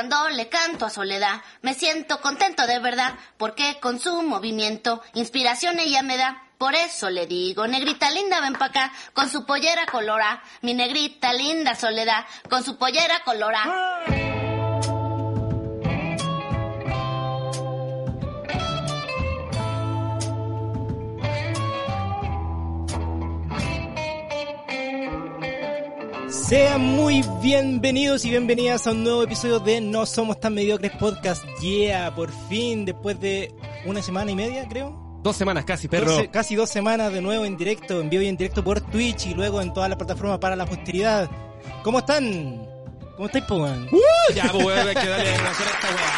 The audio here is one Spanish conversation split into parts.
Cuando le canto a Soledad, me siento contento de verdad, porque con su movimiento, inspiración ella me da. Por eso le digo, negrita linda, ven pa' acá, con su pollera colora. Mi negrita linda Soledad, con su pollera colora. Sean muy bienvenidos y bienvenidas a un nuevo episodio de No Somos Tan Mediocres Podcast. Yeah, por fin, después de una semana y media, creo. Dos semanas casi, perro. Casi dos semanas de nuevo en directo, en vivo y en directo por Twitch y luego en todas las plataformas para la posteridad. ¿Cómo están? ¿Cómo estáis, po, weón? Ya, pues, weón, hay que darle a esta weá.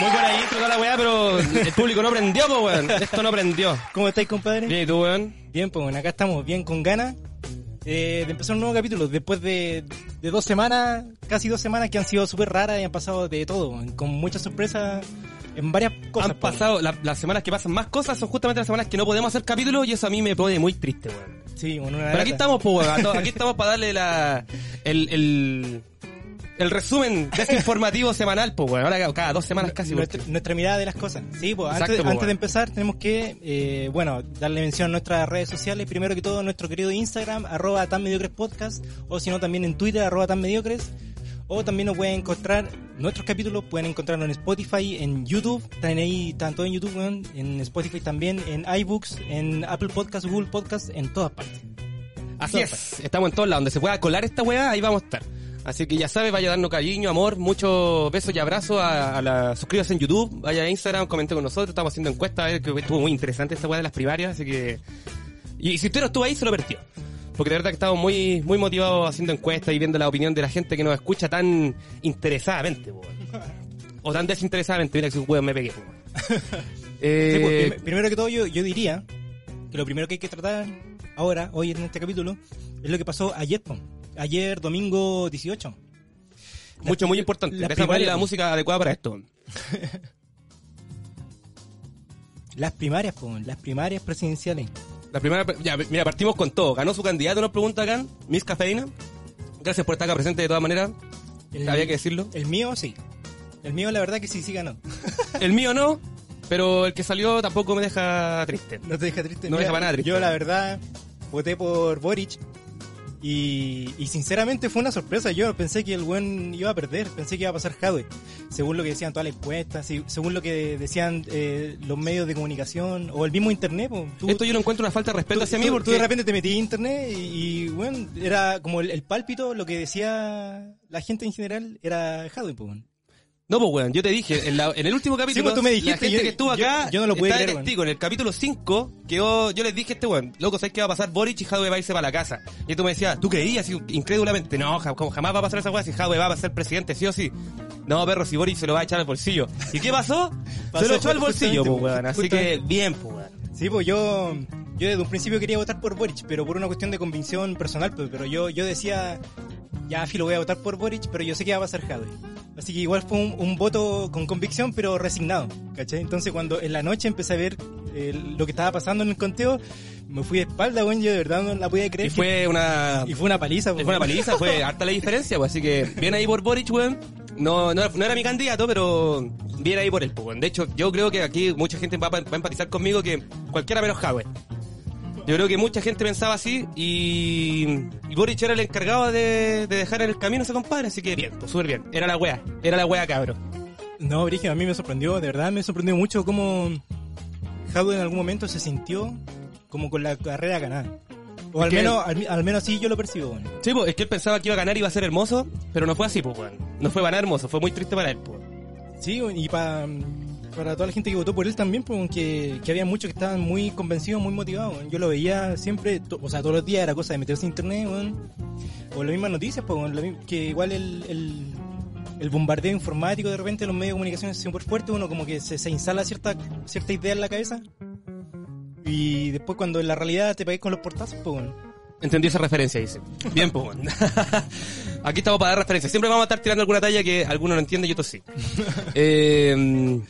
Muy buena intro toda la weá, pero el público no prendió, pues, weón. Esto no prendió. ¿Cómo estáis, compadre? Bien, ¿y tú, weón? Bien, pues bueno, acá estamos bien con ganas eh, de empezar un nuevo capítulo. Después de, de dos semanas, casi dos semanas que han sido súper raras y han pasado de todo, con muchas sorpresas en varias cosas. Han pues. pasado, la- las semanas que pasan más cosas son justamente las semanas que no podemos hacer capítulos y eso a mí me pone muy triste, weón. Sí, bueno, una Pero aquí estamos, pues, weón. Aquí estamos para darle la, el, el, el resumen desinformativo semanal, pues, weón. Ahora cada- dos semanas casi, nuestra, porque- nuestra mirada de las cosas. Sí, pues Exacto, antes, antes bueno. de empezar tenemos que, eh, bueno, darle mención a nuestras redes sociales. Primero que todo, nuestro querido Instagram, arroba tan mediocres podcast, o si no, también en Twitter, arroba tan mediocres. O también nos pueden encontrar nuestros capítulos, pueden encontrarlos en Spotify, en YouTube, están ahí, todos en YouTube, weón, en Spotify también, en iBooks, en Apple Podcasts, Google Podcasts, en todas partes. Así es, estamos en todos lados. Donde se pueda colar esta weá, ahí vamos a estar. Así que ya sabes, vaya dando cariño, amor, muchos besos y abrazos a, a la... Suscríbase en YouTube, vaya a Instagram, comente con nosotros, estamos haciendo encuestas, a ver que estuvo muy interesante esta weá de las primarias, así que... Y si usted no estuvo ahí, se lo perdió. Porque de verdad que estamos muy, muy motivados haciendo encuestas y viendo la opinión de la gente que nos escucha tan interesadamente, weón. O tan desinteresadamente, mira que su weón me pegué. Sí, Eh, pues, prim- primero que todo, yo, yo diría que lo primero que hay que tratar ahora, hoy en este capítulo, es lo que pasó ayer, po. Ayer domingo 18. mucho, muy importante. Deja poner la música adecuada para esto. Las primarias, po, las primarias presidenciales. La primera, ya, mira, partimos con todo. Ganó su candidato, nos pregunta acá, Miss Cafeína. Gracias por estar acá presente de todas maneras. El- Había que decirlo. El mío, sí. El mío, la verdad que sí, sí ganó. El mío no, pero el que salió tampoco me deja triste. No te deja triste. No Mira, deja para nada triste. Yo, la verdad, voté por Boric. Y, y sinceramente fue una sorpresa. Yo pensé que el buen iba a perder. Pensé que iba a pasar Jadwe. Según lo que decían todas las encuestas, y según lo que decían eh, los medios de comunicación o el mismo internet. po. Tú- Esto yo lo encuentro una falta de respeto tú, hacia mí tú- porque... tú de repente te metí internet y, y, bueno, era como el, el pálpito, lo que decía la gente en general era Jadwe, po, weón. No, pues weón, yo te dije, en, la- en el último capítulo, pues, tú me la dijiste, gente yo- que estuvo acá yo no lo pude está creer, testigo. En el capítulo 5, que yo, yo les dije a este weón, loco, ¿sabes qué va a pasar? Boric y Jadwe va a irse para la casa. Y tú me decías, ¿tú creías incrédulamente? No, jamás va a pasar esa weá si Jadwe va a ser presidente, sí o sí. No, perro, si Boric se lo va a echar al bolsillo. ¿Y qué pasó? Pasó se lo echó al bolsillo, pues weón. Así justamente. que, bien, pues weón. Sí, pues yo, yo desde un principio quería votar por Boric, pero por una cuestión de convicción personal, pues, pero yo, yo decía, ya filo voy a votar por Boric, pero yo sé que va a pasar Jadwe. Así que igual fue un, un voto con convicción, pero resignado, ¿cachai? Entonces cuando en la noche empecé a ver eh, lo que estaba pasando en el conteo, me fui de espalda, weón, yo de verdad no la podía creer. Y fue una... y fue una paliza, pues, Fue una paliza, fue harta la diferencia, pues, así que bien ahí por Boric, weón. No, no, era- no era mi candidato, pero bien ahí por él, pues, weón. De hecho, yo creo que aquí mucha gente va, a- va a empatizar conmigo que cualquiera menos Jadwe. Yo creo que mucha gente pensaba así y, y Boric era el encargado de, de dejar en el camino a ese compadre, así que bien, pues súper bien. Era la wea, era la wea cabro. No, Brigio, a mí me sorprendió, de verdad me sorprendió mucho cómo Jadwe en algún momento se sintió como con la carrera ganada. O al que- menos, al, al menos así yo lo percibo, weón. Sí, pues, es que él pensaba que iba a ganar y iba a ser hermoso, pero no fue así, pues. No fue ganar hermoso, fue muy triste para él, pues. Sí, y pa- para toda la gente que votó por él también, pues, que, había muchos que estaban muy convencidos, muy motivados. Yo lo veía siempre, to- o sea, todos los días era cosa de meterse a internet, o las mismas noticias, pues, que igual el, el, el bombardeo informático de repente en los medios de comunicación es súper fuerte, uno como que se, se instala cierta, cierta idea en la cabeza. Y después cuando en la realidad te pagues con los portazos, pues, weón. Entendí esa referencia, dice. Bien, pues. Aquí estamos para dar referencias. Siempre vamos a estar tirando alguna talla que algunos no entienden y otros sí. Eh,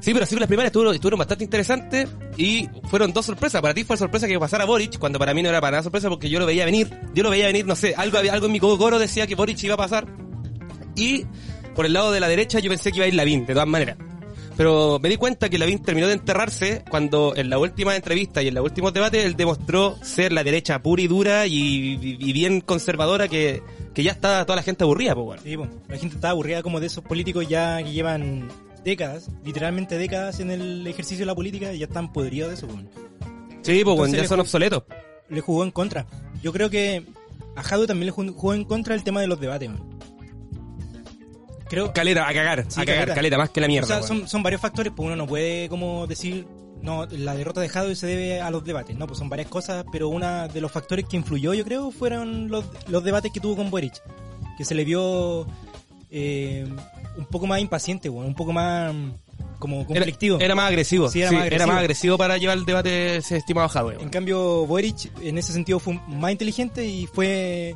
Sí, pero sí, las primarias estuvieron, bastante interesantes y fueron dos sorpresas. Para ti fue sorpresa que pasara Boric, cuando para mí no era para nada sorpresa porque yo lo veía venir. Yo lo veía venir, no sé, algo, algo en mi coro decía que Boric iba a pasar. Y por el lado de la derecha yo pensé que iba a ir Lavín, de todas maneras. Pero me di cuenta que Lavín terminó de enterrarse cuando en la última entrevista y en los últimos debates él demostró ser la derecha pura y dura y, bien conservadora que, que ya está toda la gente aburrida, pues bueno. Sí, po. la gente está aburrida como de esos políticos ya que llevan décadas, literalmente décadas en el ejercicio de la política y ya están podridos de eso. po. Sí, pues bueno, ya son obsoletos. Le jugó en contra. Yo creo que a Jado también le jugó en contra el tema de los debates. Creo, Caleta, a cagar, Sí, a cagar, caleta. caleta, más que la mierda. o sea, son, son varios factores, pues uno no puede como decir, no, la derrota de Jadwe se debe a los debates, no, pues son varias cosas, pero uno de los factores que influyó, yo creo, fueron los, los debates que tuvo con Boric, que se le vio eh, un poco más impaciente, bueno, un poco más mm, como conflictivo. era más agresivo. Sí, era más agresivo. agresivo para llevar el debate ese estimado Jadwe. En cambio, Boric en ese sentido fue más inteligente y fue,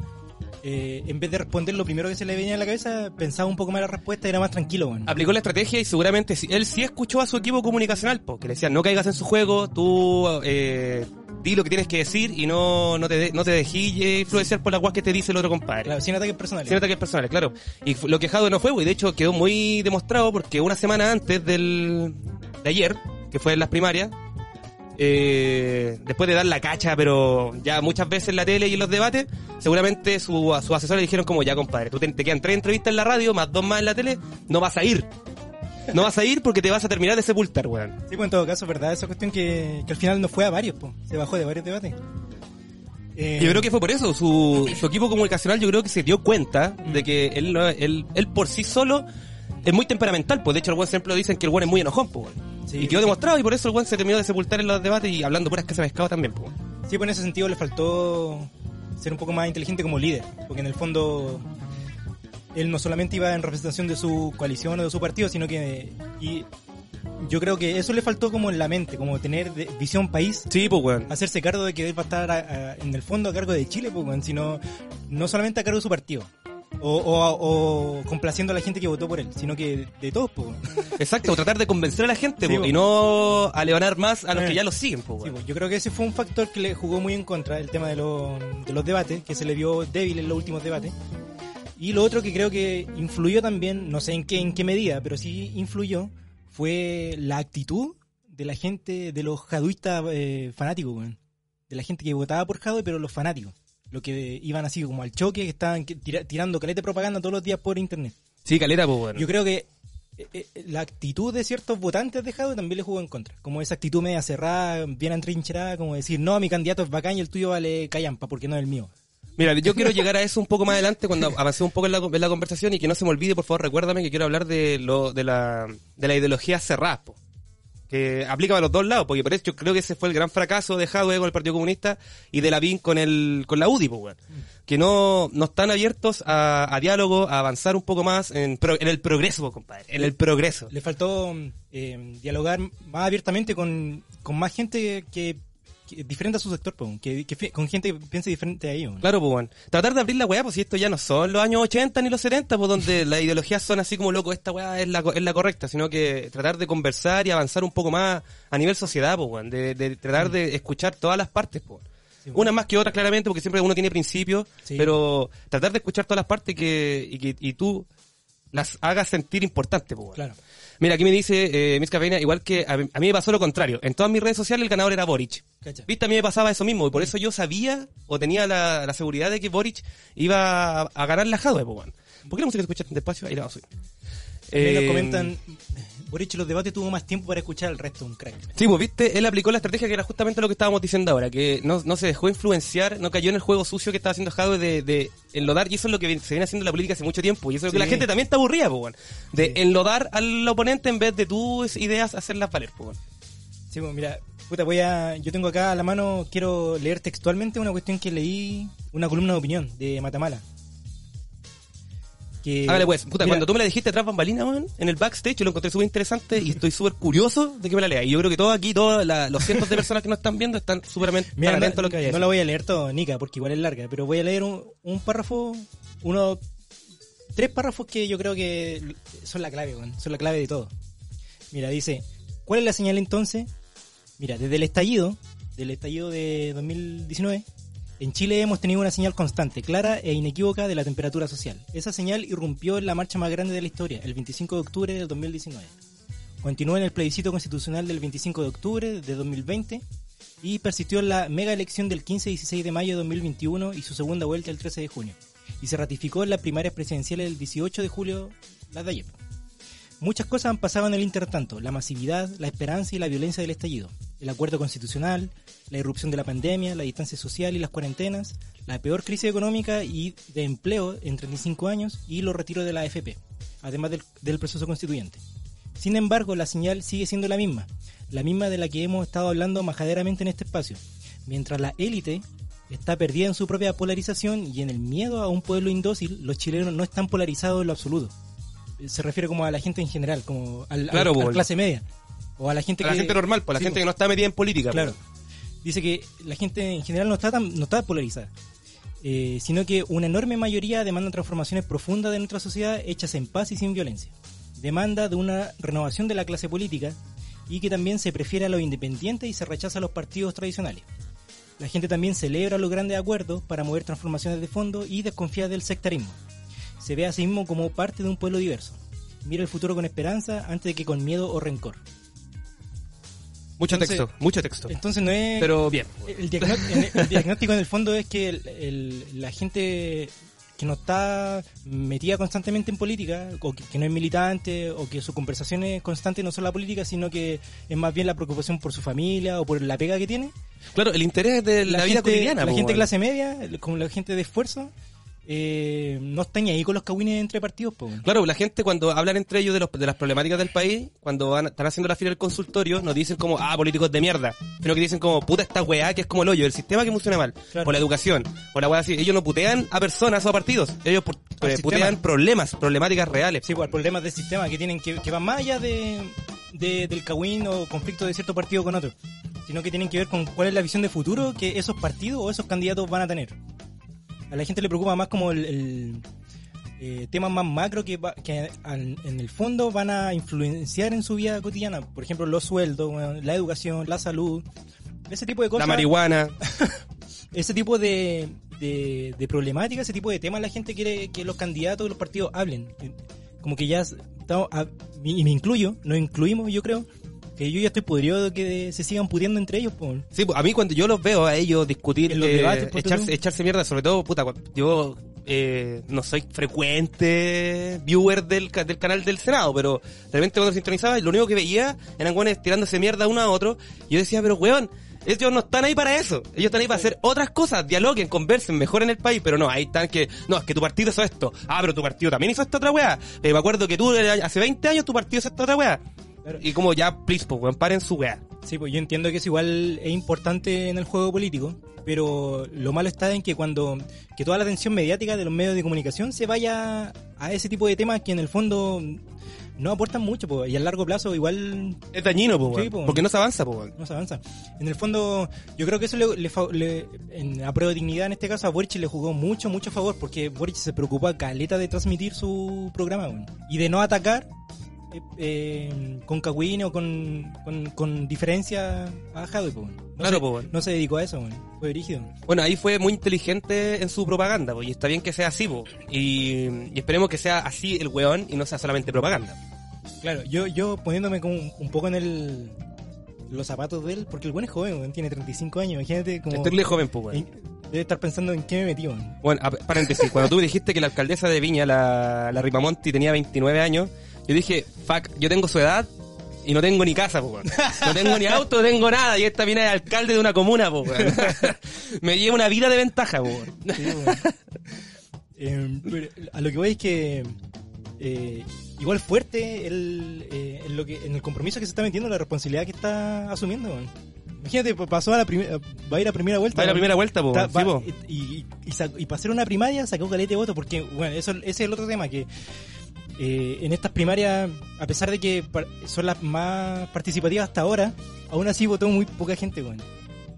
eh, en vez de responder lo primero que se le venía a la cabeza, pensaba un poco más la respuesta y era más tranquilo, bueno. Aplicó la estrategia y seguramente sí- él sí escuchó a su equipo comunicacional, porque le decían no caigas en su juego, tú eh, di lo que tienes que decir y no, no te de- no te dejes eh, influenciar por la guas que te dice el otro compadre. Claro, sin ataques personales. Sin ataques personales, claro. Y lo que Jadwe no fue, y de hecho quedó muy demostrado porque una semana antes del de ayer, que fue en las primarias, eh, después de dar la cacha, pero ya muchas veces en la tele y en los debates, seguramente su, a sus asesores le dijeron como, ya compadre, tú te, te quedan tres entrevistas en la radio, más dos más en la tele, no vas a ir. No vas a ir porque te vas a terminar de sepultar, weón. Sí, pues en todo caso, ¿verdad? Esa cuestión que, que al final no fue a varios, po. se bajó de varios debates. Eh, Yo creo que fue por eso. Su, su equipo comunicacional yo creo que se dio cuenta de que él, él, él por sí solo es muy temperamental. Pues de hecho el buen siempre lo dicen que el buen es muy enojón. Pues. Sí, y quedó demostrado y por eso el buen se terminó de sepultar en los debates y hablando puras casas de pescado también. Pues. Sí, pues en ese sentido le faltó ser un poco más inteligente como líder, porque en el fondo él no solamente iba en representación de su coalición o de su partido, sino que y yo creo que eso le faltó como en la mente, como tener de- visión país, Sí, pues weón. hacerse cargo de que él va a estar a- a- en el fondo a cargo de Chile, pues, weón, sino no solamente a cargo de su partido. O, o- o complaciendo a la gente que votó por él, sino que de todos, weón. Exacto, tratar de convencer a la gente Sí, po, po. y no a leonar más a los Eh. que ya lo siguen. Pues, Sí, yo creo que ese fue un factor que le jugó muy en contra, el tema de, los- de los debates, que se le vio débil en los últimos debates. Y lo otro que creo que influyó también, no sé en qué, en qué medida, pero sí influyó, fue la actitud de la gente, de los jaduistas eh, fanáticos. De la gente que votaba por Jadwe, pero los fanáticos. Lo que iban así como al choque, que estaban que- tira- tirando caleta de propaganda todos los días por internet. Sí, caleta, pues weón. Yo creo que eh, eh, la actitud de ciertos votantes de Jadwe también le jugó en contra. Como esa actitud media cerrada, bien entrincherada, como decir, no, mi candidato es bacán y el tuyo vale callampa porque no es el mío. Mira, yo quiero llegar a eso un poco más adelante cuando avancé un poco en la, en la conversación y que no se me olvide, por favor, recuérdame que quiero hablar de lo de la, de la ideología cerrada, po, que aplica para los dos lados, porque por eso yo creo que ese fue el gran fracaso de Jadwe con el Partido Comunista y de Lavín con el con la UDI, weón. que no, no están abiertos a, a diálogo, a avanzar un poco más en, pro- en el progreso, po, compadre, en el progreso. Le faltó eh, dialogar más abiertamente con, con más gente que, que diferente a su sector, po, que, que con gente que piense diferente a ellos. Claro, pues, weón. Tratar de abrir la weá, pues si esto ya no son los años 80 ni los 70, pues donde las ideologías son así como loco, esta weá es la, es la correcta, sino que tratar de conversar y avanzar un poco más a nivel sociedad, pues, weón. De, de tratar de escuchar todas las partes, pues. Sí, Unas más que otras, claramente, porque siempre uno tiene principios, Sí. pero tratar de escuchar todas las partes que, y que y tú las hagas sentir importantes, pues. Claro. Mira, aquí me dice eh, Miss Cafeína, igual que a, mí- a mí me pasó lo contrario. En todas mis redes sociales el ganador era Boric. Cacha. Viste, a mí me pasaba eso mismo, y por eso yo sabía o tenía la, la seguridad de que Boric iba a, a ganar la Jadwe. ¿Por qué la música se escucha tan despacio? Ahí la vamos a subir. También nos Eh, comentan, Boric en los debates tuvo más tiempo para escuchar al resto, un crack. Sí, pues viste, él aplicó la estrategia que era justamente lo que estábamos diciendo ahora, que no, no se dejó influenciar, no cayó en el juego sucio que estaba haciendo Jadwe de, de enlodar, y eso es lo que se viene haciendo en la política hace mucho tiempo, y eso es lo que Sí. la gente también está aburrida, pues. De enlodar al oponente en vez de tus ideas hacerlas valer, pues. Sí, pues mira, puta, voy a, yo tengo acá a la mano, quiero leer textualmente una cuestión que leí, una columna de opinión de Matamala. Que, Hágale pues, puta, mira, cuando tú me la dijiste tras bambalinas, weón, en el backstage, yo lo encontré súper interesante y estoy súper curioso de que me la lea. Y yo creo que todos aquí, todos la- los cientos de personas que nos están viendo están súper atentos no, a lo que a no la voy a leer todo, Nica, porque igual es larga, pero voy a leer un, un párrafo, uno, tres párrafos que yo creo que son la clave, weón, son la clave de todo. Mira, dice, ¿cuál es la señal entonces? Mira, desde el estallido, del estallido de 2019, en Chile hemos tenido una señal constante, clara e inequívoca de la temperatura social. Esa señal irrumpió en la marcha más grande de la historia, el 25 de octubre del 2019. Continuó en el plebiscito constitucional del 25 de octubre de 2020 y persistió en la mega elección del 15 y 16 de mayo de 2021 y su segunda vuelta el 13 de junio. Y se ratificó en las primarias presidenciales el 18 de julio, las de ayer. Muchas cosas han pasado en el intertanto, la masividad, la esperanza y la violencia del estallido, el acuerdo constitucional, la irrupción de la pandemia, la distancia social y las cuarentenas, la peor crisis económica y de empleo en 35 años y los retiros de la AFP, además del, del proceso constituyente. Sin embargo, la señal sigue siendo la misma, la misma de la que hemos estado hablando majaderamente en este espacio. Mientras la élite está perdida en su propia polarización y en el miedo a un pueblo indócil, los chilenos no están polarizados en lo absoluto. Se refiere como a la gente en general, como al, Claro, al- a la clase media. O a la gente A la que... gente normal, pues la Sí, gente po. que no está metida en política. Claro. pues. Dice que la gente en general no está tan, no está polarizada. eh, sino que una enorme mayoría demanda transformaciones profundas de nuestra sociedad hechas en paz y sin violencia. Demanda de una renovación de la clase política y que también se prefiere a los independientes y se rechaza a los partidos tradicionales. La gente también celebra los grandes acuerdos para mover transformaciones de fondo y desconfía del sectarismo. Se ve a sí mismo como parte de un pueblo diverso. Mira el futuro con esperanza antes de que con miedo o rencor. Mucho Entonces- texto, mucho texto. Entonces no es... Pero bien. El, diagnóstico en el fondo es que el- el- la gente que no está metida constantemente en política, o que, que no es militante, o que sus conversaciones constantes no son la política, sino que es más bien la preocupación por su familia o por la pega que tiene. Claro, el interés de la, vida gente, cotidiana. La po, gente weón. clase media, como la gente de esfuerzo, eh, no está ni ahí con los cagüines entre partidos. po. Claro, la gente cuando hablan entre ellos de, los, de las problemáticas del país, cuando van, están haciendo la fila del consultorio, no dicen como, ah, políticos de mierda, sino que dicen como, puta esta weá que es como el hoyo, el sistema que funciona mal, Claro. o la educación, o la weá así. Ellos no putean a personas o a partidos, ellos Al eh, putean problemas, problemáticas reales. Sí, pues, problemas del sistema que tienen que, que van más allá de, de- del cagüín o conflicto de cierto partido con otro, sino que tienen que ver con cuál es la visión de futuro que esos partidos o esos candidatos van a tener. A la gente le preocupa más como el, el, eh, temas más macro que, va- que al- en el fondo van a influenciar en su vida cotidiana. Por ejemplo, los sueldos, bueno, la educación, la salud, ese tipo de La cosas. marihuana, ese tipo de, de, de problemáticas, ese tipo de temas, la gente quiere que los candidatos y los partidos hablen. Como que ya estamos, a- y me incluyo, nos incluimos, yo creo, que yo ya estoy podrido de que se sigan pudiendo entre ellos. po. Sí, pues, a mí cuando yo los veo a ellos discutir, En los eh, debates, ponte echarse, echarse mierda, sobre todo, puta, yo eh, no soy frecuente viewer del, del canal del Senado, pero de repente cuando sintonizaba, lo único que veía eran güeyes tirándose mierda uno a otro, y yo decía, pero weón, ellos no están ahí para eso, ellos están ahí para hacer otras cosas, dialoguen, conversen, mejoren el país, pero no, ahí están que, no, es que tu partido hizo esto, ah, pero tu partido también hizo esta otra weá, Eh, me acuerdo que tú eh, hace 20 años tu partido hizo esta otra weá, Claro. y como ya, please, pues, weón, paren su weá. Sí, pues yo entiendo que es igual es importante en el juego político, pero lo malo está en que cuando que toda la atención mediática de los medios de comunicación se vaya a ese tipo de temas que en el fondo no aportan mucho, pues, y a largo plazo igual Es dañino, pues, Sí, weón, po. porque no se avanza, pues, weón. no se avanza. En el fondo, yo creo que eso le, le fa- le- en a prueba de dignidad en este caso a Boric le jugó mucho, mucho favor porque Boric se preocupó a caleta de transmitir su programa weón. y de no atacar eh, eh, con cagüín o con, con, con diferencia a Jadwe, po, weón. No Claro, se, no se dedicó a eso, fue rígido. Bueno, ahí fue muy inteligente en su propaganda, po, y está bien que sea así, po. Y, y esperemos que sea así el weón y no sea solamente propaganda. Claro, yo, yo poniéndome como un, poco en el los zapatos de él, porque el buen es joven, weón, tiene 35 años, imagínate como... Estoy joven, pues, weón. debe estar pensando en qué me metí, weón. Bueno, a- paréntesis, cuando tú me dijiste que la alcaldesa de Viña, la, la Ripamonti, tenía 29 años, yo dije, fuck, yo tengo su edad y no tengo ni casa, weón. No tengo ni auto, no tengo nada, y esta mina es alcalde de una comuna, weón. Me lleva una vida de ventaja. Sí. Eh, pero a lo que voy es que eh, igual fuerte el, eh, en, lo que, en el compromiso que se está metiendo, la responsabilidad que está asumiendo. weón. Imagínate, pa- pasó a la primera, va a ir a primera vuelta. Va a ir a primera vuelta, pues, Está- va- Sí, po. y, y, y y para hacer una primaria sacó calete de voto porque, bueno, eso, ese es el otro tema que eh, en estas primarias, a pesar de que son las más participativas hasta ahora, aún así votó muy poca gente, weón.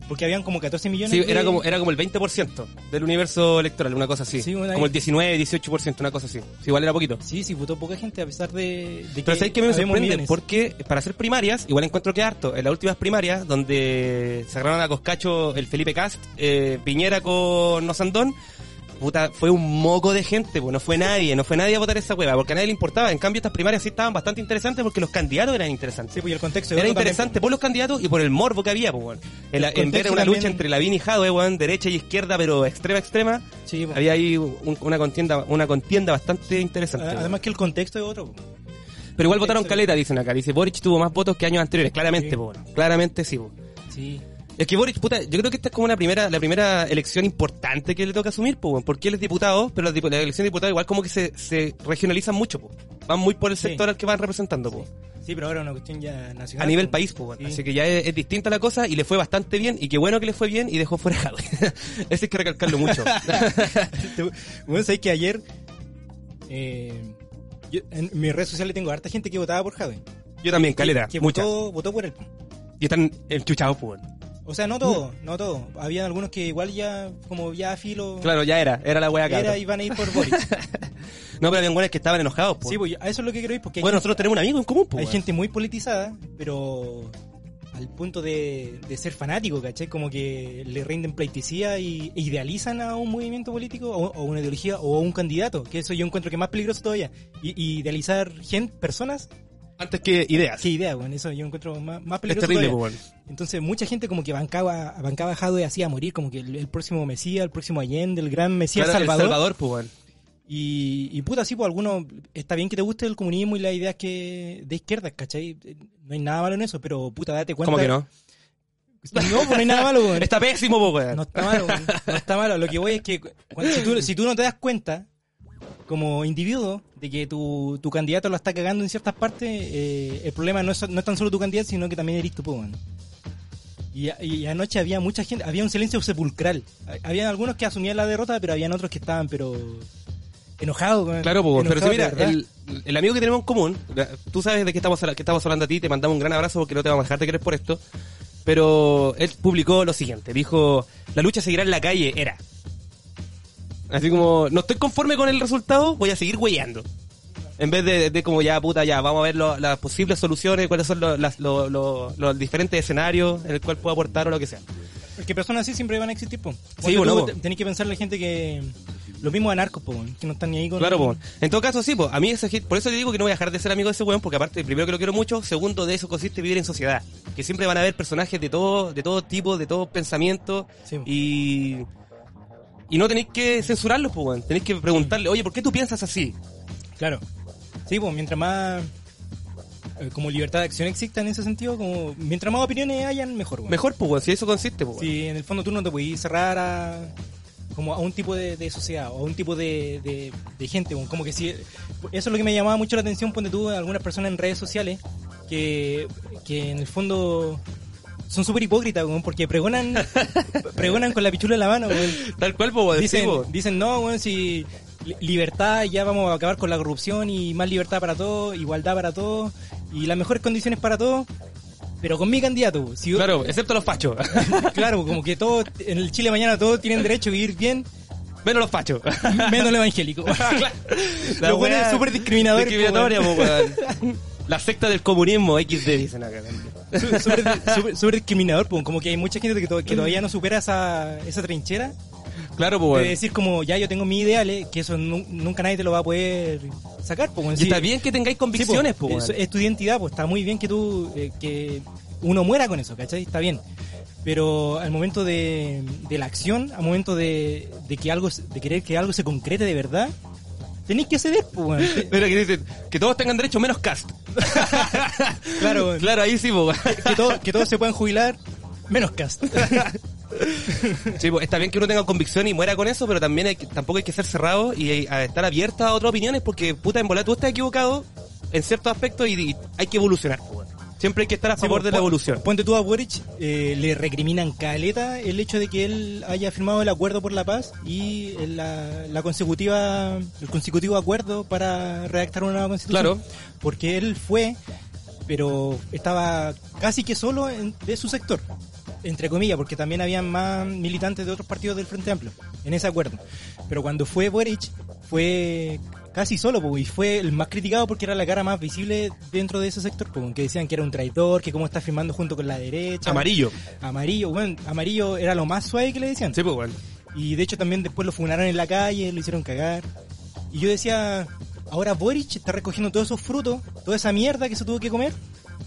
Porque habían como 14 millones. Sí, de- era como, era como el 20% del universo electoral, una cosa así. Sí, una- como el 19, 18%, una cosa así. Sí, igual era poquito. Sí, sí, votó poca gente a pesar de, de que. Pero sabéis que me sorprende millones. porque para hacer primarias, igual encuentro que harto. En las últimas primarias, donde se agarraron a Coscacho el Felipe Cast, eh, Piñera con Nosandón, puta, fue un moco de gente, pues no fue nadie, no fue nadie a votar esa hueva, porque a nadie le importaba. En cambio, estas primarias sí estaban bastante interesantes porque los candidatos eran interesantes. Sí, pues y el contexto. Era también, interesante por los candidatos y por el morbo que había, pues, weón. En, la- en ver una lucha entre Lavín y Jadwe, weón, derecha y izquierda, pero extrema, extrema, Sí, pues. había ahí un- una contienda, una contienda bastante interesante. Además que el contexto es otro. pues. Pero igual votaron caleta, dicen acá. Dice, Boric tuvo más votos que años anteriores. Claramente, Sí. po, bueno. Claramente sí, po. Sí. Es que Boric, puta, yo creo que esta es como una primera, la primera elección importante que le toca asumir, po, weón, porque él es diputado, pero las elecciones de diputados igual como que se, se regionalizan mucho, po. Van muy por el Sí. sector al que van representando, po. Sí, pero ahora es una cuestión ya nacional. A nivel pues. país, weón. Sí. Así que ya es, es distinta la cosa y le fue bastante bien y qué bueno que le fue bien y dejó fuera a. Ese hay que recalcarlo mucho. bueno, sabes que ayer. Eh, yo, en mis redes sociales tengo harta gente que votaba por Jadwe. yo también, caleta, Que mucha. votó, votó por él. Y están enchuchados, weón. O sea, no todo, no todo. Había algunos que igual ya, como ya a filo. Claro, ya era, era la wea acá. Era, iban a ir por Boris. No, pero había buenos que estaban enojados, po. sí, pues a eso es lo que quiero ir, porque Bueno, gente- nosotros tenemos un amigo en común, po, Hay gente muy politizada, pero al punto de, de ser fanático, ¿cachai? Como que le rinden pleitesía y e idealizan a un movimiento político o, o una ideología o a un candidato, que eso yo encuentro que es más peligroso todavía. Y, y idealizar gente, personas, Antes que ideas. qué idea, bueno, eso yo encuentro más, más es peligroso terrible, weón. Entonces mucha gente como que bancaba, bancaba a Jadwe así a morir, como que el, el próximo Mesías, el próximo Allende, el gran Mesías Claro, Salvador. El Salvador, weón. Y, y puta, sí, pues algunos, está bien que te guste el comunismo y las ideas que de izquierda, ¿cachai? No hay nada malo en eso, pero puta, date cuenta. ¿Cómo que no? No, pues no hay nada malo, weón. Está pésimo, po, weón. No está malo, weón. No está malo. Lo que voy es que cuando- si, tú, si tú no te das cuenta, como individuo, de que tu, tu candidato lo está cagando en ciertas partes, eh, el problema no es, no es tan solo tu candidato, sino que también eres pues, weón. Y, anoche había mucha gente, había un silencio sepulcral. Había algunos que asumían la derrota, pero habían otros que estaban, pero enojados. weón. Claro, po, weón. pero si mira, el, el amigo que tenemos en común, tú sabes de qué estamos, que estamos hablando a ti, te mandamos un gran abrazo porque no te vamos a dejar de querer por esto, pero él publicó lo siguiente, dijo, la lucha seguirá en la calle, era. Así como, no estoy conforme con el resultado, voy a seguir huellando. En vez de, de como ya, puta, ya, vamos a ver lo- las posibles soluciones, cuáles son lo- las- lo- lo- los diferentes escenarios en el cual puedo aportar o lo que sea. Porque personas así siempre van a existir, po. Sí, bueno. Tenés que pensar en la gente que... Los mismos anarcos, po, que no están ni ahí con... Claro, po. En todo caso, sí, po. a mí ese hit- por eso le digo que no voy a dejar de ser amigo de ese weón, porque aparte, primero que lo quiero mucho, segundo de eso consiste vivir en sociedad. Que siempre van a haber personajes de todo, de todo tipo, de todo pensamiento, Sí, y, y no tenéis que censurarlos, pues, weón. Tenéis que preguntarle, oye, ¿por qué tú piensas así? Claro. Sí, pues mientras más... eh, como libertad de acción exista en ese sentido, como mientras más opiniones hayan, mejor, weón. Mejor, pues, si eso consiste, pues. Si en el fondo tú no te puedes cerrar a como a un tipo de, de sociedad o a un tipo de, de, de gente, como que si eso es lo que me llamaba mucho la atención ponte tú algunas personas en redes sociales que, que en el fondo son súper hipócritas, weón, porque pregonan pregonan con la pichula en la mano, weón. Tal cual, weón, Dicen, po. dicen, no, bueno, si li- libertad, ya vamos a acabar con la corrupción y más libertad para todos, igualdad para todos y las mejores condiciones para todos, pero con mi candidato. Si, Claro, excepto los fachos. claro, como que todos, en el Chile mañana todos tienen derecho a vivir bien, Menos los fachos. menos el evangélico. La Los buenos weá súper discriminadores, po, Discriminatoria, weón. po, weón. La secta del comunismo XD, dicen acá. Sú- súper discriminador, pues, como que hay mucha gente que, to- que todavía no supera esa, esa trinchera Claro, pues, de weón. decir como, ya yo tengo mis ideales, que eso nu- nunca nadie te lo va a poder sacar. Pues, Y está bien que tengáis convicciones, Sí, pues, po, weón. es, es tu identidad, pues está muy bien que tú, eh, que uno muera con eso, ¿cachai? Está bien. Pero al momento de, de la acción, al momento de, de que algo, de querer que algo se concrete de verdad, tenéis que ceder, pues, weón. Mira que dicen que todos tengan derecho menos cast. Claro, weón. Claro, ahí sí, weón. que, todo- que todos se puedan jubilar, menos cast. Sí, pues, está bien que uno tenga convicción y muera con eso, pero también hay que- tampoco hay que ser cerrado y a estar abierta a otras opiniones porque, puta, en bola tú estás equivocado en ciertos aspectos y, y hay que evolucionar, pues, weón. Siempre hay que estar a favor po, de la evolución. Ponte tú a Boric, eh, le recriminan caleta el hecho de que él haya firmado el acuerdo por la paz y la, la consecutiva, el consecutivo acuerdo para redactar una nueva constitución. Claro. Porque él fue, pero estaba casi que solo en- de su sector. entre comillas, porque también habían más militantes de otros partidos del Frente Amplio en ese acuerdo. Pero cuando fue Boric, fue casi solo, y fue el más criticado porque era la cara más visible dentro de ese sector, po, que decían que era un traidor, que cómo está firmando junto con la derecha. Amarillo. Amarillo, bueno, amarillo era lo más suave que le decían. Sí, pues, weón. Y de hecho también después lo funaron en la calle, lo hicieron cagar. Y yo decía, ahora Boric está recogiendo todos esos frutos, toda esa mierda que se tuvo que comer.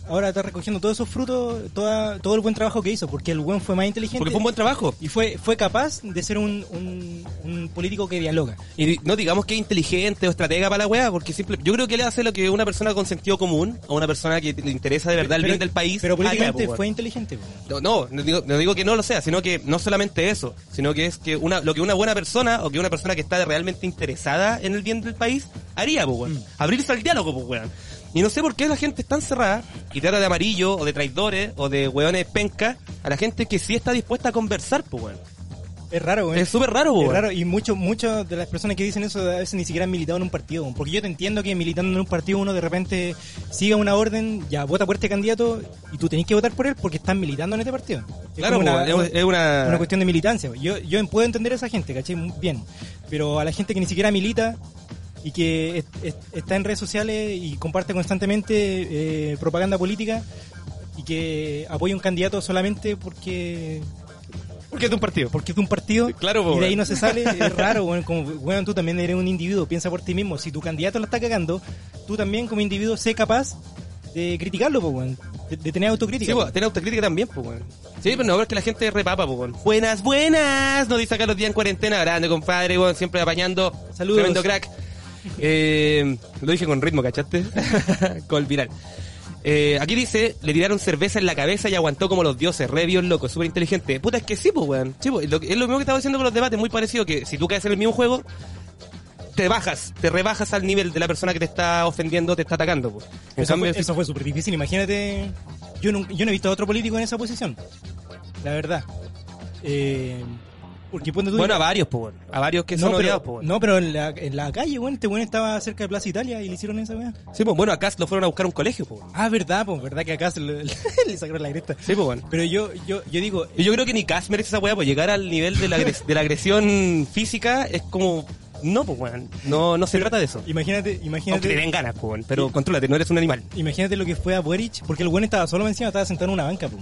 Ahora está recogiendo todos esos frutos, toda, todo el buen trabajo que hizo, porque el buen fue más inteligente. Porque fue un buen trabajo. Y fue, fue capaz de ser un, un, un político que dialoga. Y no digamos que es inteligente o estratega para la weá, porque simple, yo creo que le hace lo que una persona con sentido común, a una persona que le interesa de verdad el bien del país. Pero políticamente po, weón. fue inteligente. No, no, no digo, no digo que no lo sea, sino que no solamente eso, sino que es que una, lo que una buena persona o que una persona que está realmente interesada en el bien del país haría, pues, weón. Abrirse al diálogo, pues, weón. Y no sé por qué la gente es tan cerrada y trata de amarillo o de traidores o de weones penca a la gente que sí está dispuesta a conversar, pues, weón. Es raro, güey. Es súper raro, Es weón. raro, y muchos muchos de las personas que dicen eso a veces ni siquiera han militado en un partido. Porque yo te entiendo que militando en un partido uno de repente siga una orden, ya vota por este candidato y tú tenés que votar por él porque estás militando en este partido. Es Claro, weón, es, es una... una cuestión de militancia. Yo, yo puedo entender a esa gente, ¿cachai? Bien. Pero a la gente que ni siquiera milita y que es- es- está en redes sociales y comparte constantemente eh, propaganda política y que apoya un candidato solamente porque Porque es de un partido. porque es de un partido Claro, po, y de ahí no se sale, es raro, weón, como, weón, tú también eres un individuo, piensa por ti mismo, si tu candidato lo está cagando, tú también como individuo sé capaz de criticarlo, po, weón, de, de tener autocrítica. Sí, po. tener autocrítica también, pues, weón. Sí, pero no, porque la gente es repapa, pues, weón. Buenas, buenas, nos dice acá los días en cuarentena, grande, compadre, weón, siempre apañando. Saludos. Tremendo crack. Eh, lo dije con ritmo, ¿cachaste? con viral. Eh, aquí dice, le tiraron cerveza en la cabeza y aguantó como los dioses, re Dios loco, súper inteligente. Puta, es que sí, pues, weón. Sí, pues, lo es lo mismo que estaba diciendo con los debates, muy parecido, que si tú caes en el mismo juego, te bajas, te rebajas al nivel de la persona que te está ofendiendo, te está atacando, pues. En Eso cambio, fue, eso fue súper difícil, imagínate, yo no, yo no he visto a otro político en esa posición, la verdad. Eh, porque ponte tú... bueno, a varios, pues. A varios que son no, odiados, pues, no, pero en la, en la calle, weón, este weón estaba cerca de Plaza Italia y le hicieron esa weá. Sí, pues bueno, acá lo fueron a buscar a un colegio, pues. Ah, verdad, pues, verdad que acá se le, le sacaron la cresta. Sí, pues bueno. Pero yo, yo, yo digo, yo creo que ni Cas merece esa weá, pues llegar al nivel de la, agres- de la agresión física es como. No, pues weón. No, no se trata de eso. imagínate, Aunque te imagínate, den ganas, pues weón. Pero contrólate, no eres un animal. imagínate lo que fue a Boric, porque el weón estaba solo encima, estaba sentado en una banca, pues.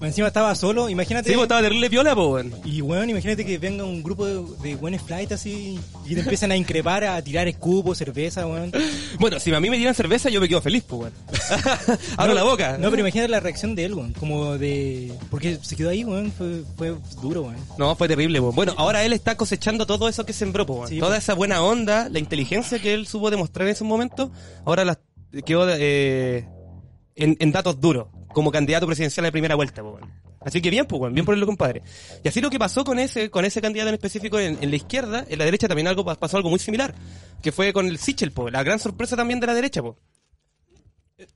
Encima estaba solo, imagínate. Sí, pues estaba terrible piola, pues weón. Y weón, imagínate que venga un grupo de, buenos flight así y te empiezan a increpar, a tirar escupos, cerveza, weón. Bueno, si a mí me dieran cerveza, yo me quedo feliz, pues weón. Abro No, la boca. No, pero imagínate la reacción de él, weón. Como de. Porque se quedó ahí, weón. Fue, fue duro, weón. No, fue terrible, weón. Bueno, ahora él está cosechando todo eso que sembró, pues weón. Sí, Toda pues. esa buena onda, la inteligencia que él supo demostrar en esos momentos, ahora las quedó eh, en, en datos duros, como candidato presidencial de primera vuelta, pues. Así que bien, pues weón, bien por el compadre. Y así lo que pasó con ese, con ese candidato en específico en, en la izquierda, en la derecha también algo pasó algo muy similar, que fue con el Sichel, pues, la gran sorpresa también de la derecha, pues.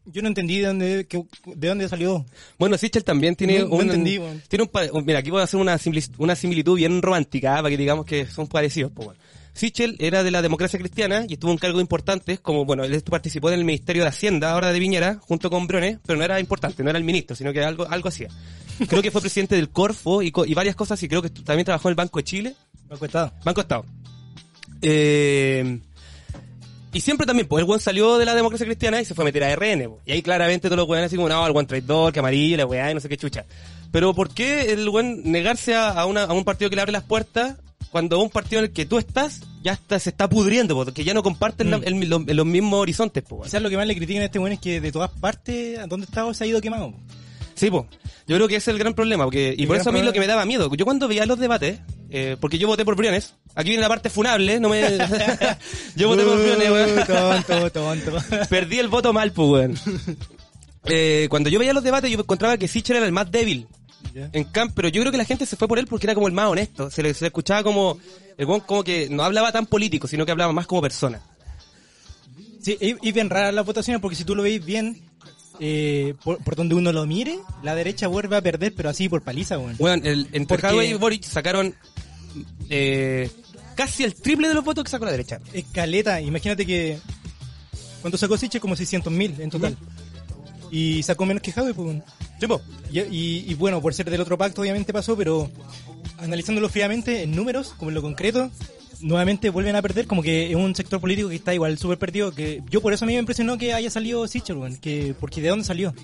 Yo no entendí de dónde, que- de dónde salió. Bueno, Sichel también tiene No- no un... entendí, weón. tiene un, Mira, aquí voy a hacer una, simili- una similitud bien romántica, ¿ah? para que digamos que son parecidos. Pues, bueno. Sichel era de la democracia cristiana y estuvo en cargos importantes, como, bueno, él participó en el Ministerio de Hacienda, ahora de Viñera, junto con Briones, pero no era importante, no era el ministro, sino que algo, algo hacía. Creo que fue presidente del Corfo y, y varias cosas, y creo que también trabajó en el Banco de Chile. Me ha costado. Banco Estado. Eh, y siempre también, pues el buen salió de la democracia cristiana y se fue a meter a RN. po. Y ahí claramente todos los weones así como, no, el buen traidor, que amarillo, la weá y no sé qué chucha. Pero ¿por qué el buen negarse a, a una- a un partido que le abre las puertas cuando un partido en el que tú estás ya está, se está pudriendo, porque ya no comparten la- Mm. el- los mismos horizontes? po? Quizás lo que más le critican a este weón es que de todas partes, a donde estaba, se ha ido quemado. Sí, pues. Yo creo que ese es el gran problema. Porque, y El por eso a mí problema- lo que me daba miedo. Yo cuando veía los debates, eh, porque yo voté por Briones, aquí viene la parte funable, no me. yo voté por Briones, weón. Tonto, tonto. Perdí el voto mal, pues, weón. Eh, cuando yo veía los debates, yo encontraba que Sichel era el más débil. En camp, pero yo creo que la gente se fue por él porque era como el más honesto. Se le, se le escuchaba como. El weón como que no hablaba tan político, sino que hablaba más como persona. Sí, y, bien raras las votaciones porque si tú lo veis bien, eh, por, por donde uno lo mire, la derecha vuelve a perder, pero así por paliza, weón. Weón, el, entre Porque- y Boric sacaron eh, casi el triple de los votos que sacó la derecha. Escaleta, imagínate que. ¿Cuánto sacó Siche? Como 600 mil en total. Y sacó menos que Javi, pues. Y, y- y bueno, por ser del otro pacto obviamente pasó, pero analizándolo fríamente en números, como en lo concreto, nuevamente vuelven a perder, como que es un sector político que está igual súper perdido, que yo por eso a mí me impresionó que haya salido Sichel, que, porque ¿de dónde salió?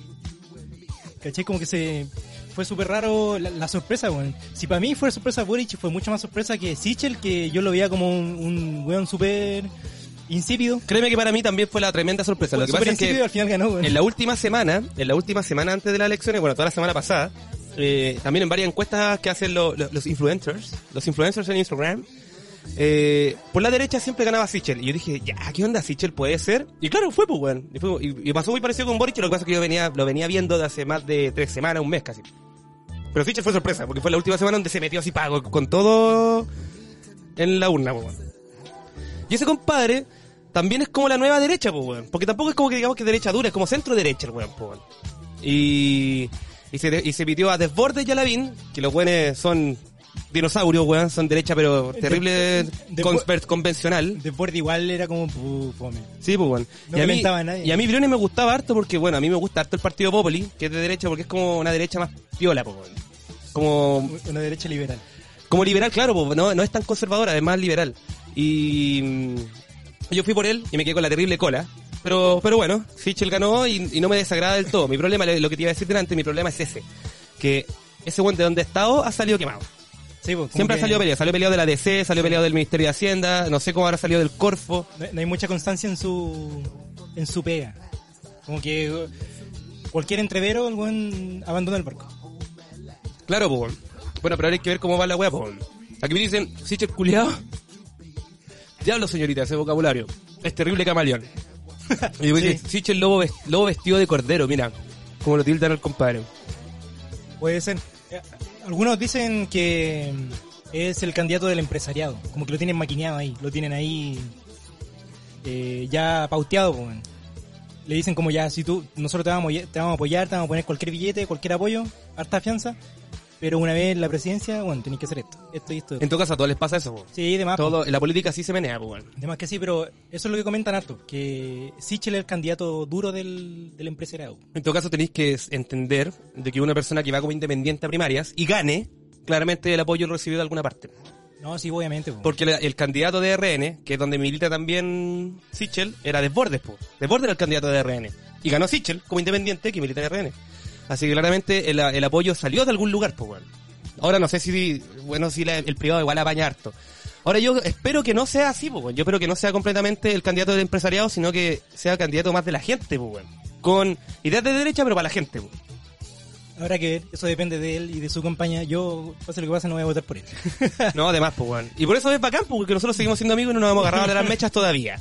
¿Cachai? Como que se... Fue súper raro la, la sorpresa, weón. Si para mí fue sorpresa Boric, fue mucho más sorpresa que Sichel, que yo lo veía como un, un weón súper insípido. Créeme que para mí también fue la tremenda sorpresa. Lo que pasa es que al final ganó, weón. en la última semana, en la última semana antes de las elecciones, bueno, toda la semana pasada, eh, también en varias encuestas que hacen lo- lo- los influencers, los influencers en Instagram, eh, por la derecha siempre ganaba Sichel. Y yo dije, ya, ¿qué onda Sichel puede ser? Y claro, fue pues, weón. Y, fue- y- y pasó muy parecido con Boric, lo que pasa es que yo venía, lo venía viendo de hace más de tres semanas, un mes casi. Pero Sichel fue sorpresa, porque fue la última semana donde se metió así pago, con todo en la urna, pues, weón. Y ese compadre también es como la nueva derecha, pues, weón. Porque tampoco es como que digamos que derecha dura, es como centro derecha el weón, pues, weón. Y, y, se, de- y se pitió a Desbordes y a Lavín, que los weones son dinosaurios, weón, son derecha pero terrible de- convencional. De borde igual era como pu- fome. Sí, pues, weón. No y, a mí, nadie. y a mí Briones me gustaba harto porque, bueno, a mí me gusta harto el partido Popoli, que es de derecha porque es como una derecha más piola, pues, weón. Como Una derecha liberal. como liberal, claro, po, no, no es tan conservadora, es más liberal. Y yo fui por él y me quedé con la terrible cola. Pero, pero bueno, Sichel ganó y, y no me desagrada del todo. Mi problema, lo que te iba a decir delante, mi problema es ese. Que ese buen de donde ha estado ha salido quemado. Sí, pues, Siempre que ha salido peleado. Salió peleado de la DC, salió peleado del Ministerio de Hacienda, no sé cómo habrá salido del Corfo. No, no hay mucha constancia en su en su pega. Como que eh, cualquier entrevero, el buen abandona el barco. Claro, pues. bueno. Pero ahora hay que ver cómo va la weá, pues. Aquí me dicen, Sichel culiado. Diablo, señorita, ese vocabulario. Es terrible camaleón. Y yo Sí. sí. Sichel lobo, lobo vestido de cordero, mira. Como lo tildan al compadre. Puede ser. Eh, Algunos dicen que mm, es el candidato del empresariado. Como que lo tienen maquineado ahí. Lo tienen ahí eh, ya pauteado. pues. Le dicen como ya, si tú, nosotros te vamos, a te vamos a apoyar, te vamos a poner cualquier billete, cualquier apoyo, harta fianza. Pero una vez en la presidencia, bueno, tenéis que hacer esto, esto y esto. En todo caso, a todos les pasa eso, po. Sí, demás. pues. Todo, en la política sí se menea, pues, bueno. Además que sí, pero eso es lo que comentan harto, que Sichel es el candidato duro del, del empresariado. En todo caso, tenéis que entender de que una persona que va como independiente a primarias y gane, claramente el apoyo lo recibió de alguna parte. No, sí, obviamente. po. Porque el candidato de RN, que es donde milita también Sichel, era Desbordes, po. Desbordes era el candidato de RN. Y ganó Sichel como independiente que milita en RN. Así que claramente el, el apoyo salió de algún lugar, pues, bueno. Ahora no sé si, bueno, si la- el privado igual apaña harto. Ahora yo espero que no sea así, pues, bueno. Yo espero que no sea completamente el candidato del empresariado, sino que sea candidato más de la gente, pues, bueno. Con ideas de derecha, pero para la gente, pues. Habrá que ver, eso depende de él y de su campaña. Yo, pase lo que pase, no voy a votar por él. No, además, pues, bueno. Y por eso es bacán, porque nosotros seguimos siendo amigos y no nos hemos agarrado de las mechas todavía.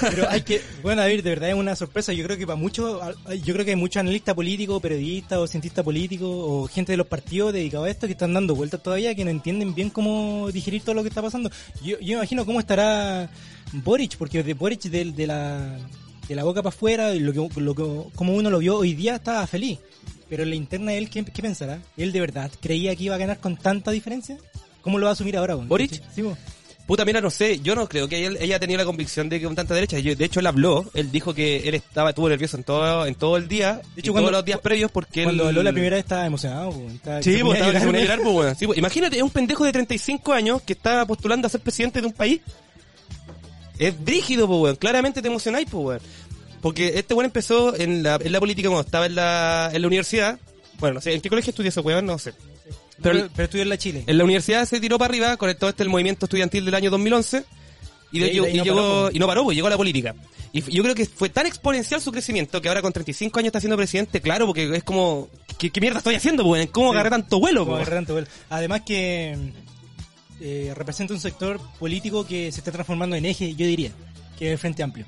Pero hay que, bueno, ver, de verdad es una sorpresa. Yo creo que para muchos, yo creo que hay muchos analistas políticos, periodistas o cientistas políticos o gente de los partidos dedicados a esto que están dando vueltas todavía, que no entienden bien cómo digerir todo lo que está pasando. Yo, yo imagino cómo estará Boric, porque de Boric de, de la, de la boca para afuera, lo que, lo que, como uno lo vio hoy día, estaba feliz. Pero en la interna él, ¿qué, qué pensará? ¿Él de verdad creía que iba a ganar con tanta diferencia? ¿Cómo lo va a asumir ahora? ¿Boric? Sí. Puta, mira, no sé, yo no creo que él, ella tenía la convicción de que con tanta derecha, yo- de hecho él habló, él dijo que él estaba, estuvo nervioso en todo, en todo el día, De hecho, cuando- todos los días previos porque Cuando él... habló la primera vez estaba emocionado. Estaba- Sí, pues, estaba, llorar. llorar, pues, bueno. Sí, pues, imagínate, es un pendejo de 35 años que está postulando a ser presidente de un país. Es brígido, pues, weón. Claramente te emocionáis, pues, weón. Porque este weón empezó en la, en la política cuando estaba en la, en la universidad. Bueno, no sé, ¿en qué colegio estudió ese weón? No sé. Pero, Pero- pero estudió en la Chile. En la universidad se tiró para arriba con todo este el movimiento estudiantil del año 2011 y, de- Y- no llegó paró, y no paró, pues, llegó a la política. Y yo creo que fue tan exponencial su crecimiento que ahora con 35 años está siendo presidente, claro, porque es como ¿qué, qué mierda estoy haciendo, pues? ¿Cómo Sí. agarré tanto vuelo, Como po? agarrar tanto vuelo. Además que eh, representa un sector político que se está transformando en eje, yo diría, que es el Frente Amplio.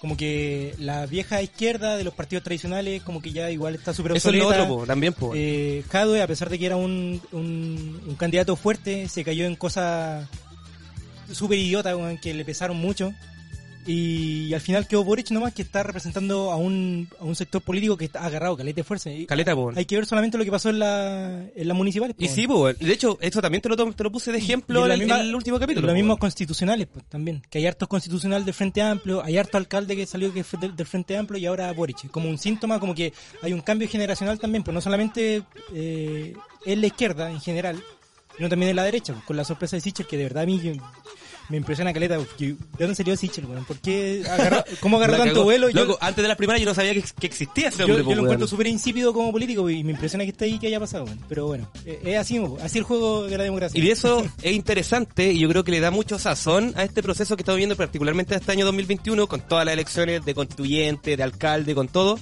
Como que la vieja izquierda de los partidos tradicionales, como que ya igual está súper Eso es lo otro, po, también, po. Eh, Jadwe, a pesar de que era un, un, un candidato fuerte, se cayó en cosas súper idiotas que le pesaron mucho. Y, al final quedó Boric nomás que está representando a un, a un sector político que está agarrado, caleta de fuerza. Caleta, po. hay que ver solamente lo que pasó en la, en las municipales. po. Y sí, po. De hecho, eso también te lo, te lo puse de ejemplo en la el- misma- en el último capítulo. Los mismos constitucionales, pues también. Que hay hartos constitucional del Frente Amplio, hay harto alcalde que salió que del, del Frente Amplio y ahora Boric. Como un síntoma, como que hay un cambio generacional también, pues no solamente eh, en la izquierda en general, sino también en la derecha, con la sorpresa de Sichel, que de verdad a mí me impresiona caleta. porque, ¿De dónde salió Sichel, weón? ¿Por qué agarró, ¿Cómo agarró tanto cagó. vuelo? Yo- Loco, antes de las primarias yo no sabía que, que existía ese yo, hombre, yo lo weón. encuentro súper insípido como político y me impresiona que esté ahí que haya pasado, weón. Pero bueno, eh, es así, así el juego de la democracia. Y de eso es interesante y yo creo que le da mucho sazón a este proceso que estamos viviendo particularmente este año 2021 con todas las elecciones de constituyente, de alcalde, con todo,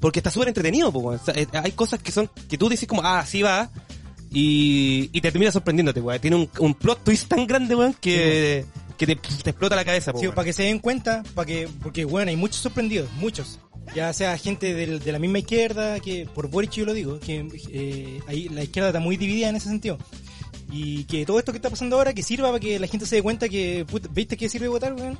porque está súper entretenido. po, weón. O sea, eh, hay cosas que son que tú dices como, ah, así va, y, y te termina sorprendiéndote, weón. Tiene un, un plot twist tan grande, weón, que, que te, te explota la cabeza. po, Sí, weón. para que se den cuenta, para que, porque bueno, hay muchos sorprendidos, muchos. Ya sea gente del- de la misma izquierda, que por Boric yo lo digo, que eh, ahí la izquierda está muy dividida en ese sentido. Y que todo esto que está pasando ahora, que sirva para que la gente se dé cuenta que, puta, ¿viste que sirve votar, weón?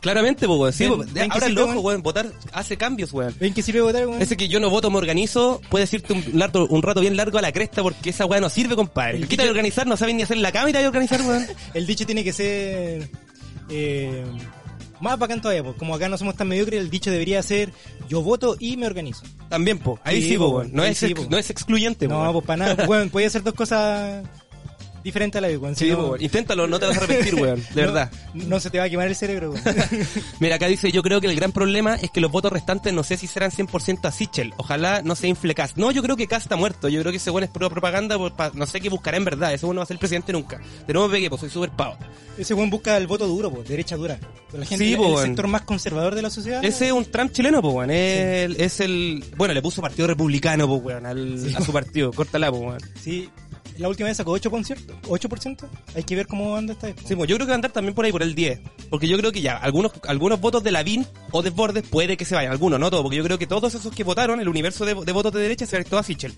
Claramente, po, weón. Sí, Ven- po, ven que ahora sí, el ojo, weón. weón. Votar hace cambios, weón. ¿Ven que sirve votar, weón? Ese que yo no voto, me organizo, puedes irte un, rato, un rato bien largo a la cresta porque esa weá no sirve, compadre. Quita de organizar, no saben ni hacer la cama y te vas a organizar, weón. El dicho tiene que ser eh, más bacán todavía, pues como acá no somos tan mediocres, el dicho debería ser yo voto y me organizo. También, po. Ahí Sí, sí, po, po, weón. No, ahí es sí, ex- po. no es excluyente, No, weón. pues para nada, weón, puede hacer dos cosas diferentes a la vez, weón. Sí. Inténtalo, no te vas a arrepentir, weón. De no- verdad. No se te va a quemar el cerebro, weón. Mira, acá dice, yo creo que el gran problema es que los votos restantes no sé si serán 100% a Sichel. Ojalá no se infle Cast. No, yo creo que Cast está muerto. Yo creo que ese weón es pura propaganda. por- pa- no sé qué buscará en verdad. Ese weón no va a ser el presidente nunca. De nuevo pegué, pues soy súper pavo. Ese weón busca el voto duro, pues, derecha dura. La gente, Sí, el, po, el sector más conservador de la sociedad. Ese es un Trump chileno, pues, weón. Es, el- es el... Bueno, le puso partido republicano, pues, weón, al- Sí, a su partido. Córtala, pues, weón. Sí, la última vez sacó 8%, 8%. Hay que ver cómo anda esta vez. Sí, pues yo creo que va a andar también por ahí, por el 10. Porque yo creo que ya, algunos, algunos votos de Lavín o de Bordes puede que se vayan. Algunos, no todos. Porque yo creo que todos esos que votaron, el universo de, de votos de derecha se va a ir todo a Sichel.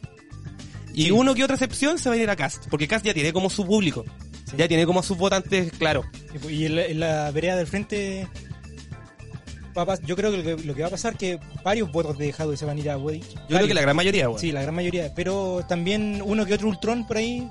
Y Sí. uno que otra excepción se va a ir a Cast. Porque Cast ya tiene como su público. Sí. Ya tiene como a sus votantes, claro. Y en la, en la vereda del frente, va a pas- yo creo que lo, que lo que va a pasar que varios votos de Jadwe se van a ir a Boric. Yo creo que la gran mayoría, weón. Sí, la gran mayoría. Pero también uno que otro Ultron por ahí,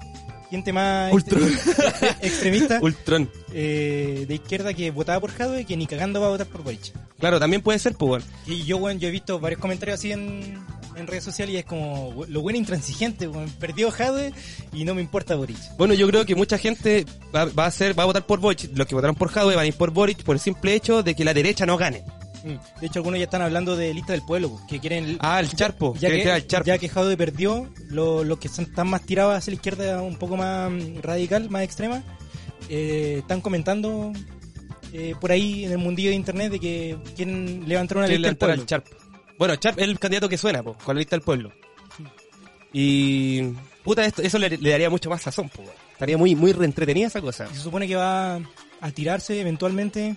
gente más Ultron. extre- extremista Ultron. eh, de izquierda que votaba por Jadwe que ni cagando va a votar por Boric. Claro, también puede ser, pues. Y yo, bueno, yo he visto varios comentarios así en, en redes sociales y es como, lo bueno intransigente, perdió Jadwe y no me importa Boric. Bueno, yo creo que mucha gente va, va a ser, va a votar por Boric. Los que votaron por Jadwe van a ir por Boric por el simple hecho de que la derecha no gane. Mm. De hecho, algunos ya están hablando de lista del pueblo, pues, que quieren... Ah, el Charpo. ya que, el Charpo. ya que Jadwe perdió, lo- los que son, están más tirados hacia la izquierda, un poco más mm, radical, más extrema, eh, están comentando eh, por ahí en el mundillo de internet de que quieren levantar una lista del pueblo. al Charp. Bueno, Charp es el candidato que suena, po, con la lista del pueblo. Y puta, esto, eso le, le daría mucho más sazón, po. Estaría muy, muy reentretenida esa cosa. Se supone que va a tirarse eventualmente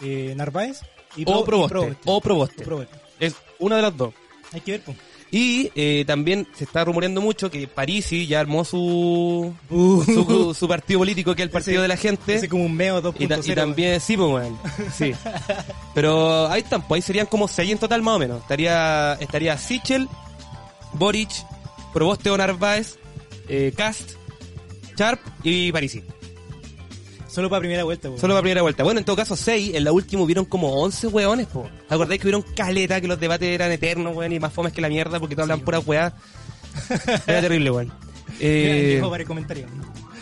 eh, Narváez y O y Proboste. O Proboste. O Proboste. Es una de las dos. Hay que ver, pues. Y eh, también se está rumoreando mucho que Parisi ya armó su, Uh. su, su partido político, que es el Partido Ese- de la Gente. Como un meo 2.0. Y, ta- y también, sí, pues, weón. Sí. Pero ahí están, pues ahí serían como seis en total más o menos. Estaría, estaría Sichel, Boric, Proboste o Narváez, eh, Cast, Sharp y Parisi. Solo para primera vuelta, pues. Solo para primera vuelta. Bueno, en todo caso, seis. En la última hubieron como 11 weones, po. ¿Acordáis que hubieron caleta, que los debates eran eternos, weón, y más fomes que la mierda porque todos hablan pura weá? Era terrible, weón. Eh, Llegó para el comentario.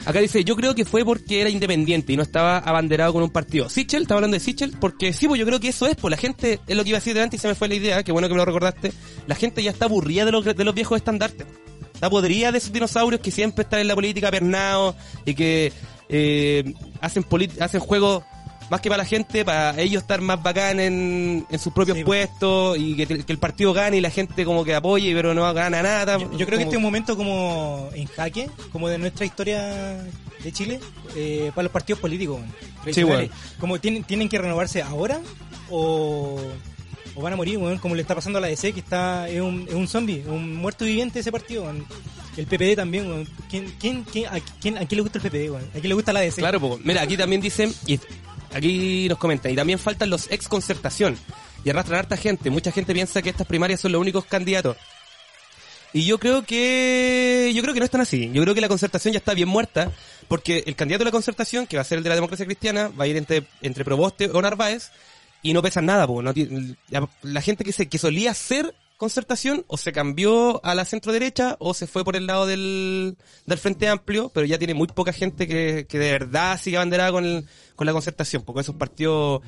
Acá dice, yo creo que fue porque era independiente y no estaba abanderado con un partido. Sichel, estaba hablando de Sichel, porque sí, pues yo creo que eso es, pues la gente, es lo que iba a decir delante y se me fue la idea, que bueno que me lo recordaste, la gente ya está aburrida de los, de los viejos estandartes. Está podrida de esos dinosaurios que siempre están en la política pernados y que eh, hacen, hacen juegos más que para la gente, para ellos estar más bacán en, en sus propios Sí, pues. puestos y que, que el partido gane y la gente como que apoye, pero no gana nada. Yo, yo creo que este es un momento como en jaque, como de nuestra historia de Chile, eh, para los partidos políticos. tradicionales. Como tienen, tienen que renovarse ahora o, o van a morir, como le está pasando a la DC, que está es un, es un zombie, un muerto viviente ese partido. El PPD también, weón. ¿Quién, quién, quién, a, quién, ¿A quién le gusta el PPD? weón? ¿A quién le gusta la DC? Claro, po. mira, aquí también dicen, y Aquí nos comentan, y también faltan los ex concertación, y arrastran harta gente. Mucha gente piensa que estas primarias son los únicos candidatos. Y yo creo que, yo creo que no están así. Yo creo que la concertación ya está bien muerta, porque el candidato de la concertación, que va a ser el de la democracia cristiana, va a ir entre, entre Proboste o Narváez, y no pesan nada, po. La, la gente que se, que solía ser concertación, o se cambió a la centro derecha, o se fue por el lado del, del Frente Amplio, pero ya tiene muy poca gente que, que de verdad sigue abanderada con, el- con la concertación, porque esos partidos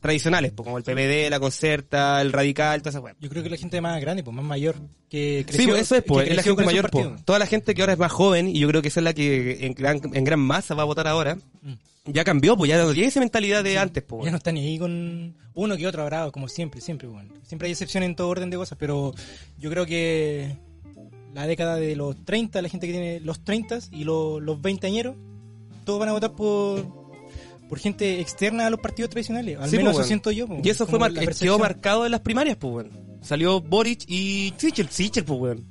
tradicionales, pues, como el PPD, la Concerta, el Radical, toda esa weá. Yo creo que la gente más grande, pues más mayor, que creció, Sí, pues eso es, pues, es la gente mayor, pues. Toda la gente que ahora es más joven, y yo creo que esa es la que en gran, en gran masa va a votar ahora, Mm. Ya cambió, pues ya no tiene esa mentalidad de antes, pues. Ya no están ni ahí con uno que otro bravo, como siempre, siempre, bueno. Siempre hay excepciones en todo orden de cosas, pero yo creo que la década de los 30, la gente que tiene los 30 y los, los 20 añeros, todos van a votar por por gente externa a los partidos tradicionales. Al Sí, menos pues, eso bueno. siento yo. pues, Y eso fue mar- quedó marcado en las primarias, pues, weón. Salió Boric y Sichel, Sichel, pues, weón.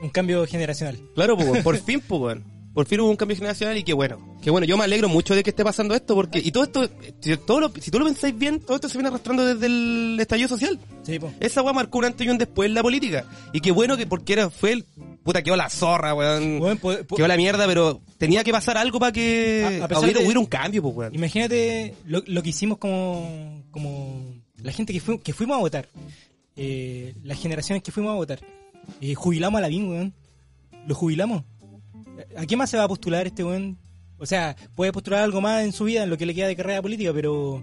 Un cambio generacional. claro, pues. Por fin, pues, weón. Por fin hubo un cambio generacional y qué bueno. Qué bueno, yo me alegro mucho de que esté pasando esto porque, y todo esto, si, todo lo, si tú lo pensáis bien, todo esto se viene arrastrando desde el estallido social. Sí, pues. Esa weá marcó un antes y un después en la política. Y qué bueno que porque era, fue el, puta, quedó la zorra, weón. Bueno, po- po- Quedó la mierda, pero tenía que pasar algo para que A- a pesar hubiera, de- hubiera un cambio, pues, weón. Imagínate lo, lo que hicimos como, como la gente que, fue, que fuimos a votar. Eh, las generaciones que fuimos a votar. Eh, jubilamos a la BIN, weón. Lo jubilamos. ¿A qué más se va a postular este weón? O sea, puede postular algo más en su vida, en lo que le queda de carrera política, pero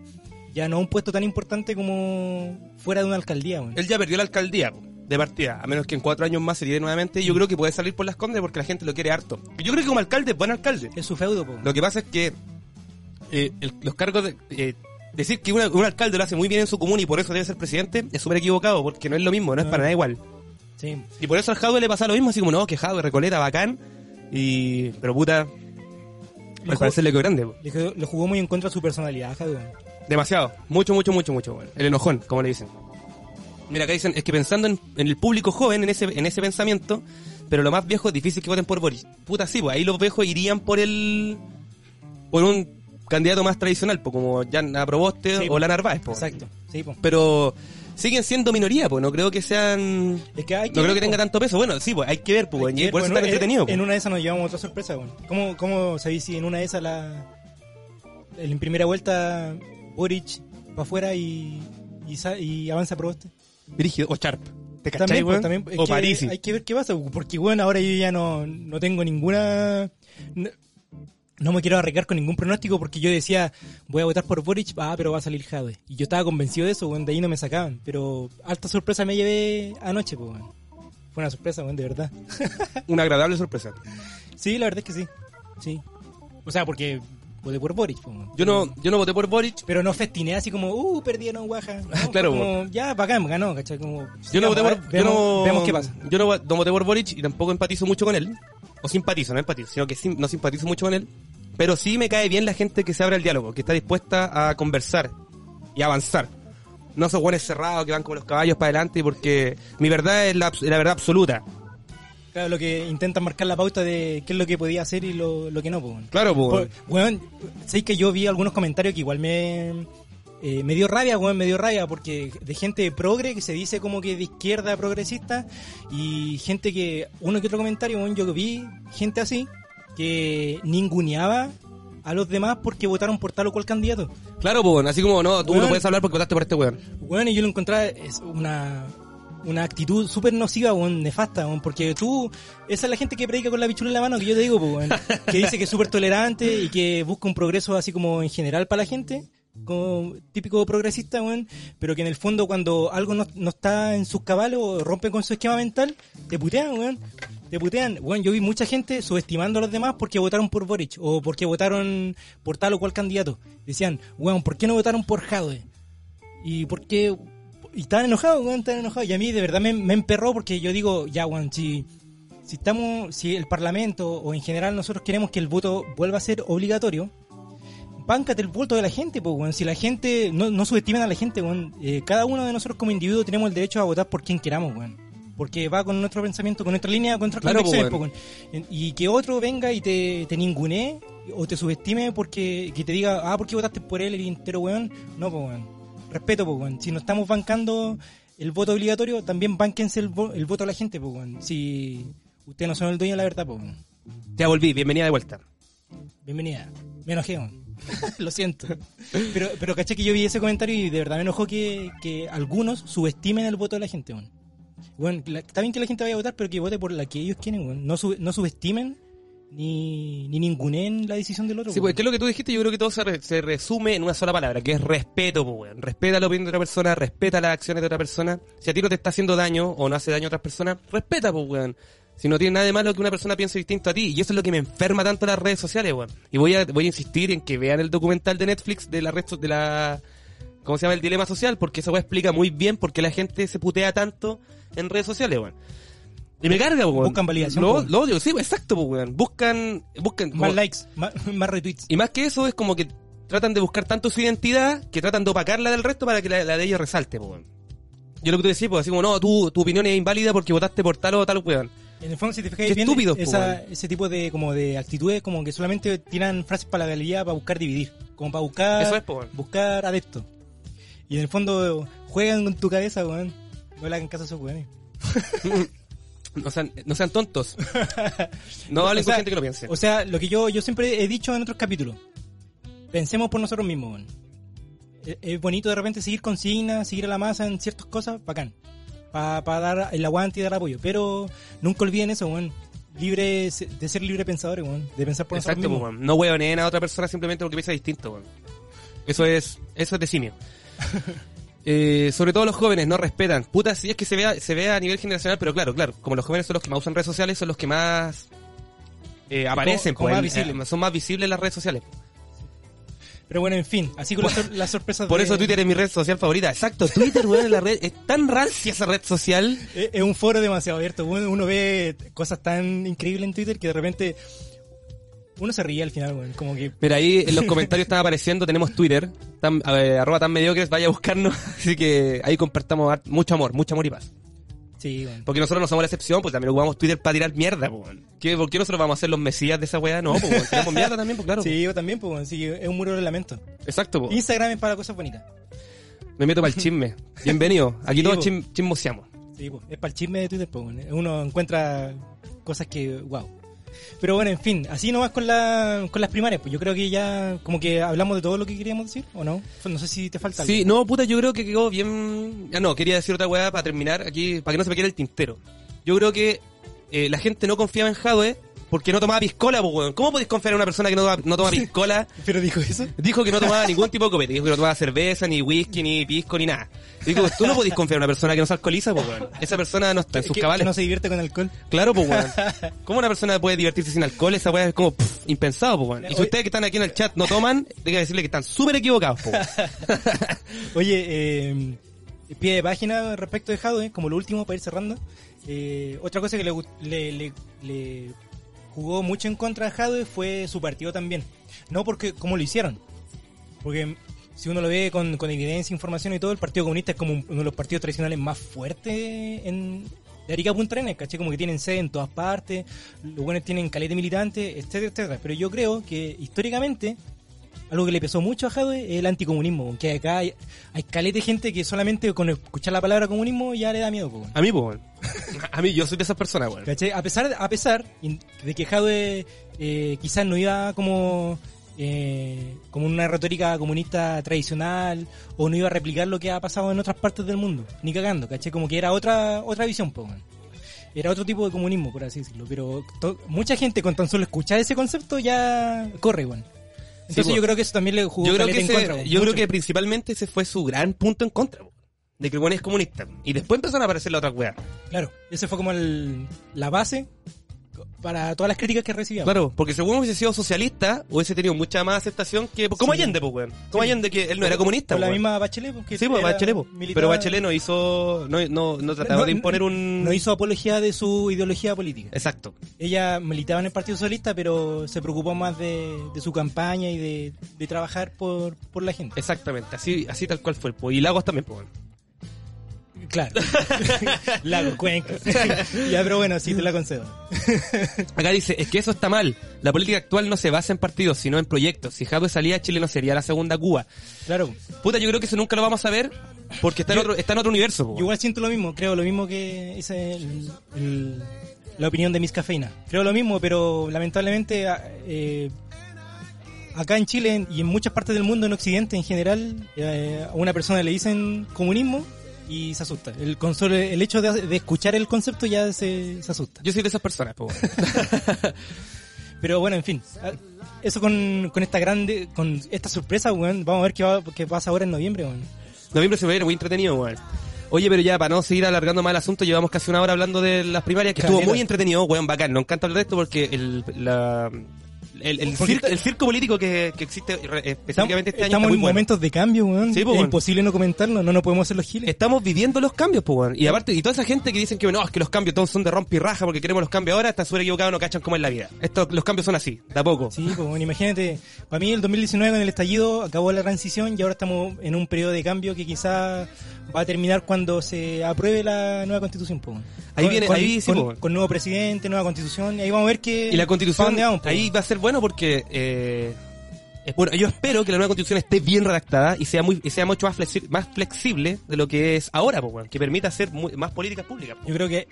ya no un puesto tan importante como fuera de una alcaldía, weón. Él ya perdió la alcaldía de partida, a menos que en cuatro años más se tire nuevamente. Yo creo que puede salir por las condes porque la gente lo quiere harto. Yo creo que como alcalde es buen alcalde. Es su feudo, po. Lo que pasa es que eh, el- los cargos de... eh, decir que una- un alcalde lo hace muy bien en su comuna y por eso debe ser presidente es súper equivocado porque no es lo mismo, no es No. para nada igual. Sí. Y por eso al Jadwe le pasa lo mismo, así como, no, que Jadwe, Recoleta, bacán. Y... Pero puta... Le Al parecer le quedó grande. po. Le, jugó- le jugó muy en contra de su personalidad, weón. Demasiado. Mucho, mucho, mucho, mucho. bueno. El enojón, como le dicen. Mira, acá dicen, es que pensando en, en el público joven, en ese, en ese pensamiento, pero lo más viejo es difícil que voten por Boris. Puta, sí, pues ahí los viejos irían por el... por un candidato más tradicional, pues como Jan Proboste Sí, o po. la Narváez, pues. Exacto. Sí, po. Pero siguen siendo minoría, pues no creo que sean... Es que hay No creo que tenga tanto peso. Bueno, sí, pues hay que ver, pues, que ver, por eso bueno, está en- entretenido. En una de esas nos llevamos otra sorpresa, weón. ¿Cómo, ¿Cómo sabéis si en una de esas la. En primera vuelta, Boric para afuera y, y, y avanza Proboste? Brígido, o Sharp. ¿Te cachai, También, pues, también, o Parisi. Hay que ver qué pasa, porque bueno, ahora yo ya no, no tengo ninguna. No, no me quiero arriesgar con ningún pronóstico porque yo decía, voy a votar por Boric, ah, pero va a salir Jadwe. Y yo estaba convencido de eso, weón, de ahí no me sacaban. Pero alta sorpresa me llevé anoche, pues, weón. Fue una sorpresa, weón, de verdad. Una agradable sorpresa. Sí, la verdad es que sí. Sí. O sea, porque voté por Boric. po. Yo no, yo no voté por Boric, Pero no festiné así como, uh, perdieron Guaja. No, Claro, Como, ya, bacán, ganó, ¿cachai? Como, Yo no voté por, ver, yo no, veamos qué pasa. Yo no, no voté por Boric y tampoco empatizo mucho con él. O simpatizo, no empatizo, sino que sim- no simpatizo mucho con él. Pero sí me cae bien la gente que se abre al diálogo, que está dispuesta a conversar y avanzar. No esos buenos cerrados que van como los caballos para adelante porque mi verdad es la, la verdad absoluta. Claro, lo que intentan marcar la pauta de qué es lo que podía hacer y lo, lo que no, pues. Claro, pues. Weón, sé que yo vi algunos comentarios que igual me, eh, me dio rabia, weón, me dio rabia, porque de gente progre que se dice como que de izquierda progresista y gente que, uno que otro comentario, weón, yo vi gente así que ninguneaba a los demás porque votaron por tal o cual candidato. Claro, pues. Así como no, tú Weón. no puedes hablar porque votaste por este weón. Bueno, y yo lo encontraba es una, una actitud súper nociva, weón, nefasta, weón, porque tú, esa es la gente que predica con la bichula en la mano, que yo te digo, que dice que es súper tolerante y que busca un progreso así como en general para la gente, como típico progresista, weón, pero que en el fondo cuando algo no, no está en sus cabales o rompe con su esquema mental, te putean, weón. Te putean. Yo vi mucha gente subestimando a los demás porque votaron por Boric o porque votaron por tal o cual candidato. Decían, weón, ¿por qué no votaron por Jadwe? ¿Y por qué? Y estaban enojados, weón, estaban enojados. Y a mí de verdad me, me emperró porque yo digo, ya, weón, si, si estamos, si el Parlamento o en general nosotros queremos que el voto vuelva a ser obligatorio, báncate el voto de la gente, pues, weón. Si la gente, no, no subestimen a la gente, weón. Eh, cada uno de nosotros como individuo tenemos el derecho a votar por quien queramos, weón. Porque va con nuestro pensamiento, con nuestra línea, con nuestras Claro, convicciones, weón. Y que otro venga y te, te ningunee o te subestime porque que te diga, ah, ¿por qué votaste por él, el entero weón? No, pues weón. Respeto, pues. Si no estamos bancando el voto obligatorio, también banquense el, vo- el voto a la gente, pues. Si ustedes no son el dueño de la verdad, pues weón. Ya volví, bienvenida de vuelta. Bienvenida. Me enojé. Lo siento. Pero, pero caché que yo vi ese comentario y de verdad me enojó que, que algunos subestimen el voto de la gente. Bueno, la- está bien que la gente vaya a votar, pero que vote por la que ellos quieren, weón. No, sub- no subestimen ni, ni ningunen la decisión del otro. Sí, weón. pues, ¿qué es lo que tú dijiste? Yo creo que todo se, re- se resume en una sola palabra, que es respeto, pues, weón. Respeta la opinión de otra persona, respeta las acciones de otra persona. Si a ti no te está haciendo daño o no hace daño a otras personas, respeta, pues, weón. Si no tiene nada de malo que una persona piense distinto a ti. Y eso es lo que me enferma tanto las redes sociales, weón. Y voy a, voy a insistir en que vean el documental de Netflix de la red, so- de la, ¿cómo se llama? El dilema social, porque eso explica muy bien por qué la gente se putea tanto en redes sociales, weón. Y me carga, weón. Buscan validación, Lo, odio, sí, exacto, weón. Buscan, buscan, Más como- likes, más, más retweets. y más que eso, es como que tratan de buscar tanto su identidad que tratan de opacarla del resto para que la, la de ellos resalte, weón. Yo lo que tú decís, pues así como, no, tu, tu opinión es inválida porque votaste por tal o tal weón. En el fondo, si te fijas Qué bien, esa, weón. ese tipo de como de actitudes como que solamente tiran frases para la galería para buscar dividir, como para buscar Eso es, po, weón. buscar adeptos. Y en el fondo juegan con tu cabeza, weón. No le hagan caso a esos weones. No sean, no sean tontos. No hablen O sea, con gente que lo piense. O sea, lo que yo, yo siempre he dicho en otros capítulos. Pensemos por nosotros mismos. Es, es bonito de repente seguir consignas, seguir a la masa en ciertas cosas, bacán. Para dar el aguante y dar apoyo. Pero nunca olviden eso, weón. Libre, de ser libre pensadores, weón. De pensar por Exacto, nosotros mismos. weón. No huevoneen a otra persona simplemente porque piensa distinto, weón. Eso es, eso es de simio. Eh, sobre todo los jóvenes no respetan. Puta, si es que se vea, se vea a nivel generacional, pero claro, claro, como los jóvenes son los que más usan redes sociales, son los que más eh, aparecen, como pues, más en- visibles. eh, son más visibles las redes sociales. Pero bueno, en fin, así con las, sor- las sorpresas Por de- eso Twitter es mi red social favorita. Exacto, Twitter, weón, es la red, es tan rancia esa red social. Es es un foro demasiado abierto. Uno, uno ve cosas tan increíbles en Twitter que de repente uno se ríe al final, weón. Como que Mira, ahí en los comentarios están apareciendo, tenemos Twitter, tan, arroba tan mediocres, vaya a buscarnos. Así que ahí compartamos mucho amor, mucho amor y paz. sí, weón. Porque nosotros no somos la excepción, pues también ocupamos Twitter para tirar mierda, pues. ¿Qué, ¿Por qué nosotros vamos a ser los mesías de esa weá? No, pues tiramos mierda también, pues claro. Sí, yo también, pues. Sí, es un muro de lamento. Exacto, pues. Instagram es para cosas bonitas. Me meto para el chisme. Bienvenido. Aquí Sí, todos po. chim- chismoseamos. Sí, pues, es para el chisme de Twitter, pues. Uno encuentra cosas que, wow. Pero bueno, en fin, así nomás con, la, con las primarias, pues yo creo que ya como que hablamos de todo lo que queríamos decir, ¿o no? No sé si te falta algo. Sí, no, puta, yo creo que quedó bien. Ah, no, quería decir otra weá para terminar aquí, para que no se me quede el tintero. Yo creo que eh, la gente no confiaba en Jadwe porque no tomaba piscola, pues, weón. ¿Cómo podéis confiar en una persona que no, toma- no toma piscola? Pero dijo eso. Dijo que no tomaba ningún tipo de copete, dijo que no tomaba cerveza, ni whisky, ni pisco, ni nada. Digo, tú no podés confiar en una persona que no se alcoholiza, pues, weón. Esa persona no está en sus cabales. no se divierte con alcohol. Claro, pues, weón. ¿Cómo una persona puede divertirse sin alcohol? Esa weá es como pff, impensado, pues, weón. Y si ustedes que están aquí en el chat no toman, tengo que decirle que están súper equivocados, pues, weón. Oye, eh, pie de página respecto de Jadwe, como lo último para ir cerrando. Eh, otra cosa que le, le- le jugó mucho en contra a Jadwe fue su partido también. No porque como lo hicieron. Porque si uno lo ve con, con evidencia, información y todo, el Partido Comunista es como uno de los partidos tradicionales más fuertes en, de Arica Punta ¿caché? Como que tienen sede en todas partes, los buenos tienen calete militante, etcétera, etcétera. Pero yo creo que históricamente algo que le pesó mucho a Jadwe es el anticomunismo. Que acá hay, hay calete de gente que solamente con escuchar la palabra comunismo ya le da miedo. A mí, pues. A mí, yo soy de esas personas, weón. A pesar, a pesar de que Jadwe eh, quizás no iba como eh, como una retórica comunista tradicional o no iba a replicar lo que ha pasado en otras partes del mundo, ni cagando, ¿cachai? Como que era otra otra visión, po. Era otro tipo de comunismo, por así decirlo. Pero mucha gente con tan solo escuchar ese concepto ya corre, weón. Entonces Sí, yo creo que eso también le jugó Yo creo, que en ese- contra. yo creo que principalmente ese fue su gran punto en contra. De que el weón es comunista. Y después empezaron a aparecer las otras weas. Claro, ese fue como el, la base para todas las críticas que recibía. Claro, porque según hubiese sido socialista, hubiese tenido mucha más aceptación que. Como Sí. Allende, pues, weón. Como Sí. Allende, que él no era comunista, Con la weón. misma Bachelet, porque Sí, pues Bachelet, pues. militar- Pero Bachelet no hizo. No, no, no trataba No, de imponer un. No hizo apología de su ideología política. Exacto. Ella militaba en el Partido Socialista, pero se preocupó más de, de su campaña y de, de trabajar por, por la gente. Exactamente. Así, así tal cual fue. Pues. Y Lagos también, pues. weón. Claro. Lago, cuenca. ya, pero bueno, sí te la concedo. Acá dice, es que eso está mal. La política actual no se basa en partidos, sino en proyectos. Si Jadwe salía, Chile no sería la segunda Cuba. Claro. Puta, yo creo que eso nunca lo vamos a ver porque está en, otro, está en otro universo. po. Yo igual siento lo mismo, creo lo mismo que es el- el- la opinión de Miss Cafeína. Creo lo mismo, pero lamentablemente a- eh, acá en Chile y en muchas partes del mundo, en Occidente en general, eh, a una persona le dicen comunismo y se asusta. El, con solo el hecho de, de escuchar el concepto ya se, se asusta. Yo soy de esas personas. po. Pero bueno, en fin. a- Eso con, con esta grande, con esta sorpresa, weón. Vamos a ver qué, va- qué pasa ahora en noviembre, weón. Noviembre se va a ver muy entretenido, weón. Oye, pero ya, para no seguir alargando más el asunto, llevamos casi una hora hablando de las primarias, que estuvo muy entretenido, weón, bacán. Nos encanta hablar de esto porque el, la, el, el, circo, está- el circo político que, que existe Estamos, específicamente este año estamos está muy en bueno. momentos de cambio, weón. Sí, es pues, weón. imposible no comentarlo, no nos podemos hacer los giles. Estamos viviendo los cambios, pues, weón. Y aparte, y toda esa gente que dicen que no, es que los cambios todos son de rompe y raja porque queremos los cambios ahora, están súper equivocados, no cachan cómo es la vida. Esto, los cambios son así, de a poco. Sí, pues bueno, imagínate, para mí el 2019 con el estallido acabó la transición y ahora estamos en un periodo de cambio que quizá va a terminar cuando se apruebe la nueva constitución. Pues. Ahí Con- viene- con, ahí sí, con, pues. con nuevo presidente, nueva constitución y ahí vamos a ver que Y la constitución, vamos, ahí va a ser bueno porque, eh, bueno, yo espero que la nueva constitución esté bien redactada y sea muy, y sea mucho más, flexi- más flexible de lo que es ahora, pues. Que permita hacer muy- más políticas públicas. pues. Yo creo que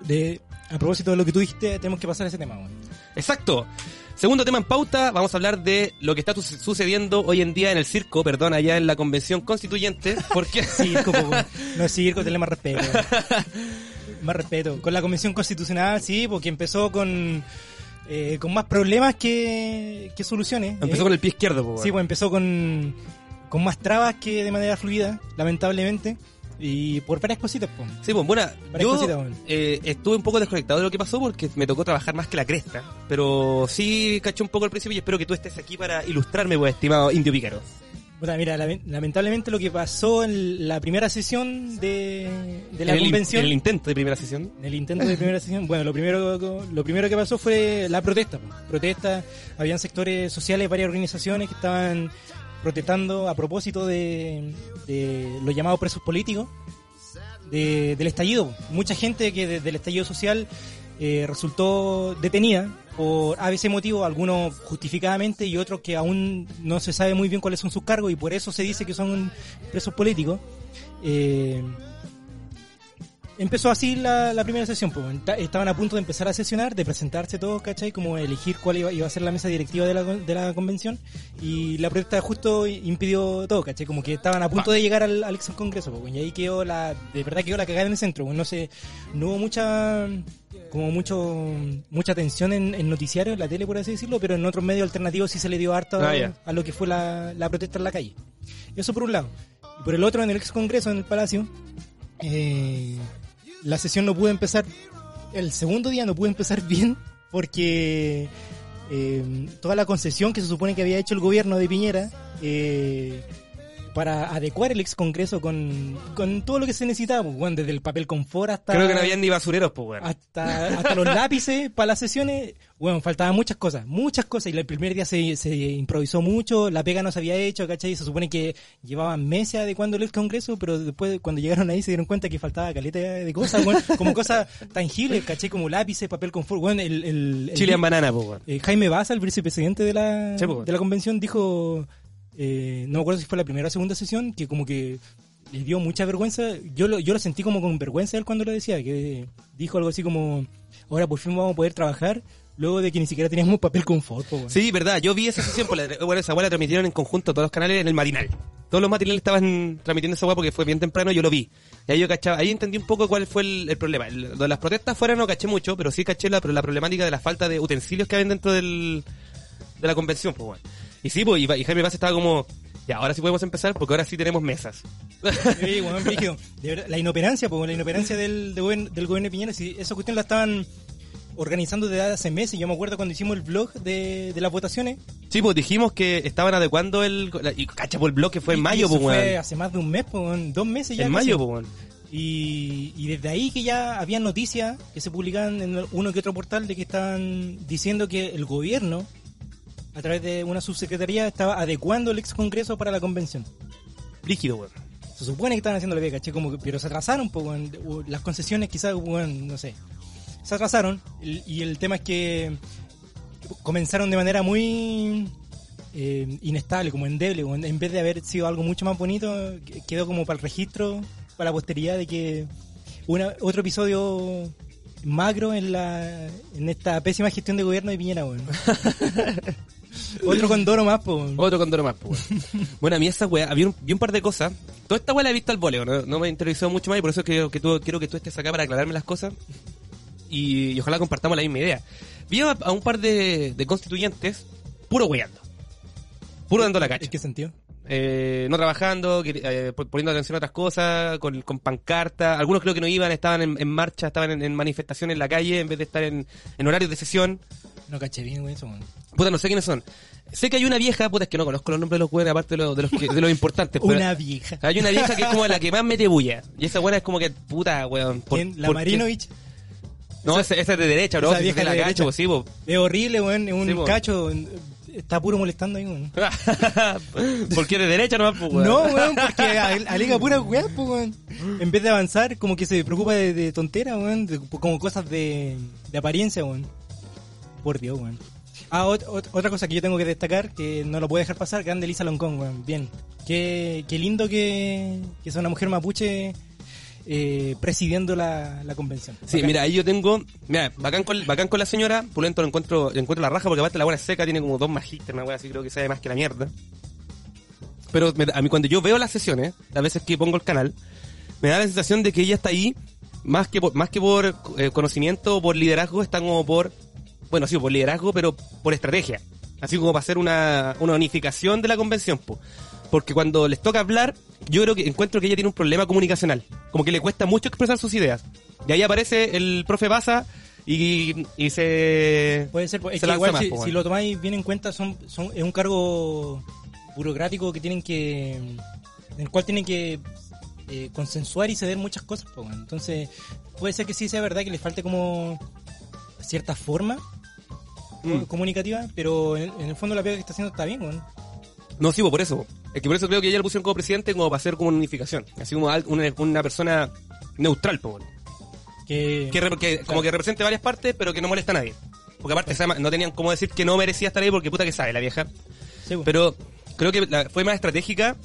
de, a propósito de lo que tú dijiste, tenemos que pasar a ese tema. bueno. Exacto. Segundo tema en pauta, vamos a hablar de lo que está sucediendo hoy en día en el circo, perdón, allá en la convención constituyente, porque Circo, bueno. no es circo, tenle más respeto. más respeto. Con la convención constitucional, sí, porque empezó con, eh, con más problemas que, que soluciones. empezó Eh, con el pie izquierdo, pues, Sí, pues empezó con, con más trabas que de manera fluida, lamentablemente. Y por varias cositas, pues. Sí, pues, bueno, yo cositas, bueno. eh, estuve un poco desconectado de lo que pasó porque me tocó trabajar más que la cresta, pero sí caché un poco al principio y espero que tú estés aquí para ilustrarme, pues, estimado Indio Pícaro. Puta, mira, lame- lamentablemente lo que pasó en la primera sesión de, de la en, el, convención, en el intento de primera sesión. en el intento de primera sesión, bueno, lo primero, lo primero que pasó fue la protesta. Protesta, habían sectores sociales, varias organizaciones que estaban protestando a propósito de, de los llamados presos políticos de- del estallido. Mucha gente que desde el estallido social eh, resultó detenida por ABC motivo, algunos justificadamente y otros que aún no se sabe muy bien cuáles son sus cargos y por eso se dice que son presos políticos. Eh, empezó así la, primera sesión, pues, estaban a punto de empezar a sesionar, de presentarse todos, ¿cachai? Como elegir cuál iba, iba a ser la mesa directiva de la, de la convención y la protesta justo impidió todo, ¿cachai? Como que estaban a punto de llegar al, al ex congreso, pues, y ahí quedó la, de verdad quedó la cagada en el centro, pues, no sé, no hubo mucha, como mucho, mucha atención en, en noticiarios, en la tele por así decirlo, pero en otros medios alternativos sí se le dio harto Ah, a lo que fue la, la protesta en la calle. Eso por un lado. Y por el otro, en el ex congreso, en el palacio, eh, la sesión no pudo empezar, el segundo día no pudo empezar bien porque eh, toda la concesión que se supone que había hecho el gobierno de Piñera eh, para adecuar el ex congreso con, con todo lo que se necesitaba, pues, bueno, desde el papel confort hasta Creo que no habían ni basureros, pues, hasta, hasta los lápices para las sesiones, bueno, faltaban muchas cosas, muchas cosas, y el primer día se, se improvisó mucho, la pega no se había hecho, ¿cachai? Se supone que llevaban meses adecuando el congreso, pero después cuando llegaron ahí se dieron cuenta que faltaba caleta de cosas, bueno, como cosas tangibles, ¿cachai? Como lápices, papel confort, bueno, el... el, el- Chile en banana, pues, eh, Jaime Baza, el vicepresidente de la, Sí, pues. de la convención, dijo, eh, no me acuerdo si fue la primera o segunda sesión, que como que le dio mucha vergüenza. Yo lo, yo lo sentí como con vergüenza él cuando lo decía, que dijo algo así como, ahora por fin vamos a poder trabajar, luego de que ni siquiera teníamos papel confort. po, weón. Sí, verdad, yo vi esa sesión, por la, bueno, esa weá la transmitieron en conjunto todos los canales en el matinal. Todos los matinales estaban transmitiendo esa weá porque fue bien temprano, yo lo vi. Y ahí yo cachaba, ahí entendí un poco cuál fue el, problema. Lo de las protestas fuera no caché mucho, pero sí caché la, la problemática de la falta de utensilios que había dentro del, de la convención, pues weón. Y sí, pues, y, y Jaime Paz estaba como, ya, ahora sí podemos empezar porque ahora sí tenemos mesas. Sí, brígido. De verdad, la inoperancia, pues, la inoperancia del, gobierno, del gobierno de Piñera, si esa cuestión la estaban organizando desde hace meses. Yo me acuerdo cuando hicimos el blog de, de las votaciones. Sí, pues dijimos que estaban adecuando el, la- y cacha, por el bloque fue en mayo, pues fue hace más de un mes, pues, dos meses ya. En mayo, pues. Y, y desde ahí que ya había noticias que se publicaban en uno que otro portal de que estaban diciendo que el gobierno, a través de una subsecretaría, estaba adecuando el ex congreso para la convención. Rígido, weón. se supone que estaban haciendo la pega, ¿cachai? Como pero se atrasaron en- u- Las concesiones quizás, weón, no sé. Se atrasaron y el tema es que comenzaron de manera muy eh, inestable, como endeble. weón. En vez de haber sido algo mucho más bonito, que- quedó como para el registro, para la posteridad de que una, otro episodio macro en la en esta pésima gestión de gobierno de Piñera, weón. Otro condoro más, po. Otro condoro más, weón. bueno, a mí esa weá, había un, vi un par de cosas. Toda esta weá la he visto al voleo, no, no me he interesado mucho más y por eso quiero que tú, quiero que tú estés acá para aclararme las cosas. Y, y ojalá compartamos la misma idea. Vi a, a un par de, de constituyentes puro weando. Puro dando la cacha. ¿En qué sentido? Eh, no trabajando, eh, pon- poniendo atención a otras cosas, con, con pancarta. Algunos creo que no iban, estaban en, en marcha, estaban en, en manifestación en la calle en vez de estar en, en horarios de sesión. No caché bien, güey, weón. Puta, no sé quiénes son. Sé que hay una vieja, puta, es que no conozco los nombres de los güeyes, aparte de, los de, los que- de los importantes. pero- Una vieja. Hay una vieja que es como la que más mete bulla. Y esa buena es como que, puta, weón. ¿por- ¿Quién? ¿La por qué? Marinovich? No, esa, esa es de derecha, bro. esa si vieja es de la cacho, pues sí, po. Es horrible, weón. Es un Sí, po. cacho. Está puro molestando ahí, weón. Porque es de derecha nomás, pues, weón. No, weón, porque al- alega pura weá, pues, weón. En vez de avanzar, como que se preocupa de, de tontera, weón. de- como cosas de, de apariencia, weón. Por Dios, weón. Ah, ot- ot- otra cosa que yo tengo que destacar, que no lo puedo dejar pasar, grande Lisa Loncón, weón. Bien. Qué, qué lindo que, que sea una mujer mapuche eh, presidiendo la, la convención. Sí, Bacán. mira, ahí yo tengo. Mira, bacán con, bacán con la señora. Pulento lo encuentro, le encuentro la raja porque aparte la buena es seca, tiene como dos magíster, una wea así, creo que sabe más que la mierda. Pero me- a mí cuando yo veo las sesiones, las veces que pongo el canal, me da la sensación de que ella está ahí más que por, más que por eh, conocimiento o por liderazgo, está como por. Bueno, sí, por liderazgo, pero por estrategia. Así como para hacer una, una unificación de la convención, po. Porque cuando les toca hablar, yo creo que encuentro que ella tiene un problema comunicacional. Como que le cuesta mucho expresar sus ideas. Y ahí aparece el profe Baza y, y se... Puede ser, es se que igual más, si, po, si weón. lo tomáis bien en cuenta, son, son, es un cargo burocrático que tienen que. en el cual tienen que eh, consensuar y ceder muchas cosas, po. Entonces, puede ser que sí sea verdad que le falte como cierta forma Mm. comunicativa, pero en, en el fondo la pega que está haciendo está bien, weón. No, sí, po, por eso. Es que por eso creo que ella lo pusieron como presidente como para hacer como una unificación. Así como una, una persona neutral, po. Que, que, que como que represente varias partes, pero que no molesta a nadie. Porque aparte no tenían cómo decir que no merecía estar ahí porque puta que sabe la vieja. sí, weón. Pero creo que la- fue más estratégica